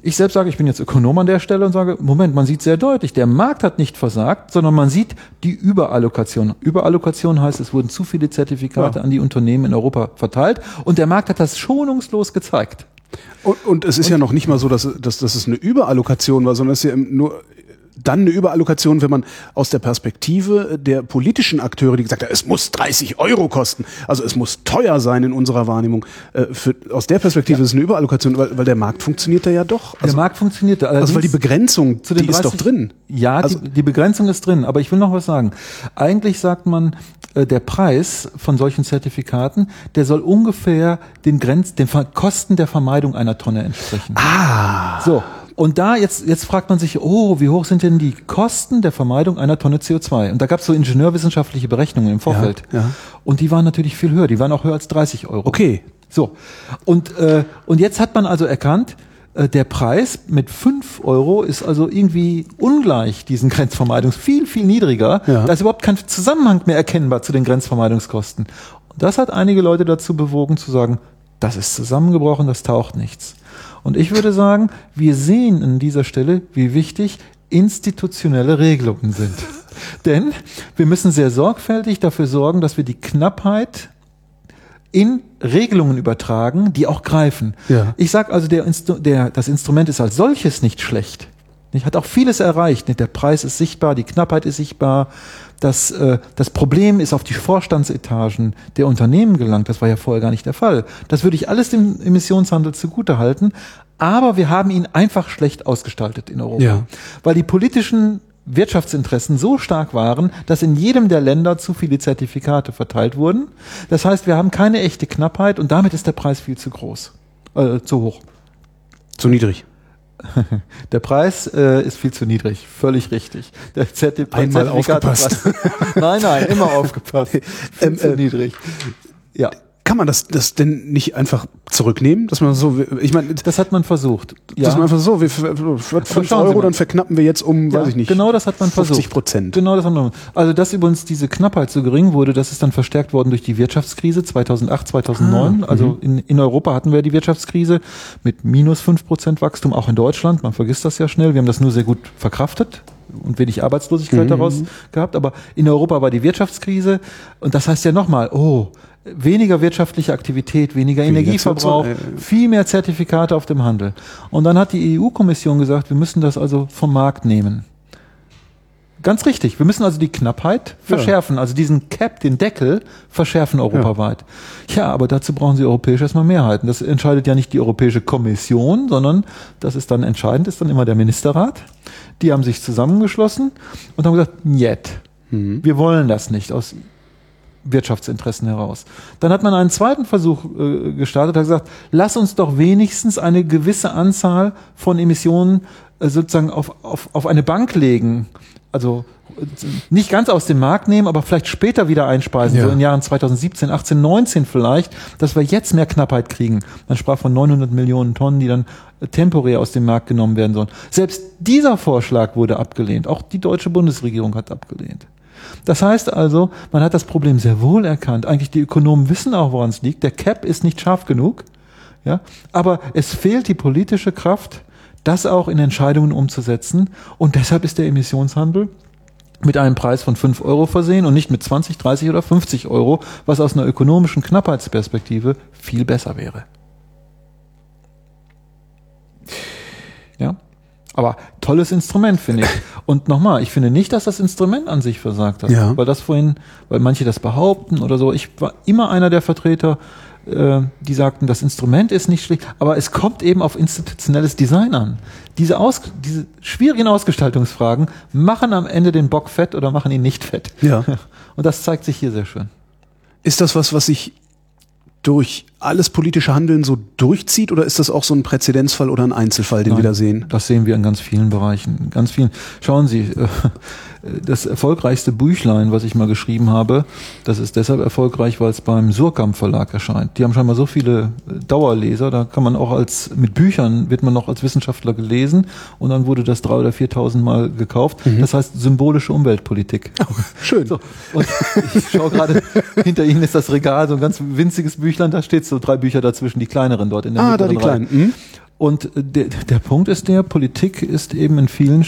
ich selbst sage, ich bin jetzt Ökonom an der Stelle und sage, Moment, man sieht sehr deutlich, der Markt hat nicht versagt, sondern man sieht die Überallokation. Überallokation heißt, es wurden zu viele Zertifikate ja. an die Unternehmen in Europa verteilt und der Markt hat das schonungslos gezeigt. Und, und es ist und, ja noch nicht mal so, dass, dass, dass es eine Überallokation war, sondern es ist ja nur dann eine Überallokation, wenn man aus der Perspektive der politischen Akteure, die gesagt haben, es muss 30 Euro kosten, also es muss teuer sein in unserer Wahrnehmung, äh, für, aus der Perspektive ja. ist es eine Überallokation, weil, weil der Markt funktioniert da ja doch. Also, der Markt funktioniert da. Also weil die Begrenzung, die 30, ist doch drin. Ja, also, die, die Begrenzung ist drin, aber ich will noch was sagen. Eigentlich sagt man, äh, der Preis von solchen Zertifikaten, der soll ungefähr den Grenz, den Kosten der Vermeidung einer Tonne entsprechen. Ah. So. Und da jetzt, jetzt fragt man sich, oh, wie hoch sind denn die Kosten der Vermeidung einer Tonne CO2? Und da gab es so ingenieurwissenschaftliche Berechnungen im Vorfeld. Ja, ja. Und die waren natürlich viel höher. Die waren auch höher als 30 Euro. Okay. So. Und, äh, und jetzt hat man also erkannt, äh, der Preis mit 5 Euro ist also irgendwie ungleich diesen Grenzvermeidungs viel, viel niedriger. Ja. Da ist überhaupt kein Zusammenhang mehr erkennbar zu den Grenzvermeidungskosten. Und das hat einige Leute dazu bewogen zu sagen, das ist zusammengebrochen, das taucht nichts. Und ich würde sagen, wir sehen an dieser Stelle, wie wichtig institutionelle Regelungen sind. *laughs* Denn wir müssen sehr sorgfältig dafür sorgen, dass wir die Knappheit in Regelungen übertragen, die auch greifen. Ja. Ich sage also, der, der, das Instrument ist als solches nicht schlecht. Ich hat auch vieles erreicht. Der Preis ist sichtbar, die Knappheit ist sichtbar. Das, äh, das Problem ist auf die Vorstandsetagen der Unternehmen gelangt. Das war ja vorher gar nicht der Fall. Das würde ich alles dem Emissionshandel zugute halten. Aber wir haben ihn einfach schlecht ausgestaltet in Europa. Ja. Weil die politischen Wirtschaftsinteressen so stark waren, dass in jedem der Länder zu viele Zertifikate verteilt wurden. Das heißt, wir haben keine echte Knappheit und damit ist der Preis viel zu groß, äh, zu hoch. Zu niedrig. *laughs* Der Preis äh, ist viel zu niedrig, völlig richtig. Der Zertif Einmal aufgepasst. *laughs* nein, nein, immer *laughs* aufgepasst. Viel ähm, zu äh, niedrig. Ja kann man das, das denn nicht einfach zurücknehmen? Dass man so, ich meine, das hat man versucht. Ja. Dass man einfach so, wir, für 5 Euro, dann verknappen wir jetzt um, ja, weiß ich nicht. Genau das hat man 50 Prozent. Genau das haben wir. Also, dass übrigens diese Knappheit so gering wurde, das ist dann verstärkt worden durch die Wirtschaftskrise 2008, 2009. Ah, also mhm. in, in Europa hatten wir die Wirtschaftskrise mit minus 5 Prozent Wachstum, auch in Deutschland. Man vergisst das ja schnell. Wir haben das nur sehr gut verkraftet und wenig Arbeitslosigkeit mhm. daraus gehabt. Aber in Europa war die Wirtschaftskrise und das heißt ja nochmal, oh, weniger wirtschaftliche Aktivität, weniger, weniger Energieverbrauch, äh, viel mehr Zertifikate auf dem Handel. Und dann hat die EU-Kommission gesagt, wir müssen das also vom Markt nehmen. Ganz richtig. Wir müssen also die Knappheit verschärfen, ja. also diesen Cap, den Deckel verschärfen europaweit. Ja. ja, aber dazu brauchen Sie europäisch erstmal Mehrheiten. Das entscheidet ja nicht die Europäische Kommission, sondern das ist dann entscheidend, ist dann immer der Ministerrat. Die haben sich zusammengeschlossen und haben gesagt, njet, mhm. wir wollen das nicht aus Wirtschaftsinteressen heraus. Dann hat man einen zweiten Versuch äh, gestartet, hat gesagt, lass uns doch wenigstens eine gewisse Anzahl von Emissionen äh, sozusagen auf, auf, auf eine Bank legen. Also äh, nicht ganz aus dem Markt nehmen, aber vielleicht später wieder einspeisen, ja. so in Jahren 2017, 18, 19 vielleicht, dass wir jetzt mehr Knappheit kriegen. Man sprach von 900 Millionen Tonnen, die dann äh, temporär aus dem Markt genommen werden sollen. Selbst dieser Vorschlag wurde abgelehnt. Auch die deutsche Bundesregierung hat abgelehnt. Das heißt also, man hat das Problem sehr wohl erkannt. Eigentlich die Ökonomen wissen auch, woran es liegt. Der Cap ist nicht scharf genug. Ja, aber es fehlt die politische Kraft, das auch in Entscheidungen umzusetzen. Und deshalb ist der Emissionshandel mit einem Preis von 5 Euro versehen und nicht mit 20, 30 oder 50 Euro, was aus einer ökonomischen Knappheitsperspektive viel besser wäre. Aber tolles Instrument, finde ich. *laughs* Und nochmal, ich finde nicht, dass das Instrument an sich versagt hat. Ja. Weil das vorhin, weil manche das behaupten oder so. Ich war immer einer der Vertreter, äh, die sagten, das Instrument ist nicht schlecht, aber es kommt eben auf institutionelles Design an. Diese, aus, diese schwierigen Ausgestaltungsfragen machen am Ende den Bock fett oder machen ihn nicht fett. Ja. *laughs* Und das zeigt sich hier sehr schön. Ist das was, was sich durch alles politische Handeln so durchzieht oder ist das auch so ein Präzedenzfall oder ein Einzelfall, den Nein, wir da sehen? Das sehen wir in ganz vielen Bereichen. Ganz vielen. Schauen Sie, äh, das erfolgreichste Büchlein, was ich mal geschrieben habe, das ist deshalb erfolgreich, weil es beim Surkamp Verlag erscheint. Die haben schon mal so viele äh, Dauerleser, da kann man auch als, mit Büchern wird man noch als Wissenschaftler gelesen und dann wurde das drei oder viertausend Mal gekauft. Mhm. Das heißt symbolische Umweltpolitik. Oh, schön. So, und ich schaue gerade, *laughs* hinter Ihnen ist das Regal, so ein ganz winziges Büchlein, da steht so drei Bücher dazwischen, die kleineren dort in der Ah, da die kleinen. Mhm. Und der, der Punkt ist der, Politik ist eben in vielen,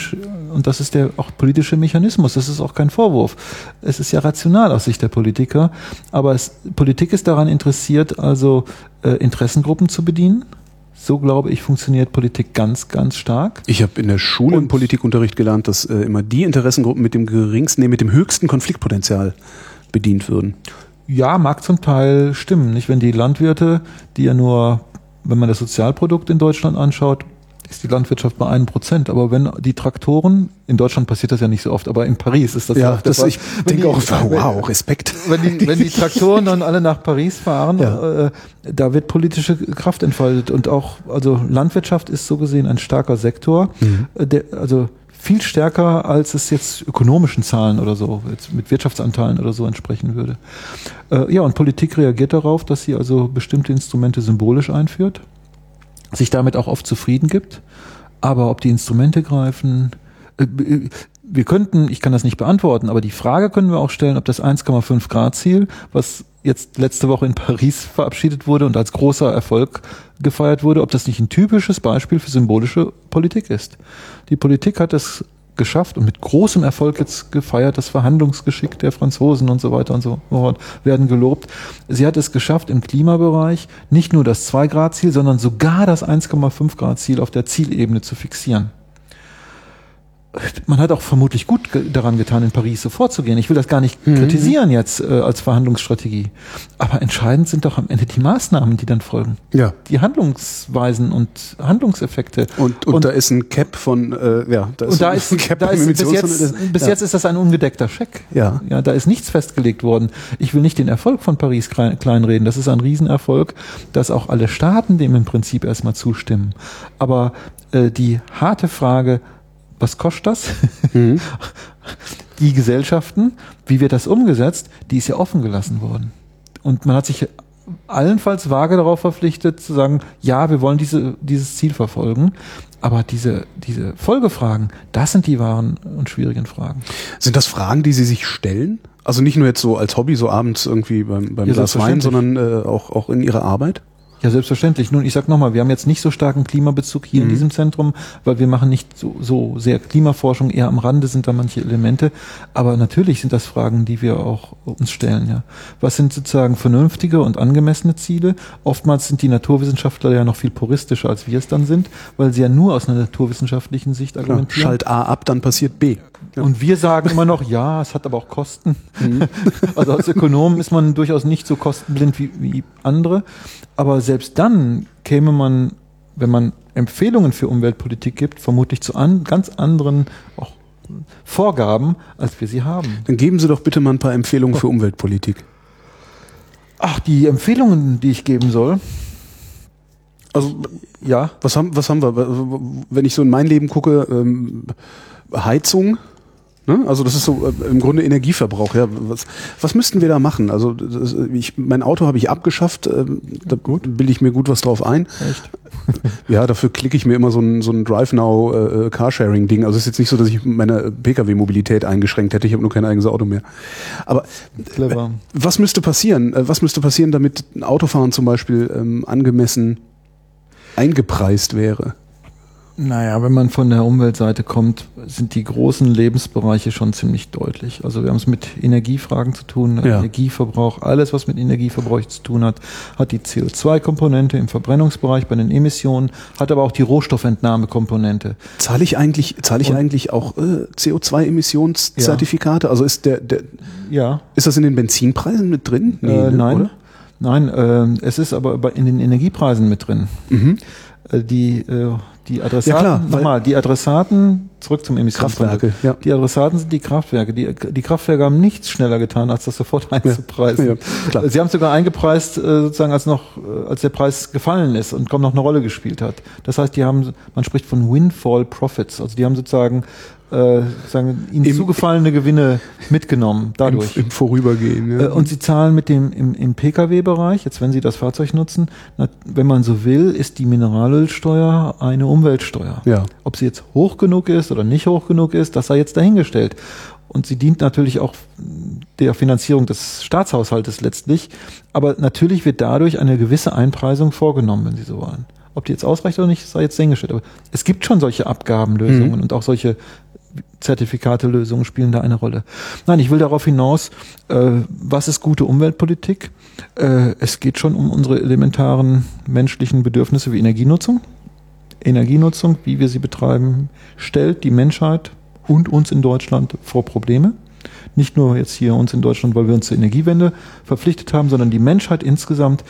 und das ist der auch politische Mechanismus, das ist auch kein Vorwurf. Es ist ja rational aus Sicht der Politiker, aber es, Politik ist daran interessiert, also äh, Interessengruppen zu bedienen, So glaube ich, funktioniert Politik ganz, ganz stark. Ich habe in der Schule im Politikunterricht gelernt, dass äh, immer die Interessengruppen mit dem geringsten, nee, mit dem höchsten Konfliktpotenzial bedient würden. Ja, mag zum Teil stimmen. Nicht, wenn die Landwirte, die ja nur, wenn man das Sozialprodukt in Deutschland anschaut, ist die Landwirtschaft bei einem Prozent. Aber wenn die Traktoren, in Deutschland passiert das ja nicht so oft, aber in Paris ist das ja, das Fall. Ich denke auch, wow, Respekt. Wenn die, wenn die Traktoren dann alle nach Paris fahren, ja. äh, da wird politische Kraft entfaltet und auch, also Landwirtschaft ist so gesehen ein starker Sektor, mhm. Äh, der, also viel stärker, als es jetzt ökonomischen Zahlen oder so, jetzt mit Wirtschaftsanteilen oder so entsprechen würde. Äh, ja, und Politik reagiert darauf, dass sie also bestimmte Instrumente symbolisch einführt sich damit auch oft zufrieden gibt. Aber ob die Instrumente greifen, äh, wir könnten, ich kann das nicht beantworten, aber die Frage können wir auch stellen, ob das 1,5 Grad Ziel, was jetzt letzte Woche in Paris verabschiedet wurde und als großer Erfolg gefeiert wurde, ob das nicht ein typisches Beispiel für symbolische Politik ist. Die Politik hat es geschafft und mit großem Erfolg jetzt gefeiert. Das Verhandlungsgeschick der Franzosen und so weiter und so fort werden gelobt. Sie hat es geschafft, im Klimabereich nicht nur das 2-Grad-Ziel, sondern sogar das 1,5-Grad-Ziel auf der Zielebene zu fixieren man hat auch vermutlich gut daran getan, in Paris so vorzugehen. Ich will das gar nicht mhm. kritisieren jetzt äh, als Verhandlungsstrategie. Aber entscheidend sind doch am Ende die Maßnahmen, die dann folgen. Ja. Die Handlungsweisen und Handlungseffekte. Und, und, und da ist ein Cap von, äh, ja, da ist, und da ist, ein *laughs* Cap da ist bis, jetzt, bis ja. jetzt ist das ein ungedeckter Scheck. Ja. ja. Da ist nichts festgelegt worden. Ich will nicht den Erfolg von Paris kleinreden. Das ist ein Riesenerfolg, dass auch alle Staaten dem im Prinzip erstmal zustimmen. Aber äh, die harte Frage, was kostet das? Mhm. *laughs* Die Gesellschaften, wie wird das umgesetzt, die ist ja offen gelassen worden. Und man hat sich allenfalls vage darauf verpflichtet zu sagen, ja, wir wollen diese, dieses Ziel verfolgen. Aber diese, diese Folgefragen, das sind die wahren und schwierigen Fragen. Sind das Fragen, die Sie sich stellen? Also nicht nur jetzt so als Hobby, so abends irgendwie beim, beim ja, Glas Wein, sondern äh, auch, auch in Ihrer Arbeit? Ja, selbstverständlich. Nun, ich sag nochmal, wir haben jetzt nicht so starken Klimabezug hier mhm. in diesem Zentrum, weil wir machen nicht so, so sehr Klimaforschung, eher am Rande sind da manche Elemente. Aber natürlich sind das Fragen, die wir auch uns stellen, ja. Was sind sozusagen vernünftige und angemessene Ziele? Oftmals sind die Naturwissenschaftler ja noch viel puristischer, als wir es dann sind, weil sie ja nur aus einer naturwissenschaftlichen Sicht argumentieren. Schalt A ab, dann passiert B. Ja. Und wir sagen immer noch, ja, es hat aber auch Kosten. Mhm. *laughs* Also als Ökonom ist man durchaus nicht so kostenblind wie, wie andere. Aber selbst dann käme man, wenn man Empfehlungen für Umweltpolitik gibt, vermutlich zu an, ganz anderen auch Vorgaben, als wir sie haben. Dann geben Sie doch bitte mal ein paar Empfehlungen für Umweltpolitik. Ach, die Empfehlungen, die ich geben soll. Also, ja. Was haben, was haben wir? Wenn ich so in mein Leben gucke, ähm, Heizung, Ne? Also das ist so äh, im Grunde Energieverbrauch. Ja, was, was müssten wir da machen? Also das, ich, mein Auto habe ich abgeschafft. Äh, da gut. bilde ich mir gut was drauf ein. Echt? *laughs* ja, dafür klicke ich mir immer so ein, so ein Drive Now äh, Carsharing Ding. Also es ist jetzt nicht so, dass ich meine Pkw-Mobilität eingeschränkt hätte. Ich habe nur kein eigenes Auto mehr. Aber Clever. was müsste passieren? Äh, was müsste passieren, damit ein Autofahren zum Beispiel ähm, angemessen eingepreist wäre? Naja, wenn man von der Umweltseite kommt, sind die großen Lebensbereiche schon ziemlich deutlich. Also wir haben es mit Energiefragen zu tun, ja. Energieverbrauch, alles was mit Energieverbrauch zu tun hat, hat die CO2-Komponente im Verbrennungsbereich bei den Emissionen, hat aber auch die Rohstoffentnahmekomponente. Zahle ich eigentlich, zahle ich Und, eigentlich auch äh, CO2-Emissionszertifikate? Ja. Also ist der, der, ja. ist das in den Benzinpreisen mit drin? Nee, äh, nein. Oder? Nein, äh, es ist aber in den Energiepreisen mit drin. Mhm. Äh, die äh, die Adressaten, ja klar, nochmal, die Adressaten, zurück zum Emissionshandel. Ja. Die Adressaten sind die Kraftwerke. Die, die Kraftwerke haben nichts schneller getan, als das sofort *laughs* einzupreisen. Ja. Sie haben es sogar eingepreist, äh, sozusagen, als noch, äh, als der Preis gefallen ist und kaum noch eine Rolle gespielt hat. Das heißt, die haben, man spricht von Windfall Profits. Also die haben sozusagen äh, sagen, ihnen Im, zugefallene Gewinne mitgenommen dadurch. Im, im Vorübergehen. Ja. Äh, und sie zahlen mit dem im, im Pkw-Bereich, jetzt wenn sie das Fahrzeug nutzen, na, wenn man so will, ist die Mineralölsteuer eine Umweltsteuer. Ja. Ob sie jetzt hoch genug ist oder nicht hoch genug ist, das sei jetzt dahingestellt. Und sie dient natürlich auch der Finanzierung des Staatshaushaltes letztlich. Aber natürlich wird dadurch eine gewisse Einpreisung vorgenommen, wenn Sie so wollen. Ob die jetzt ausreicht oder nicht, sei jetzt dahingestellt. Aber es gibt schon solche Abgabenlösungen mhm. und auch solche Zertifikate-Lösungen spielen da eine Rolle. Nein, ich will darauf hinaus, äh, was ist gute Umweltpolitik? Äh, es geht schon um unsere elementaren menschlichen Bedürfnisse wie Energienutzung. Energienutzung, wie wir sie betreiben, stellt die Menschheit und uns in Deutschland vor Probleme. Nicht nur jetzt hier uns in Deutschland, weil wir uns zur Energiewende verpflichtet haben, sondern die Menschheit insgesamt.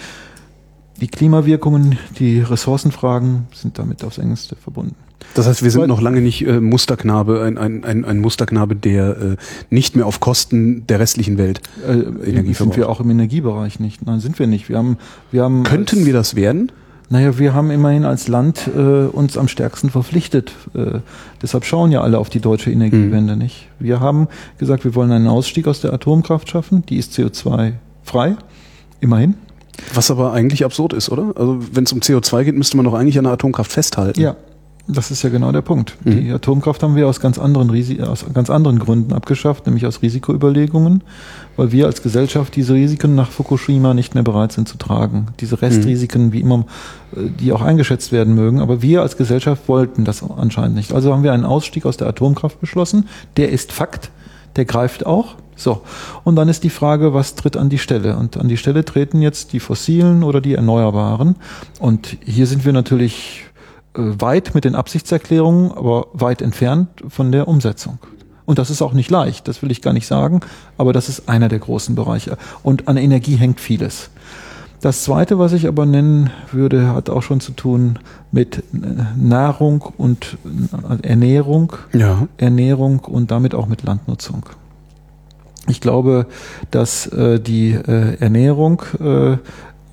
Die Klimawirkungen, die Ressourcenfragen sind damit aufs engste verbunden. Das heißt, wir sind noch lange nicht äh, Musterknabe, ein, ein, ein, ein Musterknabe, der äh, nicht mehr auf Kosten der restlichen Welt äh, Energie Sind wir auch im Energiebereich nicht? Nein, sind wir nicht. Wir haben, wir haben Könnten wir das werden? Naja, wir haben immerhin als Land äh, uns am stärksten verpflichtet. Äh, deshalb schauen ja alle auf die deutsche Energiewende, mhm. nicht? Wir haben gesagt, wir wollen einen Ausstieg aus der Atomkraft schaffen. Die ist CO2-frei, immerhin. Was aber eigentlich absurd ist, oder? Also wenn es um CO2 geht, müsste man doch eigentlich an der Atomkraft festhalten. Ja, das ist ja genau der Punkt. Mhm. Die Atomkraft haben wir aus ganz anderen Risi aus ganz anderen Gründen abgeschafft, nämlich aus Risikoüberlegungen, weil wir als Gesellschaft diese Risiken nach Fukushima nicht mehr bereit sind zu tragen. Diese Restrisiken, mhm. wie immer, äh, die auch eingeschätzt werden mögen, aber wir als Gesellschaft wollten das anscheinend nicht. Also haben wir einen Ausstieg aus der Atomkraft beschlossen. Der ist Fakt, der greift auch. So. Und dann ist die Frage, was tritt an die Stelle? Und an die Stelle treten jetzt die fossilen oder die erneuerbaren. Und hier sind wir natürlich weit mit den Absichtserklärungen, aber weit entfernt von der Umsetzung. Und das ist auch nicht leicht, das will ich gar nicht sagen, aber das ist einer der großen Bereiche. Und an Energie hängt vieles. Das Zweite, was ich aber nennen würde, hat auch schon zu tun mit äh, Nahrung und äh, Ernährung, ja. Ernährung und damit auch mit Landnutzung. Ich glaube, dass äh, die äh, Ernährung äh,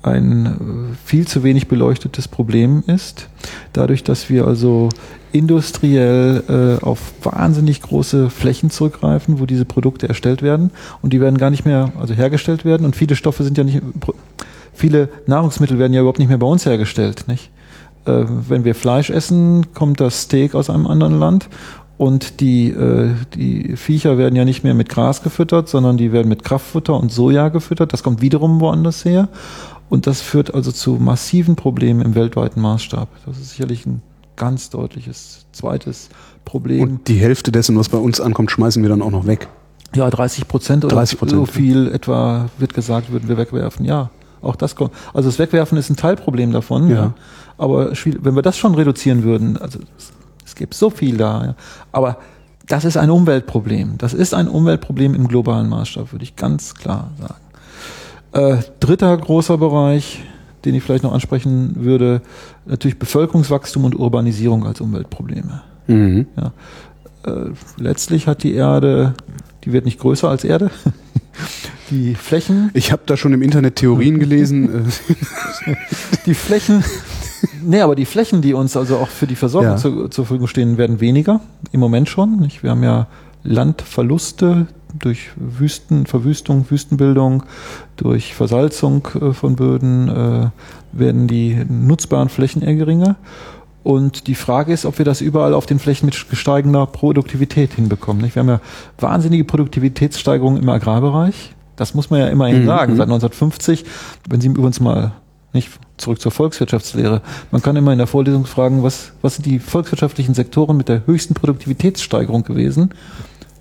ein äh, viel zu wenig beleuchtetes Problem ist. Dadurch, dass wir also industriell äh, auf wahnsinnig große Flächen zurückgreifen, wo diese Produkte erstellt werden und die werden gar nicht mehr also hergestellt werden und viele Stoffe sind ja nicht viele Nahrungsmittel werden ja überhaupt nicht mehr bei uns hergestellt, nicht? Äh, wenn wir Fleisch essen, kommt das Steak aus einem anderen Land und die, äh, die Viecher werden ja nicht mehr mit Gras gefüttert, sondern die werden mit Kraftfutter und Soja gefüttert. Das kommt wiederum woanders her. Und das führt also zu massiven Problemen im weltweiten Maßstab. Das ist sicherlich ein ganz deutliches zweites Problem. Und die Hälfte dessen, was bei uns ankommt, schmeißen wir dann auch noch weg. Ja, 30 Prozent oder 30 so viel etwa wird gesagt, würden wir wegwerfen. Ja, auch das kommt. Also das Wegwerfen ist ein Teilproblem davon. Ja. ja. Aber wenn wir das schon reduzieren würden, also es, es gibt so viel da. Ja. Aber das ist ein Umweltproblem. Das ist ein Umweltproblem im globalen Maßstab, würde ich ganz klar sagen. Äh, dritter großer Bereich, den ich vielleicht noch ansprechen würde, natürlich Bevölkerungswachstum und Urbanisierung als Umweltprobleme. Mhm. Ja. Äh, letztlich hat die Erde, die wird nicht größer als Erde. *laughs* die Flächen. Ich habe da schon im Internet Theorien *laughs* gelesen. die Flächen. Nee, aber die Flächen, die uns also auch für die Versorgung ja. zu, zur Verfügung stehen, werden weniger. Im Moment schon. Nicht? Wir haben ja Landverluste, durch Wüsten, Verwüstung, Wüstenbildung, durch Versalzung äh, von Böden äh, werden die nutzbaren Flächen eher geringer. Und die Frage ist, ob wir das überall auf den Flächen mit steigender Produktivität hinbekommen. Nicht? Wir haben ja wahnsinnige Produktivitätssteigerungen im Agrarbereich. Das muss man ja immerhin mhm. sagen. Seit 1950, wenn Sie übrigens mal nicht zurück zur Volkswirtschaftslehre. Man kann immer in der Vorlesung fragen, was, was sind die volkswirtschaftlichen Sektoren mit der höchsten Produktivitätssteigerung gewesen?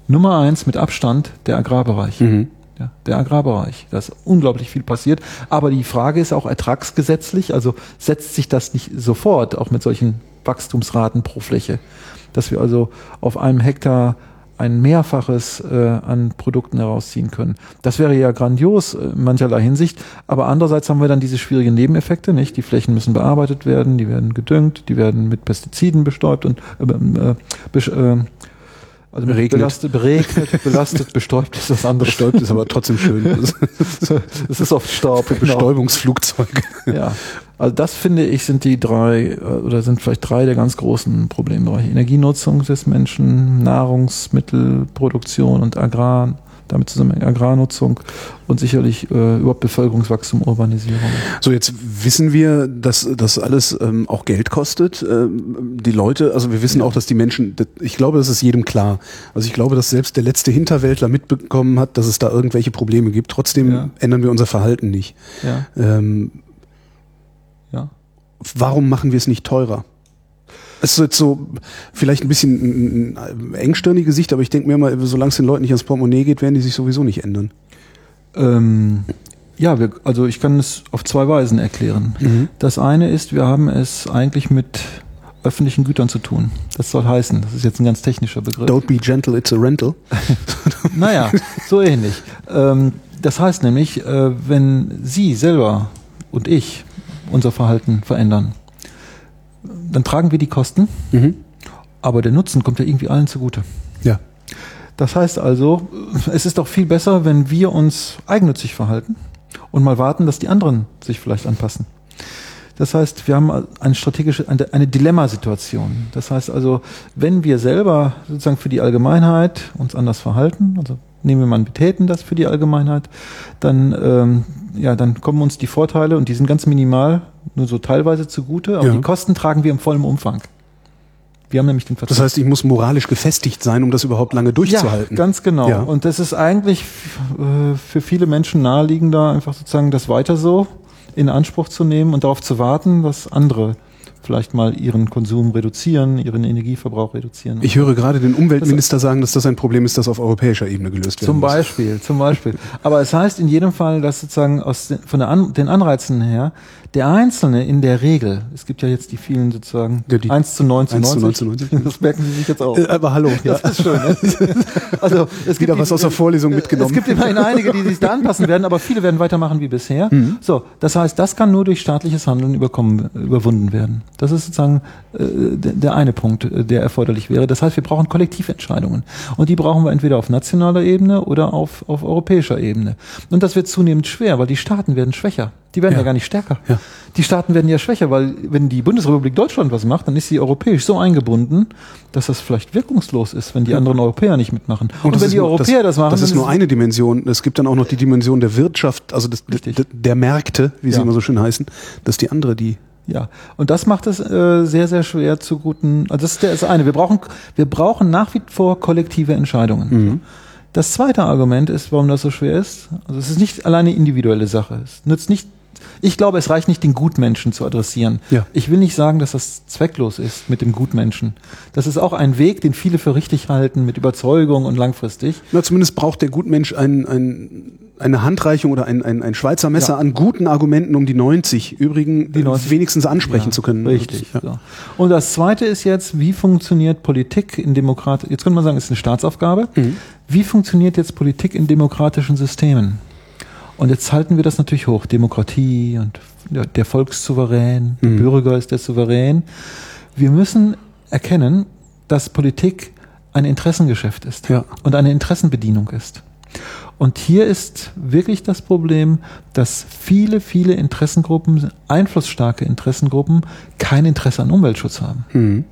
Nummer eins mit Abstand der Agrarbereich. Mhm. Ja, der Agrarbereich. Da ist unglaublich viel passiert. Aber die Frage ist auch ertragsgesetzlich, also setzt sich das nicht sofort, auch mit solchen Wachstumsraten pro Fläche, dass wir also auf einem Hektar ein Mehrfaches äh, an Produkten herausziehen können. Das wäre ja grandios äh, in mancherlei Hinsicht, aber andererseits haben wir dann diese schwierigen Nebeneffekte, nicht? Die Flächen müssen bearbeitet werden, die werden gedüngt, die werden mit Pestiziden bestäubt und äh, äh, äh also beregnet. belastet, beregnet, belastet, *laughs* bestäubt ist das andere. Bestäubt ist aber trotzdem schön. *laughs* Es ist oft Staub. Genau. Bestäubungsflugzeug. Ja. Also das finde ich sind die drei äh, oder sind vielleicht drei der ganz großen Problembereiche. Energienutzung des Menschen, Nahrungsmittelproduktion und Agrar damit zusammen Agrarnutzung und sicherlich äh, überhaupt Bevölkerungswachstum, Urbanisierung. So, jetzt wissen wir, dass das alles ähm, auch Geld kostet. Ähm, die Leute, also wir wissen ja. auch, dass die Menschen, ich glaube, das ist jedem klar. Also ich glaube, dass selbst der letzte Hinterwäldler mitbekommen hat, dass es da irgendwelche Probleme gibt. Trotzdem ja. ändern wir unser Verhalten nicht. Ja. Ähm, ja. Warum machen wir es nicht teurer? Es ist jetzt so vielleicht ein bisschen ein engstirnige Sicht, aber ich denke mir mal, solange es den Leuten nicht ans Portemonnaie geht, werden die sich sowieso nicht ändern. Ähm, Ja, wir, also ich kann es auf zwei Weisen erklären. Mhm. Das eine ist, wir haben es eigentlich mit öffentlichen Gütern zu tun. Das soll heißen, das ist jetzt ein ganz technischer Begriff. Don't be gentle, it's a rental. *laughs* naja, so ähnlich. Ähm, das heißt nämlich, äh, wenn Sie selber und ich unser Verhalten verändern, dann tragen wir die Kosten, mhm. aber der Nutzen kommt ja irgendwie allen zugute. Ja. Das heißt also, es ist doch viel besser, wenn wir uns eigennützig verhalten und mal warten, dass die anderen sich vielleicht anpassen. Das heißt, wir haben eine strategische, eine, eine Dilemmasituation. Das heißt also, wenn wir selber sozusagen für die Allgemeinheit uns anders verhalten, also nehmen wir mal betäten das für die Allgemeinheit, dann, ähm, ja, dann kommen uns die Vorteile und die sind ganz minimal, nur so teilweise zugute, aber ja. die Kosten tragen wir im vollen Umfang. Wir haben nämlich den Vertrag. Das heißt, ich muss moralisch gefestigt sein, um das überhaupt lange durchzuhalten. Ja, ganz genau. Ja. Und das ist eigentlich äh, für viele Menschen naheliegender, einfach sozusagen das weiter so in Anspruch zu nehmen und darauf zu warten, dass andere vielleicht mal ihren Konsum reduzieren, ihren Energieverbrauch reduzieren. Ich höre gerade den Umweltminister das, sagen, dass das ein Problem ist, das auf europäischer Ebene gelöst werden Zum muss. Beispiel, zum Beispiel. Aber es heißt in jedem Fall, dass sozusagen aus den, von der An den Anreizen her der Einzelne in der Regel, es gibt ja jetzt die vielen sozusagen ja, die 1 zu 19, 1 zu 19, 90. *laughs* das merken Sie sich jetzt auch. Äh, aber hallo, *laughs* ja. Das ist schön. Ne? *laughs* also es Wieder gibt was die, aus der Vorlesung mitgenommen. Es gibt immerhin einige, die sich da anpassen werden, aber viele werden weitermachen wie bisher. Mhm. So, das heißt, das kann nur durch staatliches Handeln überkommen, überwunden werden. Das ist sozusagen äh, der eine Punkt, äh, der erforderlich wäre. Das heißt, wir brauchen Kollektiventscheidungen. Und die brauchen wir entweder auf nationaler Ebene oder auf, auf europäischer Ebene. Und das wird zunehmend schwer, weil die Staaten werden schwächer. Die werden ja, ja gar nicht stärker. Ja. Die Staaten werden ja schwächer, weil wenn die Bundesrepublik Deutschland was macht, dann ist sie europäisch so eingebunden, dass das vielleicht wirkungslos ist, wenn die anderen Europäer nicht mitmachen. Und, Und wenn die nur, Europäer das, das, machen, das ist nur eine Dimension. Es gibt dann auch noch die Dimension der Wirtschaft, also des, der Märkte, wie sie immer so schön heißen. Das ist die andere, die ja, und das macht es äh, sehr, sehr schwer zu guten. Also das ist das eine. Wir brauchen, wir brauchen nach wie vor kollektive Entscheidungen. Mhm. Das zweite Argument ist, warum das so schwer ist. Also es ist nicht alleine individuelle Sache. Es nützt nicht ich glaube, es reicht nicht, den Gutmenschen zu adressieren. Ja. Ich will nicht sagen, dass das zwecklos ist mit dem Gutmenschen. Das ist auch ein Weg, den viele für richtig halten, mit Überzeugung und langfristig. Na, zumindest braucht der Gutmensch ein, ein, eine Handreichung oder ein, ein, ein Schweizer Messer ja. an guten Argumenten, um die 90 übrigen die 90. wenigstens ansprechen ja, zu können. Richtig. So. Und das Zweite ist jetzt, wie funktioniert Politik in Demokrat... Jetzt könnte man sagen, es ist eine Staatsaufgabe. Mhm. Wie funktioniert jetzt Politik in demokratischen Systemen? Und jetzt halten wir das natürlich hoch. Demokratie und der Volkssouverän, der mhm. Bürger ist der Souverän. Wir müssen erkennen, dass Politik ein Interessengeschäft ist ja. und eine Interessenbedienung ist. Und hier ist wirklich das Problem, dass viele, viele Interessengruppen, einflussstarke Interessengruppen, kein Interesse an Umweltschutz haben. Mhm.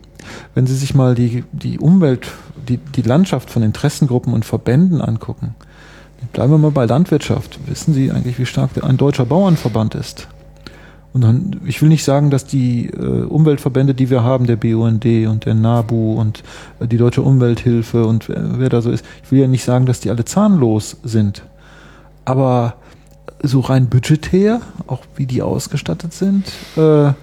Wenn Sie sich mal die, die Umwelt, die, die Landschaft von Interessengruppen und Verbänden angucken, Bleiben wir mal bei Landwirtschaft. Wissen Sie eigentlich, wie stark ein deutscher Bauernverband ist? Und dann, ich will nicht sagen, dass die äh, Umweltverbände, die wir haben, der BUND und der NABU und äh, die Deutsche Umwelthilfe und wer, wer da so ist, ich will ja nicht sagen, dass die alle zahnlos sind. Aber so rein budgetär, auch wie die ausgestattet sind, äh,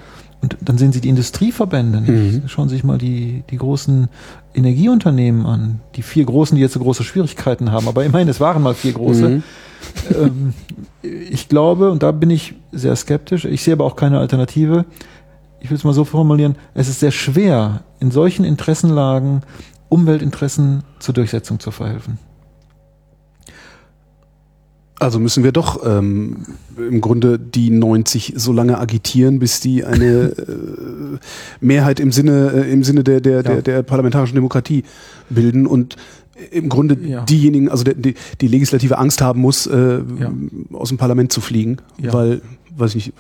und dann sehen Sie die Industrieverbände. Mhm. Schauen Sie sich mal die, die großen Energieunternehmen an. Die vier großen, die jetzt so große Schwierigkeiten haben. Aber immerhin, es waren mal vier große. Mhm. Ähm, ich glaube, und da bin ich sehr skeptisch, ich sehe aber auch keine Alternative. Ich will es mal so formulieren, es ist sehr schwer, in solchen Interessenlagen Umweltinteressen zur Durchsetzung zu verhelfen. Also müssen wir doch ähm, im Grunde die 90 so lange agitieren, bis die eine äh, Mehrheit im Sinne äh, im Sinne der der, ja. der der parlamentarischen Demokratie bilden und im Grunde ja. diejenigen, also die, die Legislative Angst haben muss, äh, ja. aus dem Parlament zu fliegen, weil weiß ich nicht,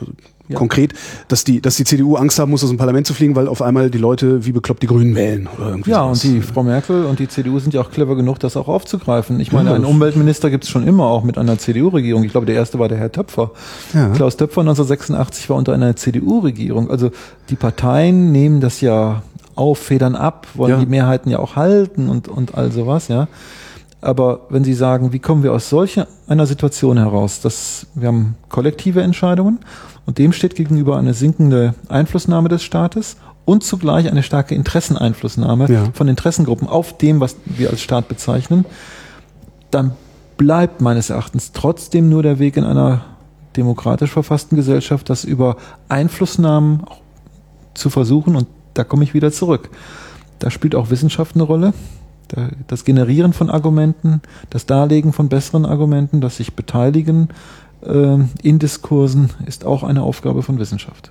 ja. konkret, dass die, dass die CDU Angst haben muss, aus dem Parlament zu fliegen, weil auf einmal die Leute wie bekloppt die Grünen wählen oder irgendwie Ja, sowas. und die Frau Merkel und die CDU sind ja auch clever genug, das auch aufzugreifen. Ich meine, ja, einen Umweltminister gibt es schon immer, auch mit einer CDU-Regierung. Ich glaube, der erste war der Herr Töpfer. Ja. Klaus Töpfer 1986 war unter einer CDU-Regierung. Also die Parteien nehmen das ja auf, federn ab, wollen die Mehrheiten ja auch halten und, und all sowas, ja. Aber wenn Sie sagen, wie kommen wir aus solcher einer Situation heraus, dass wir haben kollektive Entscheidungen und dem steht gegenüber eine sinkende Einflussnahme des Staates und zugleich eine starke Interesseneinflussnahme ja. von Interessengruppen auf dem, was wir als Staat bezeichnen, dann bleibt meines Erachtens trotzdem nur der Weg in einer demokratisch verfassten Gesellschaft, das über Einflussnahmen zu versuchen und da komme ich wieder zurück. Da spielt auch Wissenschaft eine Rolle. Das Generieren von Argumenten, das Darlegen von besseren Argumenten, das sich beteiligen äh, in Diskursen ist auch eine Aufgabe von Wissenschaft.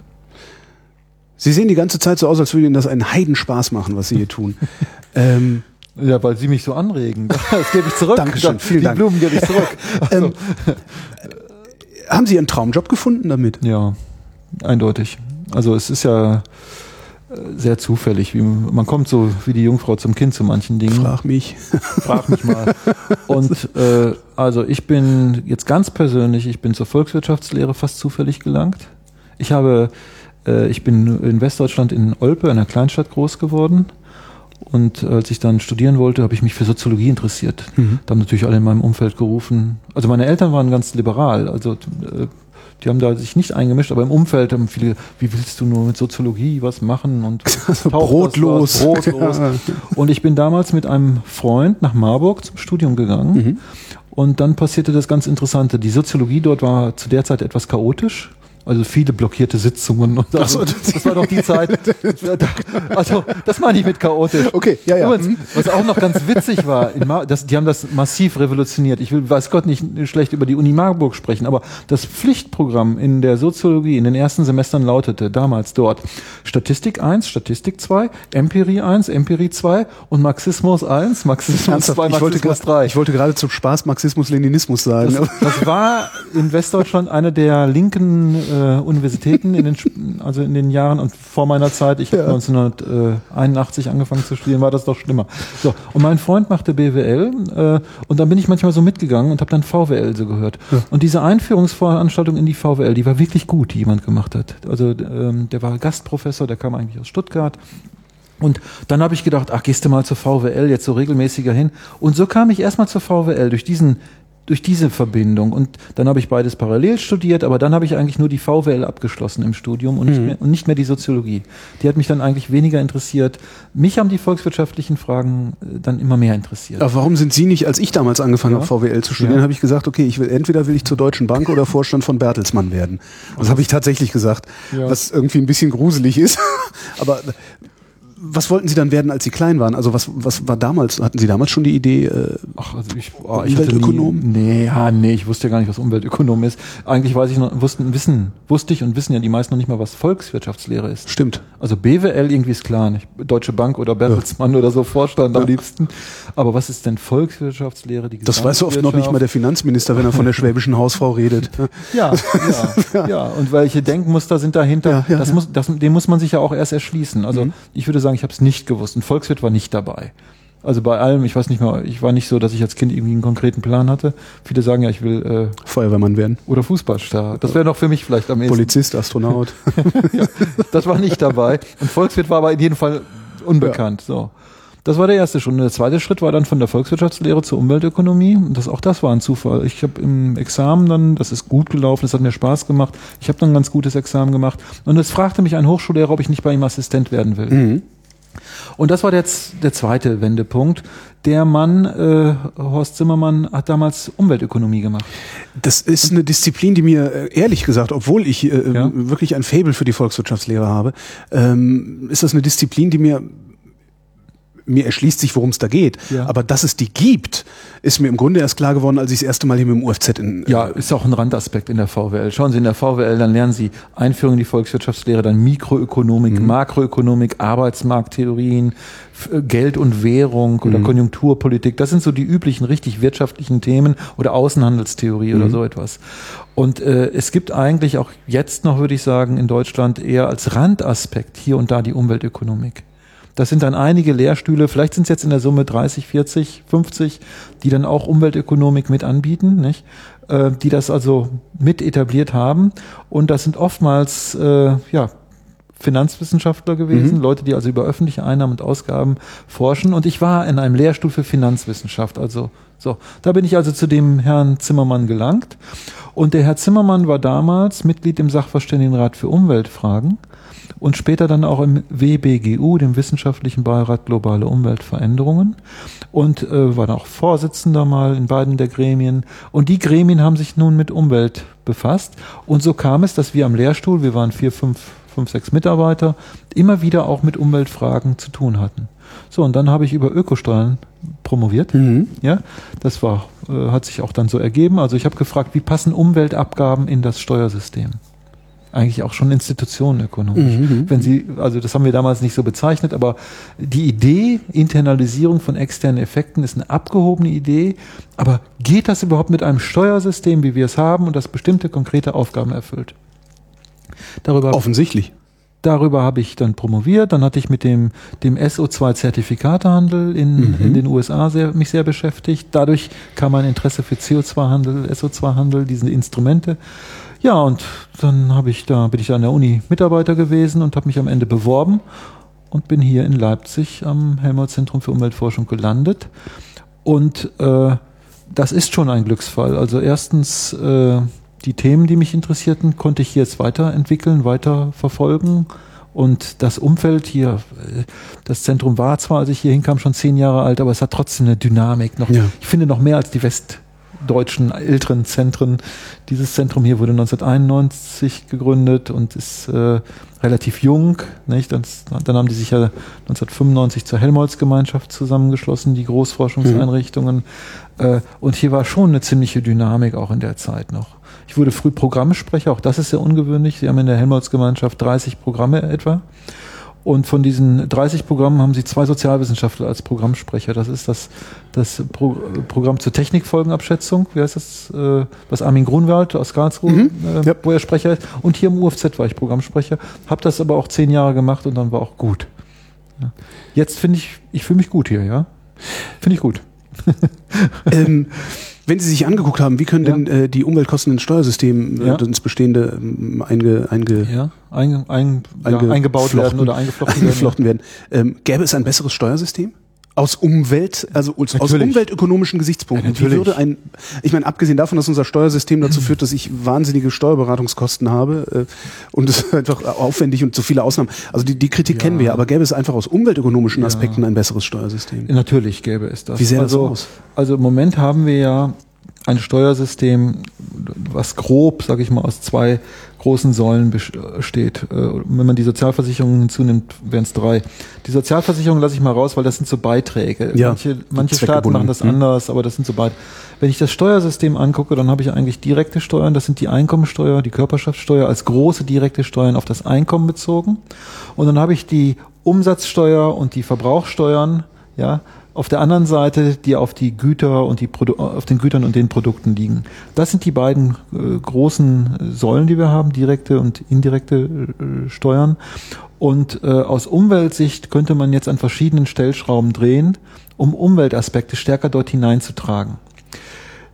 Sie sehen die ganze Zeit so aus, als würde Ihnen das einen Heidenspaß machen, was Sie hier tun. *laughs* ähm, ja, weil Sie mich so anregen. *laughs* Das gebe ich zurück. Dankeschön, vielen die Dank. Blumen gebe ich zurück. *laughs* Also. Ähm, haben Sie Ihren Traumjob gefunden damit? Ja, eindeutig. Also es ist ja sehr zufällig. Wie, man kommt so wie die Jungfrau zum Kind zu manchen Dingen. Frag mich. Frag mich mal. Und äh, also ich bin jetzt ganz persönlich, ich bin zur Volkswirtschaftslehre fast zufällig gelangt. Ich habe, äh, ich bin in Westdeutschland in Olpe, einer Kleinstadt, groß geworden. Und als ich dann studieren wollte, habe ich mich für Soziologie interessiert. Mhm. Da haben natürlich alle in meinem Umfeld gerufen. Also meine Eltern waren ganz liberal. Also äh, die haben da sich nicht eingemischt, aber im Umfeld haben viele, wie willst du nur mit Soziologie was machen und *laughs* brotlos. brotlos. *laughs* Und ich bin damals mit einem Freund nach Marburg zum Studium gegangen. Mhm. Und dann passierte das ganz Interessante. Die Soziologie dort war zu der Zeit etwas chaotisch. Also viele blockierte Sitzungen und also, so, das war doch die Zeit. Also das meine ich mit chaotisch. Okay, ja, ja. Übrigens, was auch noch ganz witzig war, das, die haben das massiv revolutioniert. Ich will, weiß Gott, nicht schlecht über die Uni Marburg sprechen, aber das Pflichtprogramm in der Soziologie in den ersten Semestern lautete damals dort Statistik 1, Statistik 2, Empirie 1, Empirie 2 und Marxismus 1, Marxismus 2, Marxismus 3. Ich wollte gerade zum Spaß Marxismus-Leninismus sagen. Das, das war in Westdeutschland eine der linken äh, Universitäten in den, also in den Jahren und vor meiner Zeit, ich habe 1981 angefangen zu studieren, war das doch schlimmer. So, und mein Freund machte BWL äh, und dann bin ich manchmal so mitgegangen und habe dann VWL so gehört. Ja. Und diese Einführungsveranstaltung in die VWL, die war wirklich gut, die jemand gemacht hat. Also ähm, der war Gastprofessor, der kam eigentlich aus Stuttgart. Und dann habe ich gedacht, ach, gehst du mal zur VWL, jetzt so regelmäßiger hin. Und so kam ich erstmal zur VWL durch diesen durch diese Verbindung. Und dann habe ich beides parallel studiert, aber dann habe ich eigentlich nur die VWL abgeschlossen im Studium und, mhm. nicht mehr, und nicht mehr die Soziologie. Die hat mich dann eigentlich weniger interessiert. Mich haben die volkswirtschaftlichen Fragen äh, dann immer mehr interessiert. Aber warum sind Sie nicht, als ich damals angefangen ja. habe, VWL zu studieren, ja. habe ich gesagt, okay, ich will entweder will ich zur Deutschen Bank oder Vorstand von Bertelsmann werden. Das habe ich tatsächlich gesagt, ja. was irgendwie ein bisschen gruselig ist. *laughs* aber was wollten Sie dann werden, als Sie klein waren? Also was, was war damals, hatten Sie damals schon die Idee, äh, Ach, also ich, oh, ich Umweltökonom? Nie, nee, ja, nee, ich wusste ja gar nicht, was Umweltökonom ist. Eigentlich weiß ich noch, wussten, wissen, wusste ich und wissen ja die meisten noch nicht mal, was Volkswirtschaftslehre ist. Stimmt. Also BWL irgendwie ist klar, nicht? Deutsche Bank oder Bertelsmann ja. oder so Vorstand ja. am liebsten. Aber was ist denn Volkswirtschaftslehre? Die das weiß oft noch nicht mal der Finanzminister, wenn er von der schwäbischen Hausfrau redet. *laughs* Ja, ja, ja. Und welche Denkmuster sind dahinter? Das muss, das, dem muss man sich ja auch erst erschließen. Also mhm. ich würde sagen, sagen, ich habe es nicht gewusst. Ein Volkswirt war nicht dabei. Also bei allem, ich weiß nicht mehr, ich war nicht so, dass ich als Kind irgendwie einen konkreten Plan hatte. Viele sagen ja, ich will äh, Feuerwehrmann werden. Oder Fußballstar. Das wäre doch für mich vielleicht am ehesten. Polizist, Astronaut. *laughs* ja, das war nicht dabei. Und Volkswirt war aber in jedem Fall unbekannt. Ja. So. Das war der erste Schritt. Und der zweite Schritt war dann von der Volkswirtschaftslehre zur Umweltökonomie. Und das, auch das war ein Zufall. Ich habe im Examen dann, das ist gut gelaufen, das hat mir Spaß gemacht. Ich habe dann ein ganz gutes Examen gemacht. Und es fragte mich ein Hochschullehrer, ob ich nicht bei ihm Assistent werden will. Mhm. Und das war der, der zweite Wendepunkt. Der Mann, äh, Horst Zimmermann, hat damals Umweltökonomie gemacht. Das ist eine Disziplin, die mir äh, ehrlich gesagt, obwohl ich äh, ja. wirklich ein Faible für die Volkswirtschaftslehre habe, ähm, ist das eine Disziplin, die mir mir erschließt sich, worum es da geht. Ja. Aber dass es die gibt, ist mir im Grunde erst klar geworden, als ich das erste Mal hier mit dem UFZ in. Äh, ja, ist auch ein Randaspekt in der VWL. Schauen Sie in der VWL, dann lernen Sie Einführung in die Volkswirtschaftslehre, dann Mikroökonomik, mhm. Makroökonomik, Arbeitsmarkttheorien, äh, Geld und Währung oder mhm. Konjunkturpolitik. Das sind so die üblichen richtig wirtschaftlichen Themen oder Außenhandelstheorie mhm. oder so etwas. Und äh, es gibt eigentlich auch jetzt noch, würde ich sagen, in Deutschland eher als Randaspekt hier und da die Umweltökonomik. Das sind dann einige Lehrstühle, vielleicht sind es jetzt in der Summe 30, 40, 50, die dann auch Umweltökonomik mit anbieten, nicht? Äh, die das also mit etabliert haben. Und das sind oftmals äh, ja, Finanzwissenschaftler gewesen, mhm. Leute, die also über öffentliche Einnahmen und Ausgaben forschen. Und ich war in einem Lehrstuhl für Finanzwissenschaft. Also so, da bin ich also zu dem Herrn Zimmermann gelangt. Und der Herr Zimmermann war damals Mitglied im Sachverständigenrat für Umweltfragen und später dann auch im WBGU, dem Wissenschaftlichen Beirat Globale Umweltveränderungen und äh, war dann auch Vorsitzender mal in beiden der Gremien. Und die Gremien haben sich nun mit Umwelt befasst. Und so kam es, dass wir am Lehrstuhl, wir waren vier, fünf, fünf, sechs Mitarbeiter, immer wieder auch mit Umweltfragen zu tun hatten. So, und dann habe ich über Ökosteuern promoviert. Mhm. Ja, das war, äh, hat sich auch dann so ergeben. Also ich habe gefragt, wie passen Umweltabgaben in das Steuersystem? Eigentlich auch schon institutionenökonomisch. Mhm, mhm. Wenn Sie, also das haben wir damals nicht so bezeichnet, aber die Idee Internalisierung von externen Effekten ist eine abgehobene Idee. Aber geht das überhaupt mit einem Steuersystem, wie wir es haben und das bestimmte konkrete Aufgaben erfüllt? Darüber offensichtlich. Darüber habe ich dann promoviert. Dann hatte ich mit dem, dem SO2-Zertifikatehandel in, mhm. in den USA sehr, mich sehr beschäftigt. Dadurch kam mein Interesse für CO2-Handel, SO2-Handel, diese Instrumente. Ja, und dann habe ich da, bin ich da an der Uni Mitarbeiter gewesen und habe mich am Ende beworben und bin hier in Leipzig am Helmholtz-Zentrum für Umweltforschung gelandet. Und äh, das ist schon ein Glücksfall. Also erstens, äh, die Themen, die mich interessierten, konnte ich jetzt weiterentwickeln, weiter verfolgen. Und das Umfeld hier, äh, das Zentrum war zwar, als ich hier hinkam, schon zehn Jahre alt, aber es hat trotzdem eine Dynamik. Noch, ja. Ich finde noch mehr als die West, deutschen älteren Zentren. Dieses Zentrum hier wurde 1991 gegründet und ist äh, relativ jung. Nicht? Dann, dann haben die sich ja 1995 zur Helmholtz-Gemeinschaft zusammengeschlossen, die Großforschungseinrichtungen. Mhm. Äh, und hier war schon eine ziemliche Dynamik auch in der Zeit noch. Ich wurde früh Programmsprecher, auch das ist sehr ungewöhnlich. Sie haben in der Helmholtz-Gemeinschaft 30 Programme etwa. Und von diesen 30 Programmen haben sie zwei Sozialwissenschaftler als Programmsprecher. Das ist das, das Pro Programm zur Technikfolgenabschätzung, wie heißt das, äh, was Armin Grunwald aus Karlsruhe, mhm. äh, ja. wo er Sprecher ist. Und hier im UFZ war ich Programmsprecher, habe das aber auch zehn Jahre gemacht und dann war auch gut. Jetzt finde ich, ich fühle mich gut hier, ja. Finde ich gut. ähm, *laughs* wenn Sie sich angeguckt haben, wie können ja. denn äh, die Umweltkosten ins Steuersystem äh, ja. ins bestehende ähm, einge, einge, ja. Ein, ein, einge eingebaut werden oder eingeflochten, eingeflochten werden? *laughs* werden. Ähm, gäbe es ein besseres Steuersystem? Aus Umwelt, also aus umweltökonomischen Gesichtspunkten. Ja, Wie würde ein, ich meine, abgesehen davon, dass unser Steuersystem dazu führt, dass ich wahnsinnige Steuerberatungskosten habe äh, und es ist *laughs* einfach aufwendig und zu viele Ausnahmen. Also die, die Kritik ja. kennen wir, aber gäbe es einfach aus umweltökonomischen Aspekten ja. ein besseres Steuersystem? Natürlich gäbe es das. Wie sähe also, das aus? Also im Moment haben wir ja ein Steuersystem, was grob, sage ich mal, aus zwei großen Säulen besteht. Äh, wenn man die Sozialversicherungen hinzunimmt, wären es drei. Die Sozialversicherung lasse ich mal raus, weil das sind so Beiträge. Ja, manche manche Staaten machen das hm. anders, aber das sind so Beiträge. Wenn ich das Steuersystem angucke, dann habe ich eigentlich direkte Steuern. Das sind die Einkommensteuer, die Körperschaftssteuer als große direkte Steuern auf das Einkommen bezogen. Und dann habe ich die Umsatzsteuer und die Verbrauchsteuern, ja, auf der anderen Seite, die auf die Güter und die Produ auf den Gütern und den Produkten liegen. Das sind die beiden äh, großen Säulen, die wir haben, direkte und indirekte äh, Steuern. Und äh, aus Umweltsicht könnte man jetzt an verschiedenen Stellschrauben drehen, um Umweltaspekte stärker dort hineinzutragen.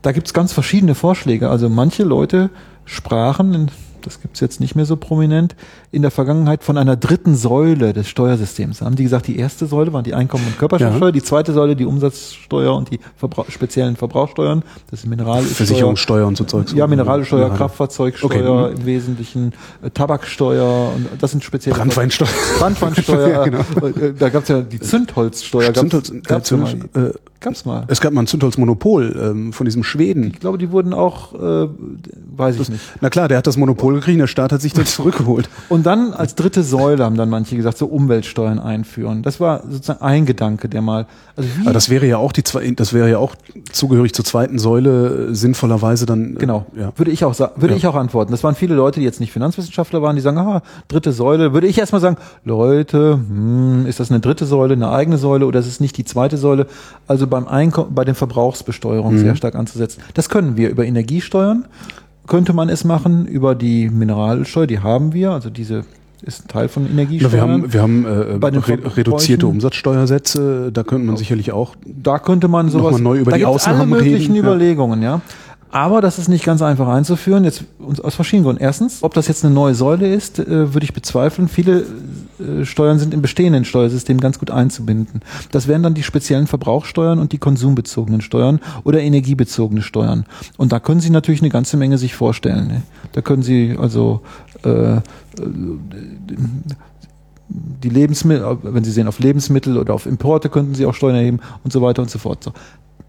Da gibt's ganz verschiedene Vorschläge. Also manche Leute sprachen das gibt's jetzt nicht mehr so prominent, in der Vergangenheit von einer dritten Säule des Steuersystems. Haben die gesagt, die erste Säule waren die Einkommen- und Körperschaftsteuer, ja. die zweite Säule die Umsatzsteuer und die Verbrauch speziellen Verbrauchsteuern, das Mineralsteuer. Versicherungssteuer und so Zeugs. Ja, Mineralsteuer, Minerale. Kraftfahrzeugsteuer okay. im Wesentlichen, äh, Tabaksteuer und das sind spezielle. Brandweinsteuer. Brandweinsteuer. *laughs* ja, genau. Äh, da gab's ja die Zündholzsteuer. Zündholz, gab's, äh, gab's äh, Gab's mal. Es gab mal ein Zündholzmonopol ähm, von diesem Schweden. Ich glaube, die wurden auch, äh, weiß ich das, nicht. Na klar, der hat das Monopol gekriegt, der Staat hat sich das *laughs* zurückgeholt. Und dann als dritte Säule haben dann manche gesagt, so Umweltsteuern einführen. Das war sozusagen ein Gedanke, der mal. Also wie Aber das wäre ja auch die zwei, das wäre ja auch zugehörig zur zweiten Säule äh, sinnvollerweise dann. Äh, genau. Ja. Würde ich auch sagen, würde ja. ich auch antworten. Das waren viele Leute, die jetzt nicht Finanzwissenschaftler waren, die sagen, ah, dritte Säule. Würde ich erstmal sagen, Leute, hm, ist das eine dritte Säule, eine eigene Säule oder ist es nicht die zweite Säule? Also beim Einkommen, bei den Verbrauchsbesteuerung mhm. sehr stark anzusetzen. Das können wir über Energiesteuern, könnte man es machen, über die Mineralsteuer, die haben wir, also diese ist ein Teil von Energiesteuern. wir haben, wir haben äh, bei den re reduzierte Umsatzsteuersätze, da könnte man sicherlich auch da könnte man sowas mal neu über die Ausnahmen alle möglichen reden. Überlegungen, ja. Aber das ist nicht ganz einfach einzuführen, jetzt aus verschiedenen Gründen. Erstens, ob das jetzt eine neue Säule ist, äh, würde ich bezweifeln. Viele äh, Steuern sind im bestehenden Steuersystem ganz gut einzubinden. Das wären dann die speziellen Verbrauchssteuern und die konsumbezogenen Steuern oder energiebezogene Steuern. Und da können Sie natürlich eine ganze Menge sich vorstellen. Ne? Da können Sie also äh, äh die Lebensmittel, wenn Sie sehen, auf Lebensmittel oder auf Importe könnten Sie auch Steuern erheben und so weiter und so fort. So.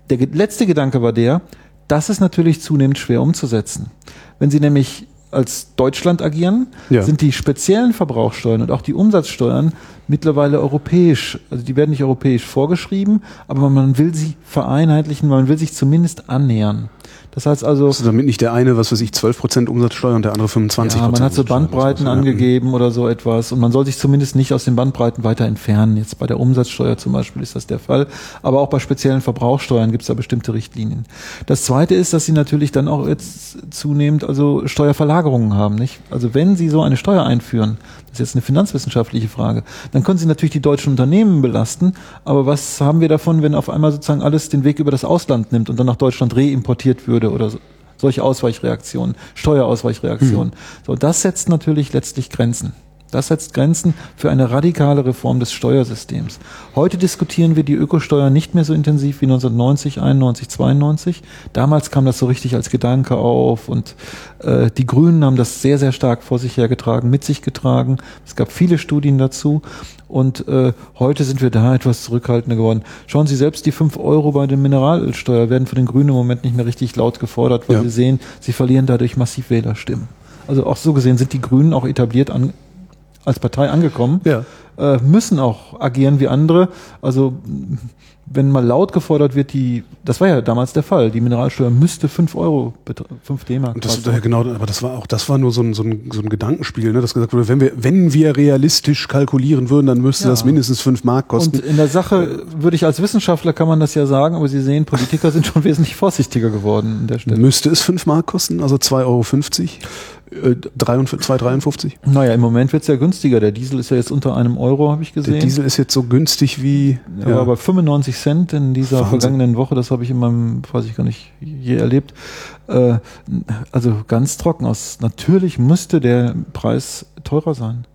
Der letzte Gedanke war der, das ist natürlich zunehmend schwer umzusetzen. Wenn Sie nämlich als Deutschland agieren, ja. sind die speziellen Verbrauchssteuern und auch die Umsatzsteuern mittlerweile europäisch, also die werden nicht europäisch vorgeschrieben, aber man will sie vereinheitlichen, man will sich zumindest annähern. Das heißt also. Also damit nicht der eine, was weiß ich, 12 Prozent Umsatzsteuer und der andere 25% Ja, man hat so Bandbreiten angegeben oder so etwas und man soll sich zumindest nicht aus den Bandbreiten weiter entfernen. Jetzt bei der Umsatzsteuer zum Beispiel ist das der Fall. Aber auch bei speziellen Verbrauchsteuern gibt es da bestimmte Richtlinien. Das zweite ist, dass sie natürlich dann auch jetzt zunehmend also Steuerverlagerungen haben, nicht? Also wenn sie so eine Steuer einführen, das ist jetzt eine finanzwissenschaftliche Frage, dann können sie natürlich die deutschen Unternehmen belasten. Aber was haben wir davon, wenn auf einmal sozusagen alles den Weg über das Ausland nimmt und dann nach Deutschland reimportiert würde? oder so, solche Ausweichreaktionen, Steuerausweichreaktionen. Mhm. So, das setzt natürlich letztlich Grenzen. Das setzt Grenzen für eine radikale Reform des Steuersystems. Heute diskutieren wir die Ökosteuer nicht mehr so intensiv wie 1990, 91, 92. Damals kam das so richtig als Gedanke auf und äh, die Grünen haben das sehr, sehr stark vor sich hergetragen, mit sich getragen. Es gab viele Studien dazu und äh, heute sind wir da etwas zurückhaltender geworden. Schauen Sie selbst, die fünf Euro bei der Mineralölsteuer werden von den Grünen im Moment nicht mehr richtig laut gefordert, weil ja. sie sehen, sie verlieren dadurch massiv Wählerstimmen. Also auch so gesehen sind die Grünen auch etabliert an, als Partei angekommen, ja. äh, müssen auch agieren wie andere. Also wenn mal laut gefordert wird, die, das war ja damals der Fall, die Mineralsteuer müsste 5 Euro, 5 D-Mark. Das, ja, genau, aber das war auch, das war nur so ein, so ein, so ein Gedankenspiel, ne, dass gesagt wurde, wenn wir, wenn wir realistisch kalkulieren würden, dann müsste ja. das mindestens 5 Mark kosten. Und in der Sache würde ich als Wissenschaftler kann man das ja sagen, aber Sie sehen, Politiker sind schon *laughs* wesentlich vorsichtiger geworden an der Stelle. Müsste es 5 Mark kosten, also 2,50 Euro? 2,53? Naja, im Moment wird es ja günstiger. Der Diesel ist ja jetzt unter einem Euro, habe ich gesehen. Der Diesel ist jetzt so günstig wie. Ja, ja. aber 95 Cent in dieser Wahnsinn. vergangenen Woche, das habe ich in meinem, weiß ich gar nicht, je erlebt. Äh, also ganz trocken aus. Natürlich müsste der Preis teurer sein.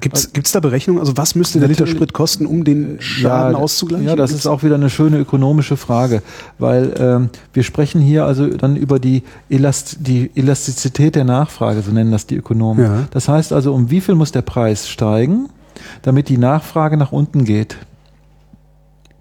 Gibt es also, da Berechnungen? Also was müsste der Liter Sprit kosten, um den Schaden ja, auszugleichen? Ja, das Gibt's ist auch wieder eine schöne ökonomische Frage, weil ähm, wir sprechen hier also dann über die, Elast die Elastizität der Nachfrage, so nennen das die Ökonomen. Ja. Das heißt also, um wie viel muss der Preis steigen, damit die Nachfrage nach unten geht?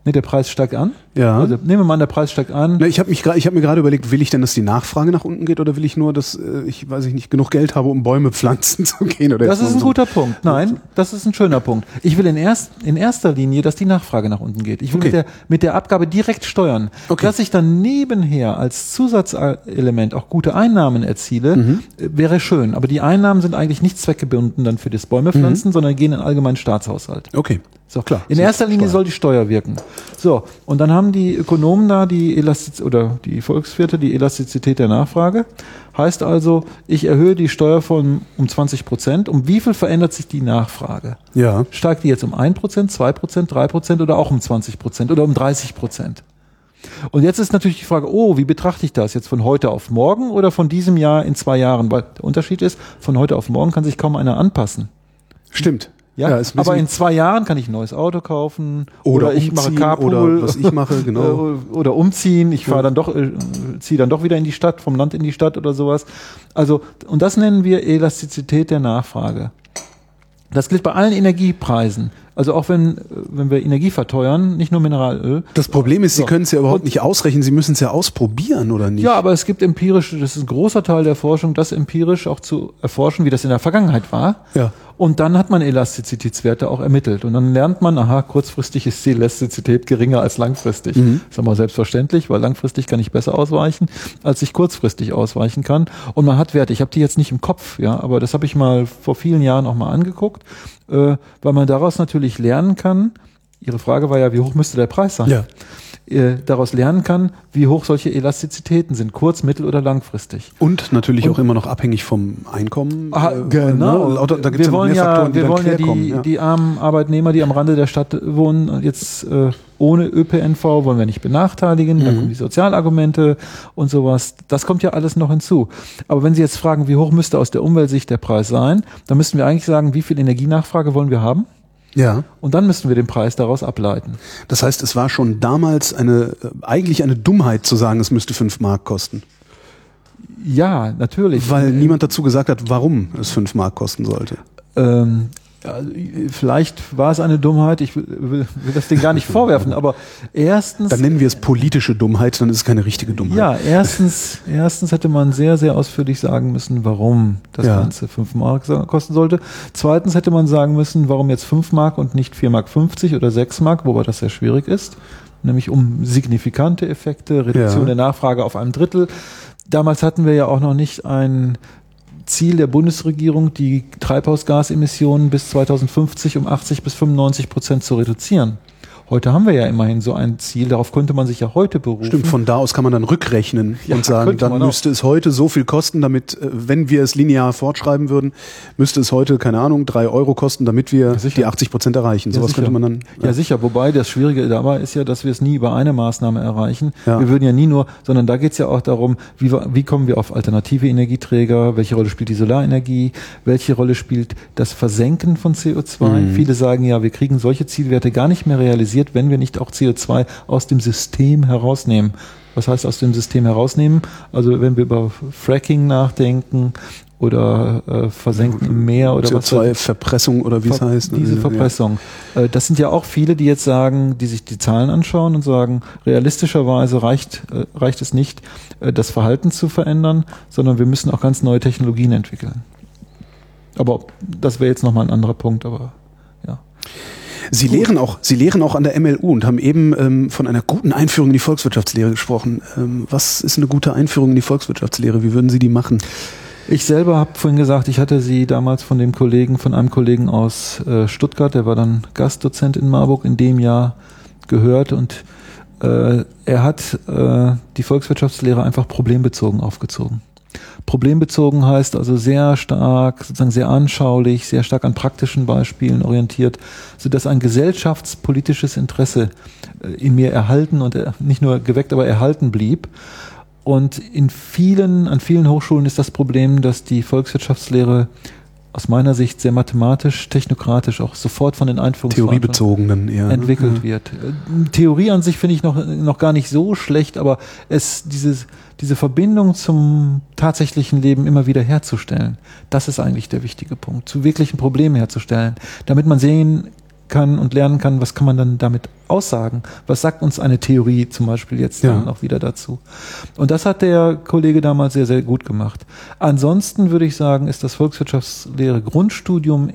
Ne, der Preis steigt an. Ja. Also nehmen wir mal an, der Preis steigt an. Ne, ich habe habe mir gerade überlegt, will ich denn, dass die Nachfrage nach unten geht oder will ich nur, dass äh, ich weiß ich nicht genug Geld habe, um Bäume pflanzen *laughs* zu gehen? Oder das ist ein so guter Punkt. Nein, das ist ein schöner Punkt. Ich will in, erst, in erster Linie, dass die Nachfrage nach unten geht. Ich will okay. mit, der, mit der Abgabe direkt steuern, okay. dass ich dann nebenher als Zusatzelement auch gute Einnahmen erziele, mhm. Äh, wäre schön. Aber die Einnahmen sind eigentlich nicht zweckgebunden dann für das Bäumepflanzen, mhm. sondern gehen in den allgemeinen Staatshaushalt. Okay. So, klar. In erster Linie Steuer. soll die Steuer wirken. So, und dann haben die Ökonomen da die Elastiz oder die Volkswirte die Elastizität der Nachfrage. Heißt also, ich erhöhe die Steuer von um 20 Prozent. Um wie viel verändert sich die Nachfrage? Ja. Steigt die jetzt um 1 Prozent, 2 Prozent, 3 Prozent oder auch um 20 Prozent oder um 30 Prozent? Und jetzt ist natürlich die Frage, oh, wie betrachte ich das? Jetzt von heute auf morgen oder von diesem Jahr in zwei Jahren? Weil der Unterschied ist, von heute auf morgen kann sich kaum einer anpassen. Stimmt. Ja, ja aber in zwei Jahren kann ich ein neues Auto kaufen oder, oder ich mache Carpool oder was ich mache, *laughs* genau. oder umziehen. Ich fahre dann doch, äh, ziehe dann doch wieder in die Stadt, vom Land in die Stadt oder sowas. Also und das nennen wir Elastizität der Nachfrage. Das gilt bei allen Energiepreisen. Also auch wenn, wenn wir Energie verteuern, nicht nur Mineralöl. Das Problem ist, Sie so. können es ja überhaupt und, nicht ausrechnen, Sie müssen es ja ausprobieren, oder nicht? Ja, aber es gibt empirisch, das ist ein großer Teil der Forschung, das empirisch auch zu erforschen, wie das in der Vergangenheit war. Ja. Und dann hat man Elastizitätswerte auch ermittelt. Und dann lernt man, aha, kurzfristig ist die Elastizität geringer als langfristig. Mhm. Das ist aber selbstverständlich, weil langfristig kann ich besser ausweichen, als ich kurzfristig ausweichen kann. Und man hat Werte. Ich habe die jetzt nicht im Kopf, ja, aber das habe ich mal vor vielen Jahren auch mal angeguckt, äh, weil man daraus natürlich lernen kann. Ihre Frage war ja, wie hoch müsste der Preis sein? Ja äh, daraus lernen kann, wie hoch solche Elastizitäten sind, kurz-, mittel- oder langfristig. Und natürlich und, auch immer noch abhängig vom Einkommen. Ah, äh, genau. Ne? Lauter, da gibt's wir ja wollen ja, Faktoren, wir wollen ja die, ja die armen Arbeitnehmer, die am Rande der Stadt wohnen, jetzt äh, ohne ÖPNV wollen wir nicht benachteiligen, mhm. dann kommen die Sozialargumente und sowas. Das kommt ja alles noch hinzu. Aber wenn Sie jetzt fragen, wie hoch müsste aus der Umweltsicht der Preis sein, dann müssten wir eigentlich sagen, wie viel Energienachfrage wollen wir haben? Ja. Und dann müssten wir den Preis daraus ableiten. Das heißt, es war schon damals eine, äh, eigentlich eine Dummheit zu sagen, es müsste fünf Mark kosten. Ja, natürlich. Weil niemand dazu gesagt hat, warum es fünf Mark kosten sollte. Ähm, vielleicht war es eine Dummheit, ich will, will, will das Ding gar nicht *laughs* vorwerfen, aber erstens. Dann nennen wir es politische Dummheit, dann ist es keine richtige Dummheit. Ja, erstens, erstens hätte man sehr, sehr ausführlich sagen müssen, warum das ja. Ganze 5 Mark kosten sollte. Zweitens hätte man sagen müssen, warum jetzt 5 Mark und nicht 4 Mark 50 oder 6 Mark, wobei das sehr schwierig ist. Nämlich um signifikante Effekte, Reduktion ja. der Nachfrage auf einem Drittel. Damals hatten wir ja auch noch nicht ein Ziel der Bundesregierung, die Treibhausgasemissionen bis 2050 um 80 bis 95 Prozent zu reduzieren. Heute haben wir ja immerhin so ein Ziel, darauf könnte man sich ja heute berufen. Stimmt, von da aus kann man dann rückrechnen *laughs* ja, und sagen, dann müsste es heute so viel kosten, damit, äh, wenn wir es linear fortschreiben würden, müsste es heute, keine Ahnung, drei Euro kosten, damit wir ja, die 80 Prozent erreichen. Ja, Sowas sicher. könnte man dann. Ja. ja. sicher, wobei das Schwierige dabei ist ja, dass wir es nie über eine Maßnahme erreichen. Wir würden ja nie nur, sondern da geht es ja auch darum, wie, wie kommen wir auf alternative Energieträger, welche Rolle spielt die Solarenergie, welche Rolle spielt das Versenken von CO2. Mhm. Viele sagen ja, wir kriegen solche Zielwerte gar nicht mehr realisiert realisiert, wenn wir nicht auch CO2 aus dem System herausnehmen. Was heißt aus dem System herausnehmen? Also wenn wir über Fracking nachdenken oder äh, Versenken im Meer oder CO2 was. Verpressung oder wie es heißt. Ne? Diese Verpressung. Ja. Äh, das sind ja auch viele, die jetzt sagen, die sich die Zahlen anschauen und sagen, realistischerweise reicht, äh, reicht es nicht, äh, das Verhalten zu verändern, sondern wir müssen auch ganz neue Technologien entwickeln. Aber das wäre jetzt nochmal ein anderer Punkt, aber ja. Sie lehren auch, Sie lehren auch an der MLU und haben eben ähm, von einer guten Einführung in die Volkswirtschaftslehre gesprochen. Ähm, was ist eine gute Einführung in die Volkswirtschaftslehre? Wie würden Sie die machen? Ich selber habe vorhin gesagt, ich hatte sie damals von dem Kollegen, von einem Kollegen aus äh, Stuttgart, der war dann Gastdozent in Marburg in dem Jahr gehört und äh, er hat äh, die Volkswirtschaftslehre einfach problembezogen aufgezogen. Problembezogen heißt also sehr stark, sozusagen sehr anschaulich, sehr stark an praktischen Beispielen orientiert, so dass ein gesellschaftspolitisches Interesse äh, in mir erhalten und äh, nicht nur geweckt, aber erhalten blieb. Und in vielen, an vielen Hochschulen ist das Problem, dass die Volkswirtschaftslehre aus meiner Sicht sehr mathematisch, technokratisch auch sofort von den Einführungsbezogenen eher, ne? entwickelt ja. wird. Theorie an sich finde ich noch, noch gar nicht so schlecht, aber es, dieses, diese Verbindung zum tatsächlichen Leben immer wieder herzustellen, das ist eigentlich der wichtige Punkt, zu wirklichen Problemen herzustellen, damit man sehen kann und lernen kann, was kann man dann damit aussagen? Was sagt uns eine Theorie zum Beispiel jetzt ja. dann auch wieder dazu? Und das hat der Kollege damals sehr, sehr gut gemacht. Ansonsten würde ich sagen, ist das Volkswirtschaftslehre Grundstudium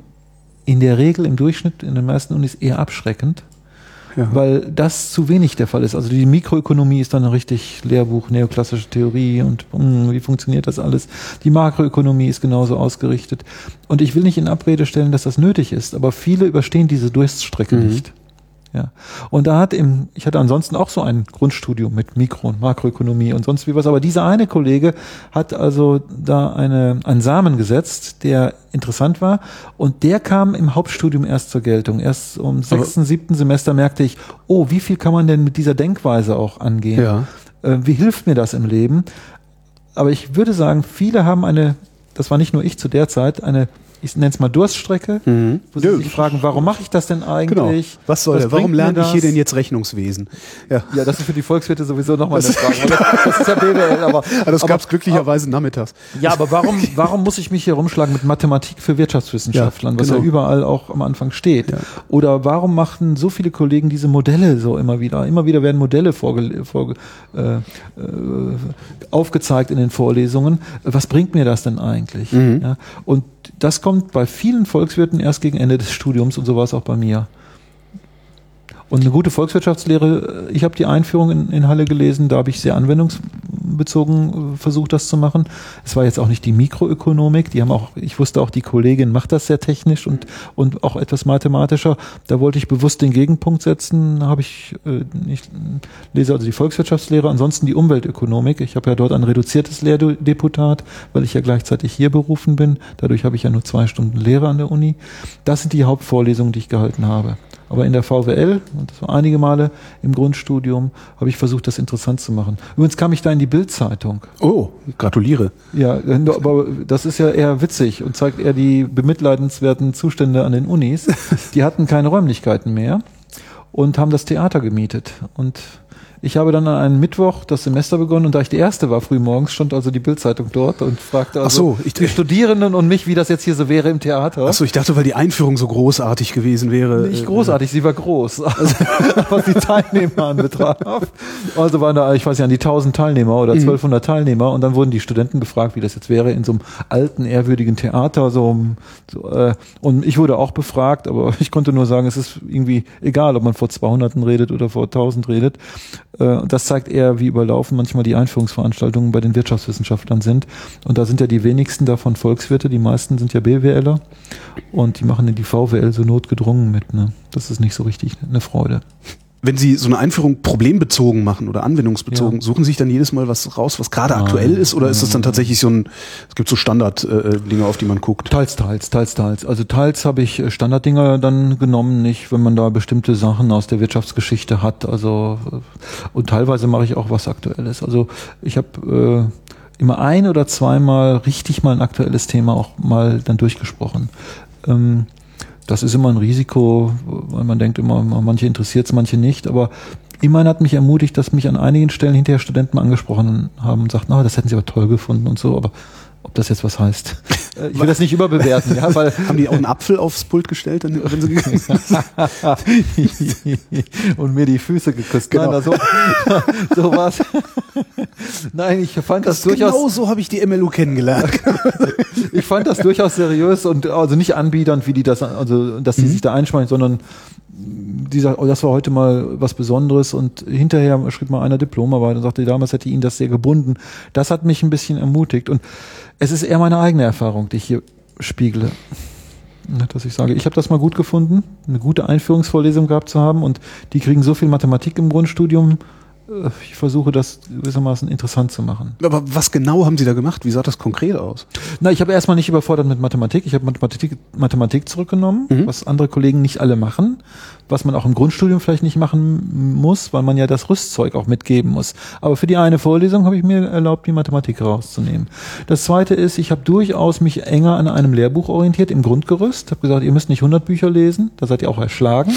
in der Regel im Durchschnitt in den meisten Unis eher abschreckend ja. weil das zu wenig der Fall ist. Also die Mikroökonomie ist dann ein richtig Lehrbuch, neoklassische Theorie und mh, hm, wie funktioniert das alles. Die Makroökonomie ist genauso ausgerichtet. Und ich will nicht in Abrede stellen, dass das nötig ist, aber viele überstehen diese Durststrecke mhm. nicht. Ja. Und da hat im, ich hatte ansonsten auch so ein Grundstudium mit Mikro- und Makroökonomie und sonst wie was, aber dieser eine Kollege hat also da eine, einen Samen gesetzt, der interessant war und der kam im Hauptstudium erst zur Geltung. Erst um sechsten, siebten Semester merkte ich, oh, wie viel kann man denn mit dieser Denkweise auch angehen? Ja. Äh, wie hilft mir das im Leben? Aber ich würde sagen, viele haben eine, das war nicht nur ich zu der Zeit, eine ich nenne es mal Durststrecke, mhm. wo sie sich fragen, warum mache ich das denn eigentlich? Genau. Was soll Was der? Warum lerne ich hier denn jetzt Rechnungswesen? Ja, ja das ist für die Volkswirte sowieso nochmal eine Frage. Das, ist ja *laughs* BWL, aber. aber das gab es glücklicherweise aber, nachmittags. Ja, aber warum, warum muss ich mich hier rumschlagen mit Mathematik für Wirtschaftswissenschaftlern, ja, genau. was ja genau. überall auch am Anfang steht? Ja. Oder warum machen so viele Kollegen diese Modelle so immer wieder? Immer wieder werden Modelle vorge, vorge, äh, äh, aufgezeigt in den Vorlesungen. Was bringt mir das denn eigentlich? Mhm. Ja? Und das kommt bei vielen Volkswirten erst gegen Ende des Studiums und so war es auch bei mir. Und eine gute Volkswirtschaftslehre, ich habe die Einführung in, in Halle gelesen, da habe ich sehr anwendungsbezogen äh, versucht, das zu machen. Es war jetzt auch nicht die Mikroökonomik, die haben auch, ich wusste auch, die Kollegin macht das sehr technisch und, und auch etwas mathematischer. Da wollte ich bewusst den Gegenpunkt setzen, habe ich, äh, ich lese also die Volkswirtschaftslehre, ansonsten die Umweltökonomik. Ich habe ja dort ein reduziertes Lehrdeputat, weil ich ja gleichzeitig hier berufen bin. Dadurch habe ich ja nur zwei Stunden Lehre an der Uni. Das sind die Hauptvorlesungen, die ich gehalten habe. Aber in der VWL, und das war einige Male im Grundstudium, habe ich versucht, das interessant zu machen. Übrigens kam ich da in die Bildzeitung. Oh, gratuliere. Ja, aber das ist ja eher witzig und zeigt eher die bemitleidenswerten Zustände an den Unis. Die hatten keine Räumlichkeiten mehr und haben das Theater gemietet. Und ich habe dann an einem Mittwoch das Semester begonnen und da ich die erste war früh morgens, stand also die Bildzeitung dort und fragte also so, ich, die Studierenden und mich, wie das jetzt hier so wäre im Theater. Achso, ich dachte, weil die Einführung so großartig gewesen wäre. Nicht großartig, sie war groß, also, *laughs* *laughs* was die Teilnehmer anbetraf. Also waren da, ich weiß nicht, an die 1000 Teilnehmer oder 1200 mhm. Teilnehmer und dann wurden die Studenten befragt, wie das jetzt wäre in so einem alten, ehrwürdigen Theater. So, so äh, und ich wurde auch befragt, aber *laughs* ich konnte nur sagen, es ist irgendwie egal, ob man vor 200 redet oder vor 1000 redet. Äh, das zeigt eher, wie überlaufen manchmal die Einführungsveranstaltungen bei den Wirtschaftswissenschaftlern sind. Und da sind ja die wenigsten davon Volkswirte, die meisten sind ja BWLer und die machen in die VWL so notgedrungen mit. Ne? Das ist nicht so richtig eine Freude wenn Sie so eine Einführung problembezogen machen oder anwendungsbezogen, ja. suchen Sie sich dann jedes Mal was raus, was gerade aktuell ist, oder ist das dann tatsächlich so ein, es gibt so Standard-Dinge, äh, auf die man guckt? Teils, teils, teils, teils. Also teils habe ich äh, Standarddinger dann genommen, nicht, wenn man da bestimmte Sachen aus der Wirtschaftsgeschichte hat. Also äh, und teilweise mache ich auch was Aktuelles. Also ich habe äh, immer ein oder zweimal richtig mal ein aktuelles Thema auch mal dann durchgesprochen. Ähm, das ist immer ein Risiko, weil man denkt immer, manche interessiert es, manche nicht. Aber immerhin hat mich ermutigt, dass mich an einigen Stellen hinterher Studenten angesprochen haben und sagten, oh, das hätten sie aber toll gefunden und so. Aber ob das jetzt was heißt. *laughs* Äh, ich will das nicht überbewerten, ja, weil haben die auch einen Apfel aufs Pult gestellt, wenn sie gegangen *laughs* und mir die Füße geküsst. Genau. Nein, so, *laughs* so war's. Nein, ich fand das, das durchaus. Genau so habe ich die MLU kennengelernt. ich fand das durchaus seriös und also nicht anbiedernd, wie die das, also dass die mhm. sich da einschmeißen, sondern die sagt, oh, das war heute mal was Besonderes und hinterher schrieb mal einer Diplomarbeit und sagte, damals hätte ihn das sehr gebunden. Das hat mich ein bisschen ermutigt und es ist eher meine eigene Erfahrung, die ich hier spiegle. Dass ich sage, ich habe das mal gut gefunden, eine gute Einführungsvorlesung gehabt zu haben und die kriegen so viel Mathematik im Grundstudium, ich versuche das gewissermaßen interessant zu machen. Aber was genau haben Sie da gemacht? Wie sah das konkret aus? Na, ich habe erstmal nicht überfordert mit Mathematik. Ich habe Mathematik, Mathematik zurückgenommen, mhm. was andere Kollegen nicht alle machen, was man auch im Grundstudium vielleicht nicht machen muss, weil man ja das Rüstzeug auch mitgeben muss. Aber für die eine Vorlesung habe ich mir erlaubt, die Mathematik rauszunehmen. Das zweite ist, ich habe durchaus mich enger an einem Lehrbuch orientiert im Grundgerüst. Habe gesagt, ihr müsst nicht 100 Bücher lesen, da seid ihr auch erschlagen.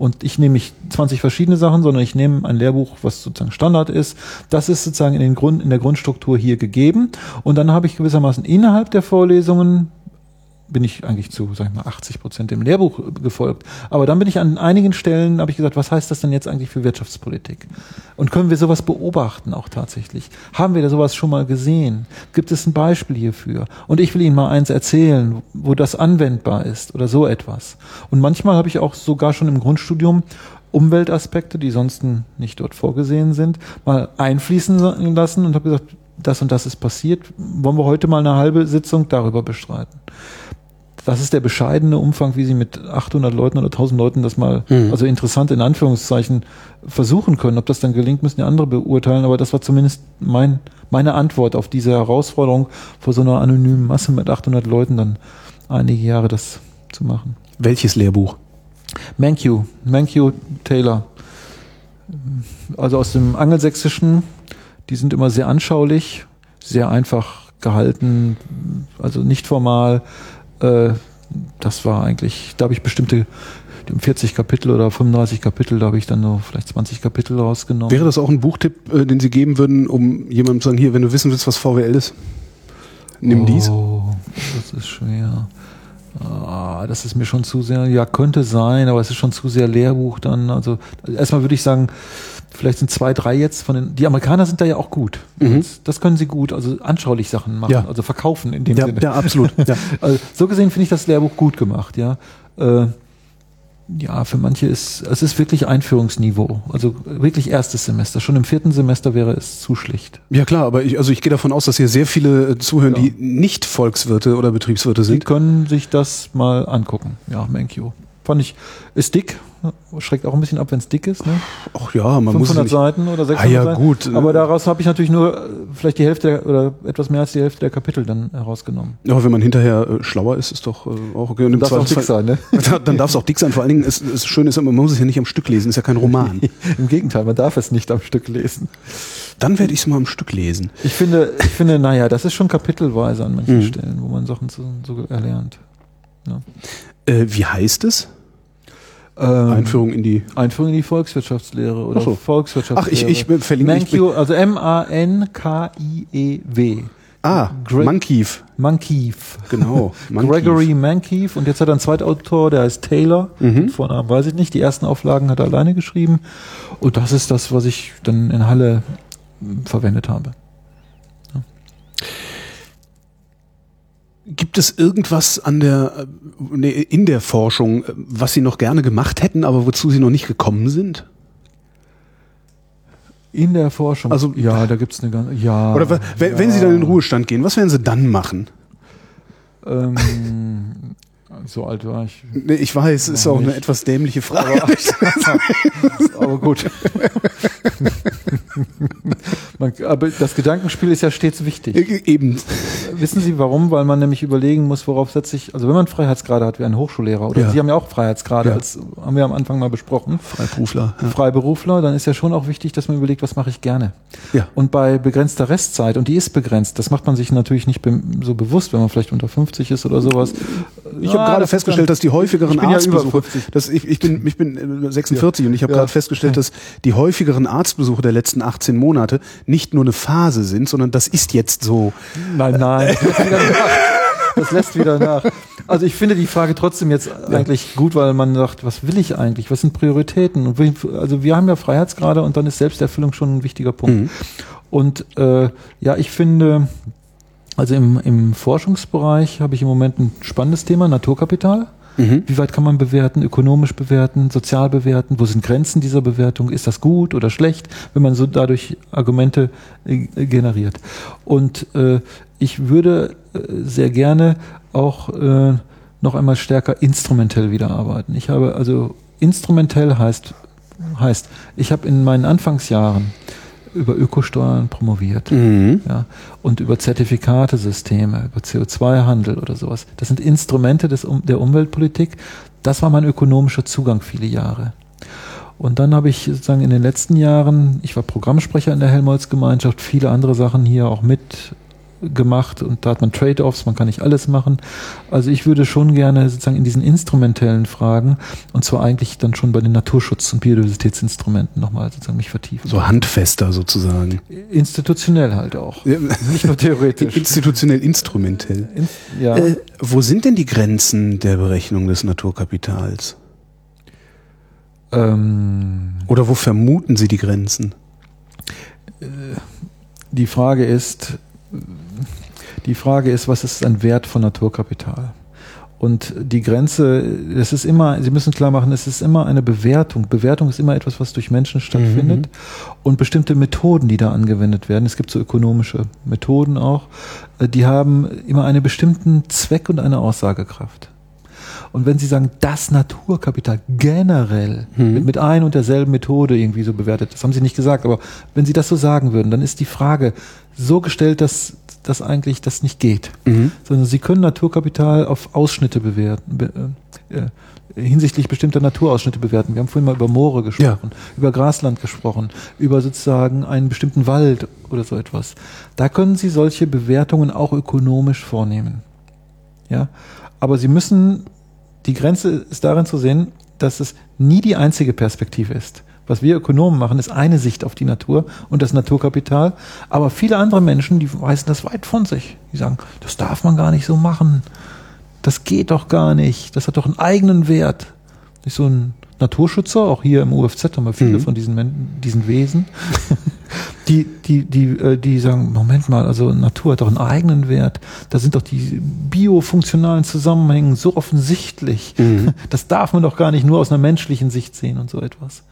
Und ich nehme nicht 20 verschiedene Sachen, sondern ich nehme ein Lehrbuch, was sozusagen Standard ist. Das ist sozusagen in, den Grund, in der Grundstruktur hier gegeben. Und dann habe ich gewissermaßen innerhalb der Vorlesungen bin ich eigentlich zu, sag ich mal, 80 Prozent dem Lehrbuch gefolgt. Aber dann bin ich an einigen Stellen, habe ich gesagt, was heißt das denn jetzt eigentlich für Wirtschaftspolitik? Und können wir sowas beobachten auch tatsächlich? Haben wir da sowas schon mal gesehen? Gibt es ein Beispiel hierfür? Und ich will Ihnen mal eins erzählen, wo das anwendbar ist oder so etwas. Und manchmal habe ich auch sogar schon im Grundstudium Umweltaspekte, die sonst nicht dort vorgesehen sind, mal einfließen lassen und habe gesagt, das und das ist passiert. Wollen wir heute mal eine halbe Sitzung darüber bestreiten? Das ist der bescheidene Umfang, wie sie mit 800 Leuten oder 1000 Leuten das mal, mhm. also interessant in Anführungszeichen, versuchen können. Ob das dann gelingt, müssen die andere beurteilen, aber das war zumindest mein, meine Antwort auf diese Herausforderung, vor so einer anonymen Masse mit 800 Leuten dann einige Jahre das zu machen. Welches Lehrbuch? Mankiw, Mankiw Taylor. Also aus dem Angelsächsischen, die sind immer sehr anschaulich, sehr einfach gehalten, also nicht formal, äh, das war eigentlich, da habe ich bestimmte 40 Kapitel oder 35 Kapitel, da habe ich dann noch vielleicht 20 Kapitel rausgenommen. Wäre das auch ein Buchtipp, äh, den Sie geben würden, um jemandem zu sagen, hier, wenn du wissen willst, was VWL ist, nimm oh, dies? Das ist schwer. Ah, das ist mir schon zu sehr, ja, könnte sein, aber es ist schon zu sehr Lehrbuch dann. Also erstmal würde ich sagen, vielleicht sind zwei, drei jetzt von den, die Amerikaner sind da ja auch gut. Mhm. Das können sie gut, also anschaulich Sachen machen, ja. also verkaufen in dem ja, Sinne. Ja, absolut. Ja. *laughs* Also, so gesehen finde ich das Lehrbuch gut gemacht, ja. Äh, ja, für manche ist, es ist wirklich Einführungsniveau. Also wirklich erstes Semester. Schon im vierten Semester wäre es zu schlicht. Ja klar, aber ich, also ich gehe davon aus, dass hier sehr viele äh, zuhören, ja. die nicht Volkswirte oder Betriebswirte sind. Die können sich das mal angucken. Ja, Menkyo. Fand ich, ist dick, schreckt auch ein bisschen ab, wenn es dick ist. Ne? Ach ja, man 500 muss Seiten oder 600 ah, ja, Seiten. gut. Aber daraus habe ich natürlich nur äh, vielleicht die Hälfte der, oder etwas mehr als die Hälfte der Kapitel dann herausgenommen. Ja, wenn man hinterher äh, schlauer ist, ist doch äh, auch okay. Und im darf auch dick sein, ne? *laughs* dann darf es auch dick sein. Vor allen Dingen, es, es schön ist, man muss es ja nicht am Stück lesen, ist ja kein Roman. *laughs* Im Gegenteil, man darf es nicht am Stück lesen. Dann werde ich es mal am Stück lesen. Ich finde, ich finde, naja, das ist schon kapitelweise an manchen mhm. Stellen, wo man Sachen so, so erlernt. Ja. Äh, wie heißt es? Ähm, Einführung in die Einführung in die Volkswirtschaftslehre oder so. Volkswirtschaftslehre. Ach, ich, ich verlinke Mankiew, also M-A-N-K-I-E-W. Ah, Gre Mankiv. Mankiv. Genau. *laughs* Mankiv. Gregory Mankiv. Und jetzt hat er einen Zweitautor, der heißt Taylor. Mhm. Vornamen weiß ich nicht. Die ersten Auflagen hat er alleine geschrieben. Und das ist das, was ich dann in Halle verwendet habe. Gibt es irgendwas an der, äh, in der Forschung, äh, was Sie noch gerne gemacht hätten, aber wozu Sie noch nicht gekommen sind? In der Forschung? Also, ja, da gibt es eine ganze, ja. Oder wenn, ja. wenn Sie dann in den Ruhestand gehen, was werden Sie dann machen? Ähm, *laughs* so alt war ich. Nee, ich weiß, ist auch nicht. eine etwas dämliche Frage. Aber, *laughs* aber gut. *laughs* Man, aber das Gedankenspiel ist ja stets wichtig. E-, eben. Wissen Sie warum? Weil man nämlich überlegen muss, worauf setze ich, also wenn man Freiheitsgrade hat wie ein Hochschullehrer, oder ja. Sie haben ja auch Freiheitsgrade, ja. als haben wir am Anfang mal besprochen. Freiberufler. Ja. Freiberufler, dann ist ja schon auch wichtig, dass man überlegt, was mache ich gerne. Ja. Und bei begrenzter Restzeit, und die ist begrenzt, das macht man sich natürlich nicht be so bewusst, wenn man vielleicht unter 50 ist oder sowas. Ich habe gerade festgestellt, dass die häufigeren Arztbesuche, dass ich, ich bin, ich bin 46 und ich habe gerade festgestellt, dass die häufigeren Arztbesuche der letzten 18 Monate nicht nur eine Phase sind, sondern das ist jetzt so. Nein, nein. Das lässt wieder nach. Also ich finde die Frage trotzdem jetzt eigentlich gut, weil man sagt, was will ich eigentlich? Was sind Prioritäten? also wir haben ja Freiheitsgrade und dann ist Selbsterfüllung schon ein wichtiger Punkt. Mhm. Und äh, ja, ich finde, also im, im Forschungsbereich habe ich im Moment ein spannendes Thema, Naturkapital. Mhm. Wie weit kann man bewerten, ökonomisch bewerten, sozial bewerten? Wo sind Grenzen dieser Bewertung? Ist das gut oder schlecht, wenn man so dadurch Argumente äh, generiert? Und äh, ich würde äh, sehr gerne auch äh, noch einmal stärker instrumentell wieder arbeiten. Ich habe also instrumentell heißt heißt, ich habe in meinen Anfangsjahren über Ökosteuern promoviert. Mhm. Ja, und über Zertifikatesysteme, über CO2-Handel oder sowas. Das sind Instrumente des, der Umweltpolitik. Das war mein ökonomischer Zugang viele Jahre. Und dann habe ich sozusagen in den letzten Jahren, ich war Programmsprecher in der Helmholtz-Gemeinschaft, viele andere Sachen hier auch mit gemacht und da hat man Trade-offs, man kann nicht alles machen. Also ich würde schon gerne sozusagen in diesen instrumentellen Fragen und zwar eigentlich dann schon bei den Naturschutz- und Biodiversitätsinstrumenten nochmal sozusagen mich vertiefen. So handfester sozusagen. Institutionell halt auch. Ja. Nicht nur theoretisch. Institutionell, instrumentell. In, ja. Äh, wo sind denn die Grenzen der Berechnung des Naturkapitals? Ähm, Oder wo vermuten Sie die Grenzen? Äh, die Frage ist, die Frage ist, was ist ein Wert von Naturkapital? Und die Grenze, das ist immer, Sie müssen klar machen, es ist immer eine Bewertung. Bewertung ist immer etwas, was durch Menschen stattfindet. Mhm. Und bestimmte Methoden, die da angewendet werden, es gibt so ökonomische Methoden auch, äh, die haben immer einen bestimmten Zweck und eine Aussagekraft. Und wenn Sie sagen, das Naturkapital generell mhm. mit, mit ein und derselben Methode irgendwie so bewertet, das haben Sie nicht gesagt, aber wenn Sie das so sagen würden, dann ist die Frage so gestellt, dass dass eigentlich das nicht geht, mhm. sondern Sie können Naturkapital auf Ausschnitte bewerten, be, äh, hinsichtlich bestimmter Naturausschnitte bewerten. Wir haben vorhin mal über Moore gesprochen, ja. über Grasland gesprochen, über sozusagen einen bestimmten Wald oder so etwas. Da können Sie solche Bewertungen auch ökonomisch vornehmen. Ja, aber Sie müssen die Grenze ist darin zu sehen, dass es nie die einzige Perspektive ist. Was wir Ökonomen machen, ist eine Sicht auf die Natur und das Naturkapital. Aber viele andere Menschen, die weisen das weit von sich. Die sagen, das darf man gar nicht so machen. Das geht doch gar nicht. Das hat doch einen eigenen Wert. Nicht so ein Naturschützer, auch hier im UFZ haben wir viele mhm. von diesen, diesen Wesen, *laughs* Die, die, die, äh, die sagen, Moment mal, also Natur hat doch einen eigenen Wert. Da sind doch die biofunktionalen Zusammenhänge so offensichtlich. Mhm. Das darf man doch gar nicht nur aus einer menschlichen Sicht sehen und so etwas.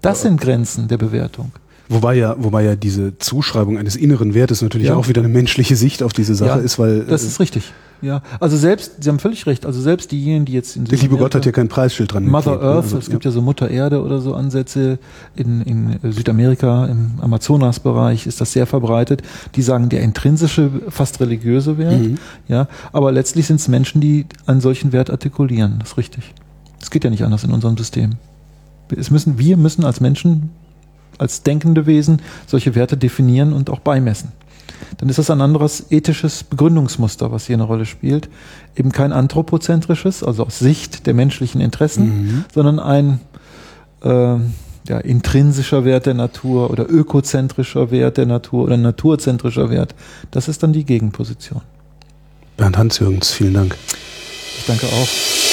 Das sind Grenzen der Bewertung. Wobei ja, wobei ja diese Zuschreibung eines inneren Wertes natürlich ja. auch wieder eine menschliche Sicht auf diese Sache ja, ist, weil. Das ist richtig. Ja, also selbst, Sie haben völlig recht, also selbst diejenigen, die jetzt in Der liebe Gott hat ja kein Preisschild dran. Mother geklebt, ne? Earth, also, es gibt ja. ja so Mutter Erde oder so Ansätze in, in Südamerika, im Amazonasbereich ist das sehr verbreitet. Die sagen, der intrinsische, fast religiöse Wert, mhm. ja, aber letztlich sind es Menschen, die einen solchen Wert artikulieren, das ist richtig. Es geht ja nicht anders in unserem System. Es müssen, wir müssen als Menschen, als denkende Wesen solche Werte definieren und auch beimessen dann ist das ein anderes ethisches Begründungsmuster, was hier eine Rolle spielt. Eben kein anthropozentrisches, also aus Sicht der menschlichen Interessen, mhm. sondern ein äh, ja, intrinsischer Wert der Natur oder ökozentrischer Wert der Natur oder naturzentrischer Wert. Das ist dann die Gegenposition. Bernd Hans-Jürgens, vielen Dank. Ich danke auch.